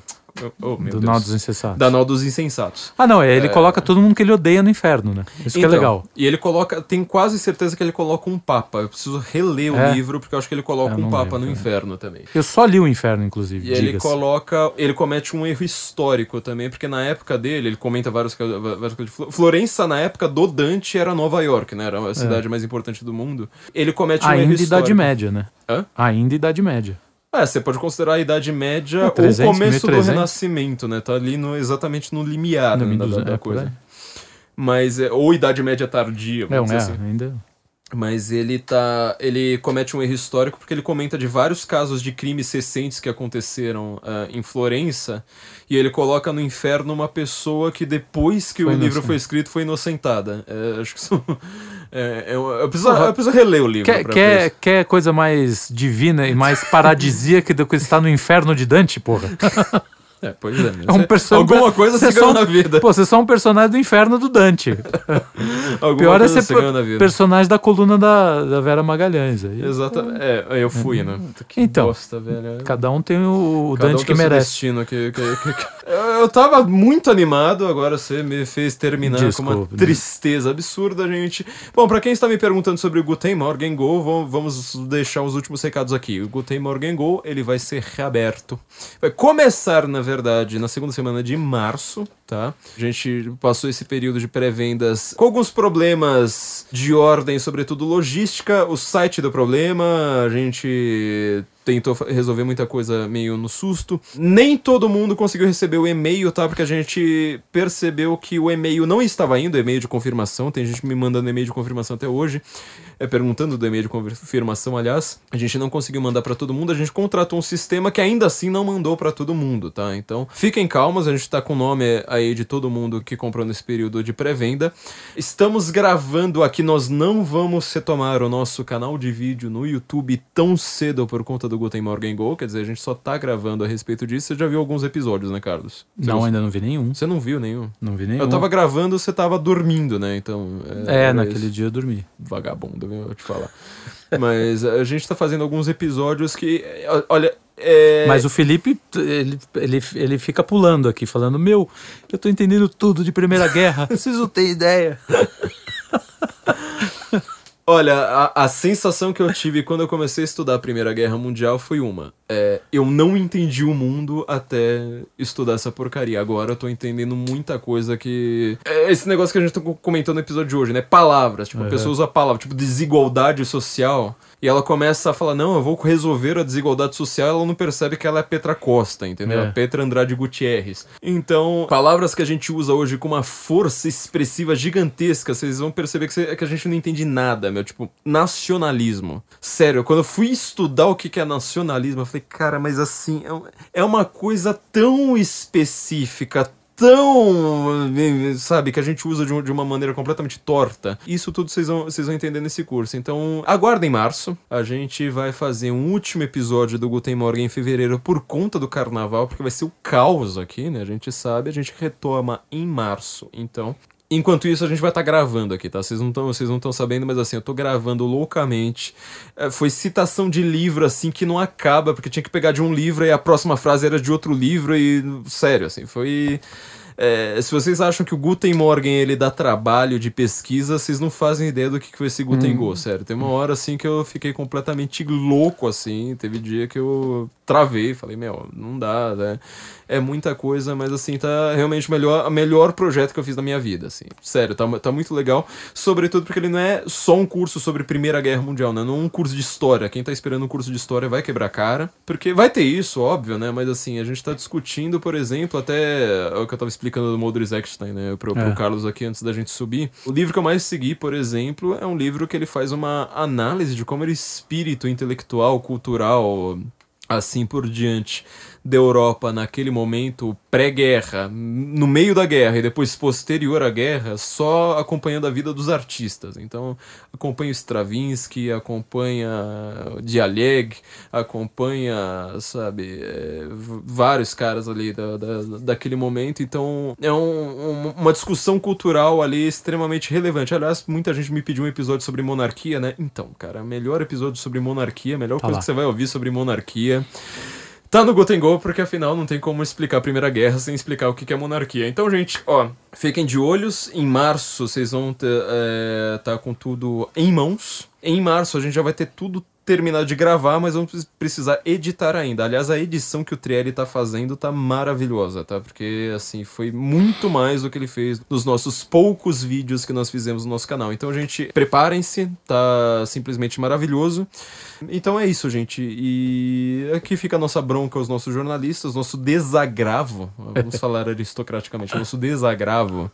Oh, do Nó dos Insensatos. Da Nó dos Insensatos. Ah, não, ele é... coloca todo mundo que ele odeia no inferno, né? Isso então, que é então, legal. E ele coloca, tem quase certeza que ele coloca um Papa. Eu preciso reler é? o livro, porque eu acho que ele coloca um Papa lembro, no inferno também. Eu só li o inferno, inclusive. E ele coloca. Ele comete um erro histórico também, porque na época dele, ele comenta vários, vários coisas. Florença, na época do Dante, era Nova York, né? Era a cidade é. mais importante do mundo. Ele comete um Ainda erro histórico. Ainda Idade Média, né? Hã? Ainda Idade Média. É, você pode considerar a Idade Média 300, ou o começo 1300. do Renascimento, né? Tá ali no, exatamente no limiar no né, da, da, é, coisa. Mas, é, ou Idade Média tardia, vamos é, dizer é, assim. ainda... Mas ele tá. Ele comete um erro histórico porque ele comenta de vários casos de crimes recentes que aconteceram uh, em Florença. E ele coloca no inferno uma pessoa que depois que foi o livro foi escrito foi inocentada. É, acho que isso. É, eu, eu, preciso, eu preciso reler o livro. Quer, quer, quer coisa mais divina e mais paradisíaca do que estar no inferno de Dante, porra? É, pois é. é um person... Alguma coisa se ganhou na vida. Pô, você é só um personagem do inferno do Dante. Pior é ser personagem da coluna da, da Vera Magalhães. Aí. Exatamente. É, eu fui, né? Que então, bosta. Cada um tem o, o Dante um que merece. Destino que, que, que. Eu tava muito animado, agora você me fez terminar Desculpa, com uma tristeza absurda, gente. Bom, pra quem está me perguntando sobre o Guten Morgen Go, vamos deixar os últimos recados aqui. O Guten Morgen Go, ele vai ser reaberto. Vai começar, na verdade, verdade, na segunda semana de março, tá? A gente passou esse período de pré-vendas com alguns problemas de ordem, sobretudo logística. O site deu problema, a gente tentou resolver muita coisa meio no susto. Nem todo mundo conseguiu receber o e-mail, tá? Porque a gente percebeu que o e-mail não estava indo, e-mail de confirmação. Tem gente me mandando e-mail de confirmação até hoje, é, perguntando do e-mail de confirmação, aliás. A gente não conseguiu mandar pra todo mundo, a gente contratou um sistema que ainda assim não mandou pra todo mundo, tá? Então, fiquem calmos, a gente tá com o nome aí de todo mundo que comprou nesse período de pré-venda. Estamos gravando aqui, nós não vamos retomar o nosso canal de vídeo no YouTube tão cedo por conta do Guten Morgen Go, quer dizer, a gente só tá gravando a respeito disso. Você já viu alguns episódios, né, Carlos? Você Não, ainda não vi nenhum. Você não viu nenhum? Não vi nenhum. Eu tava gravando, você tava dormindo, né? Então. É, era naquele dia eu dormi. Vagabundo, viu? Eu te falar. Mas a gente tá fazendo alguns episódios que. Olha. É... Mas o Felipe, ele, ele, ele fica pulando aqui, falando: Meu, eu tô entendendo tudo de Primeira Guerra. Vocês não têm ideia. Olha, a, a sensação que eu tive quando eu comecei a estudar a Primeira Guerra Mundial foi uma. É, eu não entendi o mundo até estudar essa porcaria. Agora eu tô entendendo muita coisa que. É esse negócio que a gente tá comentando no episódio de hoje, né? Palavras. Tipo, a Uhum. pessoa usa palavras, tipo, desigualdade social. E ela começa a falar, não, eu vou resolver a desigualdade social, ela não percebe que ela é Petra Costa, entendeu? É. Petra Andrade Gutierrez. Então, palavras que a gente usa hoje com uma força expressiva gigantesca, vocês vão perceber que, cê- que a gente não entende nada, meu. Tipo, nacionalismo. Sério, quando eu fui estudar o que que é nacionalismo, eu falei, cara, mas assim, é é uma coisa tão específica, tão, sabe, que a gente usa de, de uma maneira completamente torta. Isso tudo vocês vão, vocês vão entender nesse curso. Então, aguardem março. A gente vai fazer um último episódio do Guten Morgen em fevereiro por conta do carnaval, porque vai ser o caos aqui, né? A gente sabe, a gente retoma em março. Então, Enquanto isso, a gente vai estar gravando aqui, tá? Vocês não estão vocês não estão sabendo, mas assim, eu tô gravando loucamente. É, foi citação de livro, assim, que não acaba, porque tinha que pegar de um livro e a próxima frase era de outro livro e... Sério, assim, foi... é, se vocês acham que o Guten Morgen ele dá trabalho de pesquisa, vocês não fazem ideia do que que foi esse Guten Go, sério. Tem uma hora assim que eu fiquei completamente louco assim. Teve dia que eu travei, falei, meu, não dá, né? É muita coisa, mas assim, tá realmente o melhor, melhor projeto que eu fiz na minha vida, assim. Sério, tá, tá muito legal. Sobretudo porque ele não é só um curso sobre Primeira Guerra Mundial, né? Não é um curso de história. Quem tá esperando um curso de história vai quebrar a cara. Porque vai ter isso, óbvio, né? Mas assim, a gente tá discutindo, por exemplo, até é o que eu tava explicando do Modris Eckstein, né? Pro, pro É. Carlos aqui antes da gente subir. O livro que eu mais segui, por exemplo, é um livro que ele faz uma análise de como era o espírito intelectual, cultural, assim por diante da Europa naquele momento pré-guerra, no meio da guerra e depois posterior à guerra, só acompanhando a vida dos artistas. Então, acompanha Stravinsky, acompanha Dialeg, acompanha, sabe, é, vários caras ali da, da- daquele momento. Então, é um- um- uma discussão cultural ali extremamente relevante. Aliás, muita gente me pediu um episódio sobre monarquia, né? Então, cara, melhor episódio sobre monarquia, melhor Tá coisa lá. que você vai ouvir sobre monarquia. Tá no Goten Go, porque afinal não tem como explicar a Primeira Guerra sem explicar o que é monarquia. Então, gente, ó, fiquem de olhos. Em março vocês vão ter, é, tá com tudo em mãos. Em março a gente já vai ter tudo terminado de gravar, mas vamos precis- precisar editar ainda. Aliás, a edição que o Trielli tá fazendo tá maravilhosa, tá? Porque, assim, foi muito mais do que ele fez nos nossos poucos vídeos que nós fizemos no nosso canal. Então, gente, preparem-se, tá simplesmente maravilhoso. Então é isso, gente. E aqui fica a nossa bronca aos nossos jornalistas, nosso desagravo, vamos falar aristocraticamente, nosso desagravo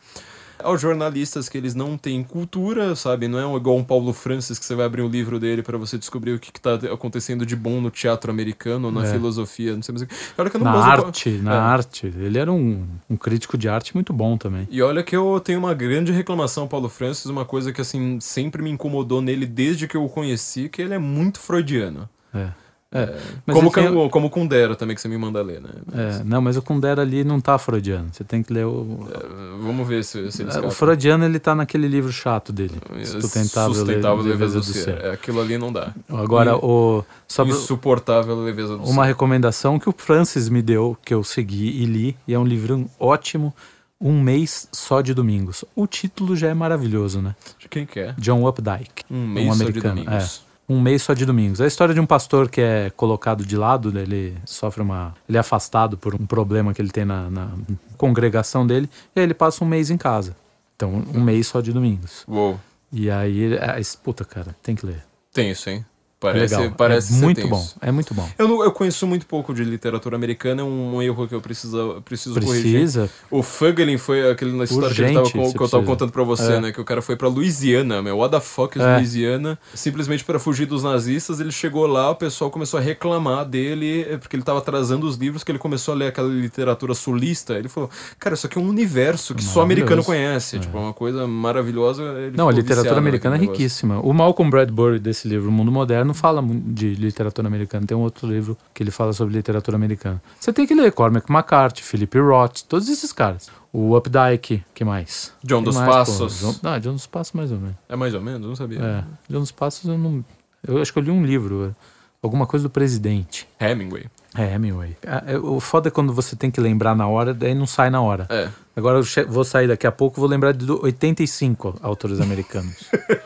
aos jornalistas que eles não têm cultura, sabe? Não é igual um Paulo Francis que você vai abrir o livro dele pra você descobrir o que, que tá acontecendo de bom no teatro americano, na É. filosofia, não sei mais o que. Olha que eu não Na arte, na É. arte. Ele era um, um crítico de arte muito bom também. E olha que eu tenho uma grande reclamação ao Paulo Francis, uma coisa que assim sempre me incomodou nele desde que eu o conheci, que ele é muito freudiano. É. É. Mas como, tem- como, como Kundera também, que você me manda ler, né? É, não, mas o Kundera ali não tá freudiano. Você tem que ler o. É, Vamos ver se, se ele o escapa. freudiano ele tá naquele livro chato dele. Sustentável, Sustentável Le- leveza do ser. É, aquilo ali não dá. Agora, In- o. Insuportável leveza do uma ser. recomendação que o Francis me deu, que eu segui e li, e é um livro ótimo. Um mês só de domingos. O título já é maravilhoso, né? De quem que é? John Updike. Um mês só de americano, domingos. Um mês só de domingos. É a história de um pastor que é colocado de lado, né, ele sofre uma. Ele é afastado por um problema que ele tem na, na congregação dele, e aí ele passa um mês em casa. Então, um mês só de domingos. Uou. E aí, é, puta, cara, tem que ler. Tem isso, hein? É Parece, legal. parece é ser muito tenso. bom. É muito bom. Eu, não- eu conheço muito pouco de literatura americana, é um erro que eu preciso, preciso corrigir. Precisa. O Fuglin foi aquele na história que, ele tava, Urgente, com- que eu tava contando pra você, É. né? Que o cara foi pra Louisiana, meu. What the fuck is É. Louisiana? Simplesmente para fugir dos nazistas, ele chegou lá, o pessoal começou a reclamar dele, eh, porque ele tava atrasando os livros, que ele começou a ler aquela literatura sulista. Ele falou, cara, isso aqui é um universo que só americano conhece. Tipo, é uma coisa maravilhosa. Ele Não, a literatura americana é riquíssima. O Malcolm Bradbury desse livro, O Mundo Moderno, fala mu- de literatura americana. Tem um outro livro que ele fala sobre literatura americana. Você tem que ler Cormac McCarthy, Philip Roth, todos esses caras. O Updike, que mais? John Que dos mais? Passos. John, ah, John dos Passos mais ou menos. É mais ou menos, não sabia. É, John dos Passos eu não... Eu acho que eu li um livro, é, alguma coisa do presidente. Hemingway. É, Hemingway. Ah, é, O foda é quando você tem que lembrar na hora, daí não sai na hora. É. Agora eu vou sair daqui a pouco, vou lembrar de do- 85 autores americanos.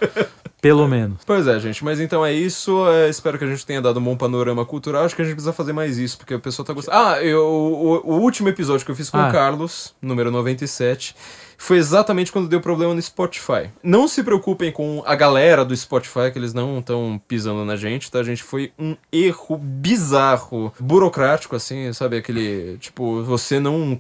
Pelo menos. Pois é, gente, mas então é isso. é, espero que a gente tenha dado um bom panorama cultural. Acho que a gente precisa fazer mais isso, porque o pessoal tá gostando. Ah, eu, o, o último episódio que eu fiz com Ah. o Carlos, número 97, foi exatamente quando deu problema no Spotify. Não se preocupem com a galera do Spotify, que eles não estão pisando na gente, tá, gente? Foi um erro bizarro, burocrático, assim, sabe? Aquele, tipo, você não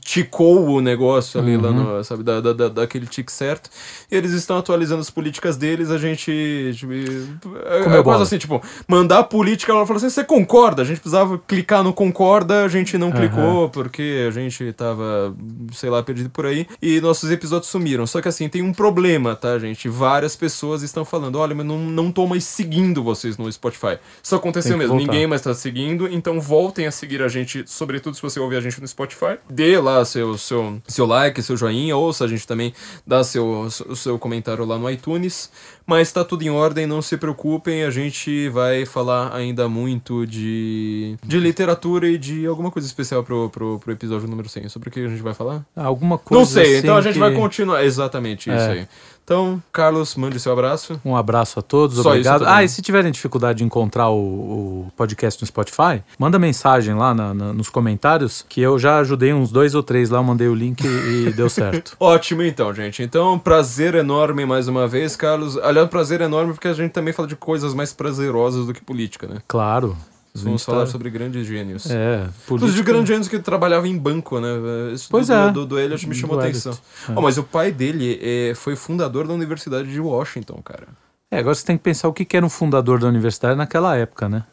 ticou o negócio ali lá no, sabe? Da, da, da- daquele tique certo. E eles estão atualizando as políticas deles, a gente. Tipo, é, Comeu é quase assim, tipo, mandar a política, ela falou assim: você concorda? A gente precisava clicar no concorda, a gente não clicou porque a gente tava, sei lá, perdido por aí. E nossos episódios sumiram. Só que assim, tem um problema, tá, gente? Várias pessoas estão falando: olha, mas não, não tô mais seguindo vocês no Spotify. Isso aconteceu mesmo, voltar. ninguém mais tá seguindo, então voltem a seguir a gente, sobretudo se você ouvir a gente no Spotify. Dê lá seu, seu, seu like, seu joinha, ouça a gente também, dá seu, seu comentário lá no iTunes. Mas tá tudo em ordem, não se preocupem, a gente vai falar ainda muito de, de literatura e de alguma coisa especial pro, pro, pro episódio número 100. Sobre o que a gente vai falar? Ah, Alguma coisa não sei, então a gente que- vai continuar. Exatamente isso É. aí. Então, Carlos, mande seu abraço. Um abraço a todos, Só obrigado. também. ah, e se tiverem dificuldade de encontrar o, o podcast no Spotify, manda mensagem lá na- na- nos comentários, que eu já ajudei uns dois ou três lá, mandei o link e, e deu certo. Ótimo, então, gente. Então, prazer enorme mais uma vez, Carlos. Aliás, prazer enorme porque a gente também fala de coisas mais prazerosas do que política, né? Claro. A Vamos falar tá- sobre grandes gênios. É, Inclusive, política... grandes gênios que trabalhava em banco, né? Isso Pois do, é. Do, do Elliot me chamou a atenção. É. Ó, mas o pai dele é, foi fundador da Universidade de Washington, cara. É, agora você tem que pensar o que que era um fundador da universidade naquela época, né?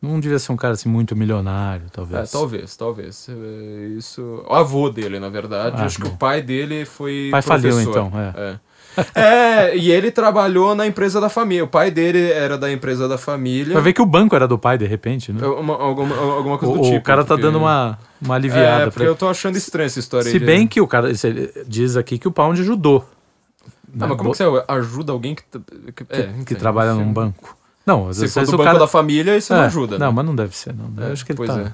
Não devia ser um cara assim muito milionário, É, talvez. talvez, talvez. É, Isso. O avô dele, na verdade. Ah, Acho que bom. o pai dele foi. Pai faliu, professor. então, é. É. É, e ele trabalhou na empresa da família. O pai dele era da empresa da família. Vai ver que o banco era do pai, de repente, né? Uma- alguma, alguma coisa O, do tipo. o cara tá porque- dando uma, uma É, aliviada porque pra eu tô achando estranha essa história aí Se de- bem que o cara diz aqui que o Pound ajudou. Ah, mas como que você ajuda alguém que, que, que, é, que enfim, trabalha num banco? Não, às Se vezes for do o banco cara da família, isso não É, ajuda. Não, né? mas não deve ser, não. Eu É, acho que ele pois tá. é.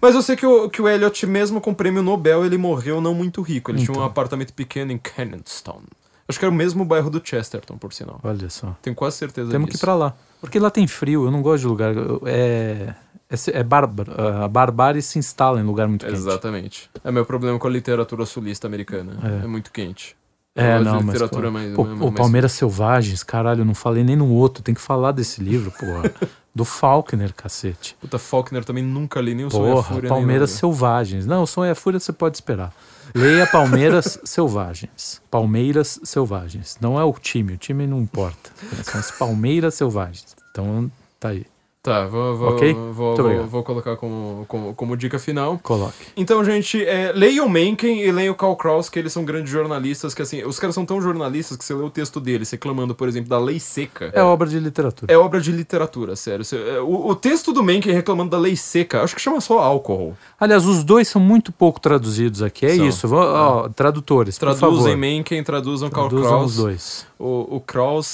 Mas eu sei que o, que o Elliot, mesmo com o prêmio Nobel, ele morreu não muito rico. Ele tinha um Então. apartamento pequeno em Cannonstone. Acho que era o mesmo bairro do Chesterton, por sinal. Olha só. Tenho quase certeza Temos que ir disso. pra lá. Porque lá tem frio, eu não gosto de lugar. É. É, é bárbaro. A barbárie se instala em lugar muito quente. Exatamente. É meu problema com a literatura sulista americana. É, É. muito quente. Eu É, não, mas. pô, mais, pô, mais- o mais- Palmeiras Selvagens, caralho, eu não falei nem no outro. Tem que falar desse livro, porra. Do Faulkner, cacete. Puta, Faulkner também nunca li nem o Sonho e a Porra, Fúria. Palmeiras. Selvagens. Não, o Sonho e a Fúria você pode esperar. Leia Palmeiras Selvagens. Palmeiras Selvagens. Não é o time, o time não importa. São as Palmeiras Selvagens. Então, tá aí. Tá, vou, vou, Ok? vou, vou, vou colocar como, como, como dica final. Coloque. Então, gente, é, leiam Mencken e leiam Karl Kraus, que eles são grandes jornalistas, que assim, os caras são tão jornalistas que você lê o texto deles reclamando, por exemplo, da lei seca. É obra de literatura. É obra de literatura, sério. É, O, o texto do Mencken reclamando da lei seca, acho que chama só álcool. Aliás, os dois são muito pouco traduzidos aqui. É São. isso. Vou- ó, tradutores, por Traduzem favor. Mencken, traduzam Karl Traduzam Kraus. os dois. O, o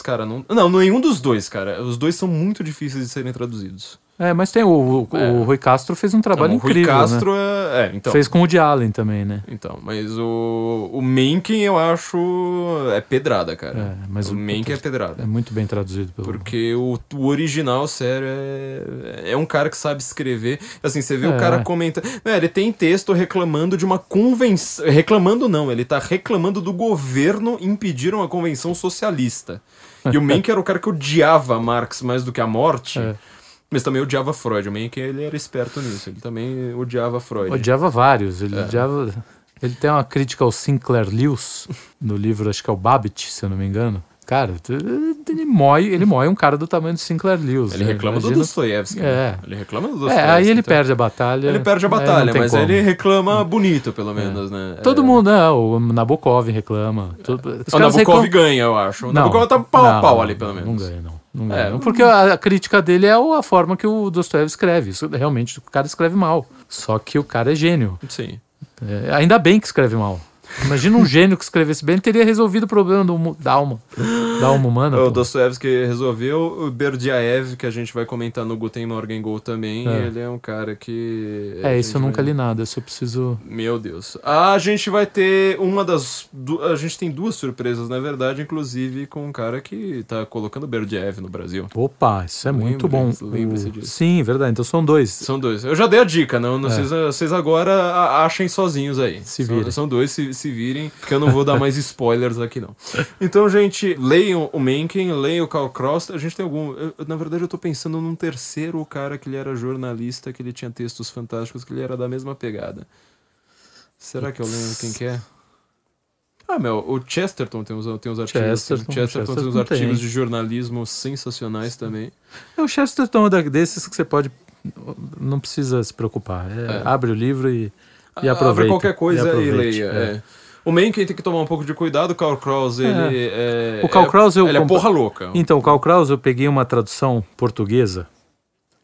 cara, não. Não, nenhum dos dois, cara. Os dois são muito difíceis de serem traduzidos. É, mas tem o, o, É. o Rui Castro fez um trabalho Não, o Rui incrível, Castro né? é, é, então. Fez com o de Allen também, né? Então, mas o, o Mencken eu acho é pedrada, cara. É, mas o o- Mencken é pedrada. É muito bem traduzido pelo. Porque o, o original, sério, é, é um cara que sabe escrever. Assim, você vê o É. cara comenta. Não, ele tem texto reclamando de uma convenção. Reclamando não, ele tá reclamando do governo impedir uma convenção socialista. E o Mencken era o cara que odiava Marx mais do que a morte. É. Mas também odiava Freud. O Mencken ele era esperto nisso. Ele também odiava Freud. Odiava vários. É. Ele odiava. Ele tem uma crítica ao Sinclair Lewis, no livro, acho que é o Babbitt, se eu não me engano. Cara, ele moe, ele moe um cara do tamanho do Sinclair Lewis. Ele né? reclama do Imagina- Dostoiévski. É. né? Ele reclama do Dostoiévski. É, aí ele então. perde a batalha. Ele perde a batalha, mas como. ele reclama bonito, pelo menos, né? Todo É. mundo, né? O Nabokov reclama. Todo... O Nabokov reclamam- ganha, eu acho. O Não, Nabokov tá pau a pau ali, pelo menos. Não ganha, não. Não É, ganha. Porque a, a crítica dele é a forma que o Dostoiévski escreve. Isso, realmente, o cara escreve mal. Só que o cara é gênio. Sim. É, ainda bem que escreve mal. Imagina um gênio que escrevesse bem, ele teria resolvido o problema do, da alma. Da alma humana. O pô. Dostoevsky resolveu, o Berdiaev, que a gente vai comentar no Guten Morgen Go também, É. ele é um cara que... É, isso eu nunca vai- li nada. Eu preciso. Meu Deus. A gente vai ter uma das... du- A gente tem duas surpresas, na verdade, inclusive com um cara que tá colocando Berdiaev no Brasil. Opa, isso é muito bom. Lembre-se- disso. Sim, verdade. Então são dois. São dois. Eu já dei a dica, não, não É. vocês, vocês agora achem sozinhos aí. Se são, virem. são dois, se, se virem, porque eu não vou dar mais spoilers aqui não. Então, gente, leiam o Mencken, leiam o Karl Kraus. A gente tem algum. eu- na verdade, eu tô pensando num terceiro cara que ele era jornalista, que ele tinha textos fantásticos, que ele era da mesma pegada. Será que eu lembro quem que é? Ah, meu, o Chesterton tem uns, tem uns artigos. Chesterton, assim. Chesterton tem uns Chesterton tem. artigos de jornalismo sensacionais também. É o Chesterton é desses que você pode. Não precisa se preocupar. É, É. Abre o livro e, e aproveita. Abre qualquer coisa e, aproveite, leia. é. é. O Mencken tem que tomar um pouco de cuidado, o Karl Kraus, ele é... O Karl é- Kraus eu Ele é porra louca. Então, o Karl Kraus, eu peguei uma tradução portuguesa.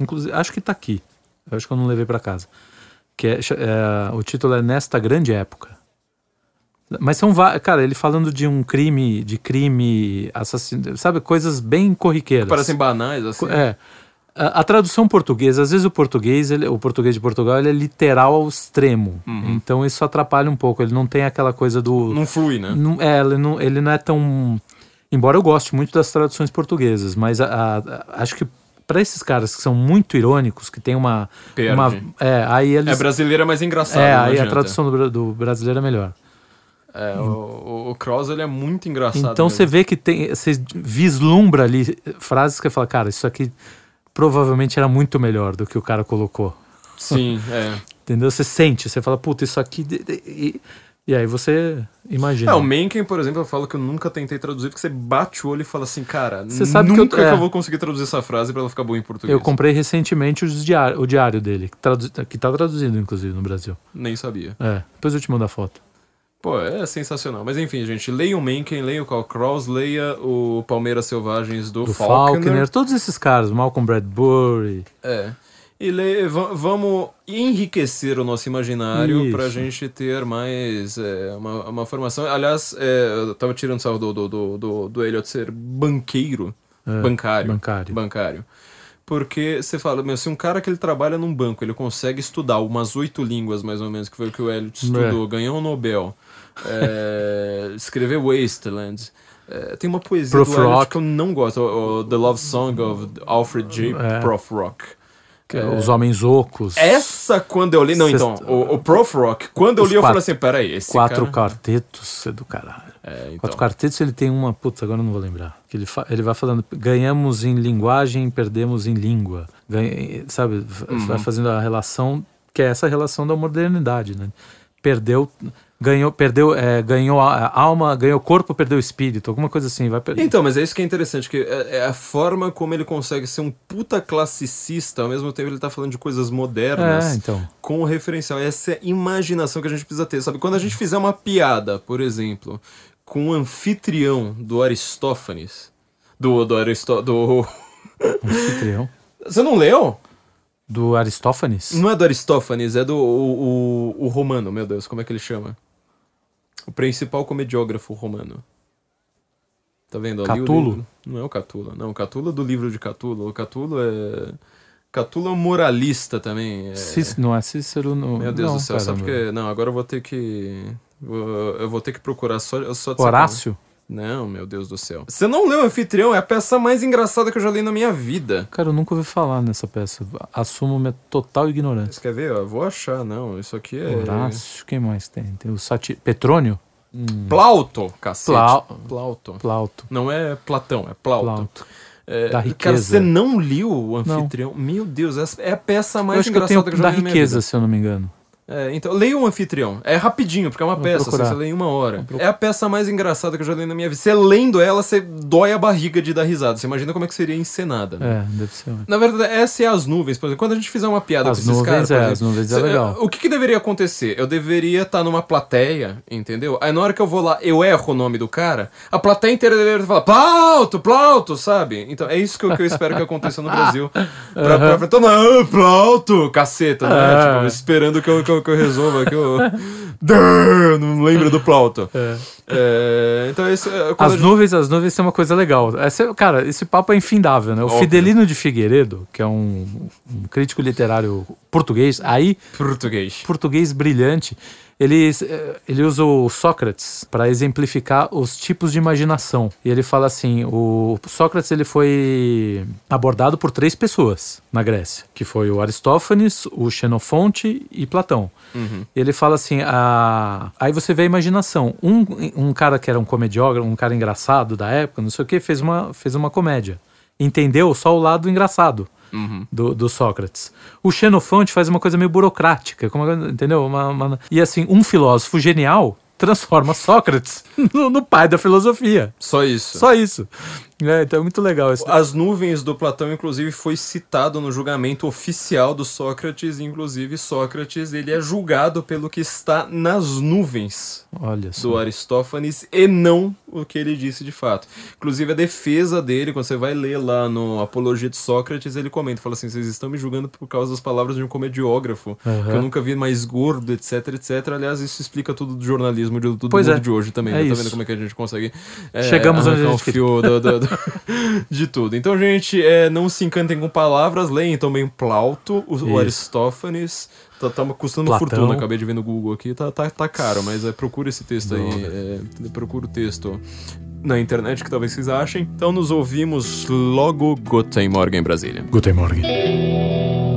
Inclusive, acho que tá aqui. Eu acho que eu não levei para casa. Que é, é, o título é Nesta Grande Época. Mas são cara, ele falando de um crime, de crime, assassino, sabe, coisas bem corriqueiras. Parecem banais, assim. É. A, a tradução portuguesa, às vezes o português, ele- o português de Portugal, ele é literal ao extremo. Então isso atrapalha um pouco. Ele não tem aquela coisa do. Não flui, né? Não- é, ele não, ele não é tão. Embora eu goste muito das traduções portuguesas, mas a- a- a- acho que para esses caras que são muito irônicos, que tem uma. Perde. uma é, aí eles. É brasileira, mas engraçado. é, não aí a adianta. tradução do, do brasileiro é melhor. É, o, o, Kraus, ele é muito engraçado. Então mesmo. você vê que tem. Você vislumbra ali frases que você fala, cara, isso aqui provavelmente era muito melhor do que o cara colocou. Sim, é. Entendeu? Você sente, você fala, puta, isso aqui. E, e aí você imagina. É, o Mencken, por exemplo, eu falo que eu nunca tentei traduzir, porque você bate o olho e fala assim, cara, Você sabe que eu- nunca que eu, é. vou conseguir traduzir essa frase pra ela ficar boa em português. Eu comprei recentemente os diário, o diário dele, que, tradu- que tá traduzido, inclusive, no Brasil. Nem sabia. É, depois eu te mando a foto. Pô, é sensacional. Mas enfim, gente, leia o Mencken, leia o Karl Kraus, leia o Palmeiras Selvagens do, Do Faulkner. Faulkner, todos esses caras, Malcolm Bradbury. É. E le- va- vamos enriquecer o nosso imaginário Isso. pra gente ter mais é, uma, uma formação. Aliás, é, eu tava tirando sarro do, do, do, do, do Elliot ser banqueiro. É, bancário. bancário. Bancário. Porque você fala, meu, se um cara que ele trabalha num banco, ele consegue estudar umas oito línguas, mais ou menos, que foi o que o Elliot estudou, ganhou um Nobel, é, escreveu Wasteland. é, tem uma poesia Prof. do que eu não gosto, o, o The Love Song of Alfred J. É. Prof. Rock. que é Os Homens Ocos. Essa, quando eu li. Não, então, o, o Prof. Rock, quando eu li, eu quatro- falei assim: peraí, esse Quatro cara. quartetos, é do caralho. É, então. Quatro quartetos ele tem uma. Putz, agora eu não vou lembrar. Que ele, fa- ele vai falando: ganhamos em linguagem, perdemos em língua. Ganha, sabe? Uhum. Vai fazendo a relação, que é essa relação da modernidade, né? Perdeu. Ganhou, perdeu, é, ganhou a alma, ganhou corpo, perdeu espírito, alguma coisa assim. Vai per- Então, mas é isso que é interessante, que é, é a forma como ele consegue ser um puta classicista, ao mesmo tempo ele tá falando de coisas modernas, É, então. com o referencial. Essa é a imaginação que a gente precisa ter, sabe? Quando a gente fizer uma piada, por exemplo, com o anfitrião do Aristófanes, do, do Aristó... do... Anfitrião. Você não leu? Do Aristófanes? Não é do Aristófanes, é do o, o, o romano, meu Deus, como é que ele chama? O principal comediógrafo romano. Tá vendo ali Catulo? Não é o Catulo, não. O Catulo é do livro de Catulo. O Catulo é. Catula moralista também. é- Cícero, não é Cícero no. Meu Deus não, do céu, sabe caramba. porque. Não, agora eu vou ter que. Eu vou ter que procurar só, só Horácio? Não, meu Deus do céu. Você não leu Anfitrião? É a peça mais engraçada que eu já li na minha vida. Cara, eu nunca ouvi falar nessa peça. Assumo minha total ignorância. Você quer ver? Eu vou achar, não. Isso aqui é. Horácio, quem mais tem? Tem o Sati... Petrônio? Plauto, cacete. Plau- Plauto. Plauto. Não é Platão, é Plauto. Plauto. É, Da Cara, riqueza. você não liu o Anfitrião? Meu Deus, essa é a peça Eu mais acho que eu engraçada tenho que eu já da li na minha riqueza, vida. se eu não me engano. É, então, leia o Anfitrião. É rapidinho, porque é uma Vou peça, assim, você lê em uma hora. É a peça mais engraçada que eu já li na minha vida. Você lendo ela, você dói a barriga de dar risada. Você imagina como é que seria encenada, né? É, deve ser. Na verdade, essa é as nuvens. Por exemplo, quando a gente fizer uma piada As com esses nuvens, caras. é, exemplo, as nuvens é legal. O que, que deveria acontecer? Eu deveria estar numa plateia, entendeu? Aí na hora que eu vou lá, eu erro o nome do cara, a plateia inteira deveria falar Plauto, Plauto, sabe? Então é isso que eu, que eu espero que aconteça no Brasil. Pra, pra, pra, tomar, ah, Plauto, caceta, né? Ah. Tipo, esperando que eu, que eu, que eu que eu. Dã, não lembro do Plauto. É, então isso é. As gente- nuvens, as nuvens têm uma coisa legal. Essa, cara, esse papo é infindável, né? O Óbvio. Fidelino de Figueiredo, que é um, um crítico literário português, aí Português. português brilhante, ele, eh, ele usa o Sócrates para exemplificar os tipos de imaginação. E ele fala assim: o Sócrates ele foi abordado por três pessoas na Grécia, que foi o Aristófanes, o Xenofonte e Platão. Ele fala assim: a... aí você vê a imaginação. Um, um cara que era um comediógrafo, um cara engraçado da época, não sei o que, fez uma, fez uma comédia. Entendeu só o lado engraçado do, do Sócrates. O Xenofonte faz uma coisa meio burocrática, como, entendeu? Uma- uma- E assim, um filósofo genial transforma Sócrates no, no pai da filosofia. Só isso. Só isso. É, então é muito legal isso. As nuvens do Platão, inclusive, foi citado no julgamento oficial do Sócrates. Inclusive, Sócrates ele é julgado pelo que está nas nuvens Olha do só. Aristófanes e não o que ele disse de fato. Inclusive, a defesa dele, quando você vai ler lá no Apologia de Sócrates, ele comenta, fala assim, vocês estão me julgando por causa das palavras de um comediógrafo, Aham. que eu nunca vi mais gordo, etc, etc. Aliás, isso explica tudo do jornalismo de, do Pois mundo é. de hoje também. É né? Tá vendo como é que a gente consegue é, Chegamos onde a gente o fio do- do- de tudo. Então, gente, é, não se encantem com palavras, leem também Plauto, o, o. Aristófanes. Tá, tá custando Platão. fortuna, acabei de ver no Google aqui, tá, tá, tá caro, mas é, procura esse texto aí, é, procura o texto na internet que talvez vocês achem. Então nos ouvimos logo Guten Morgen, Brasília. Guten Morgen.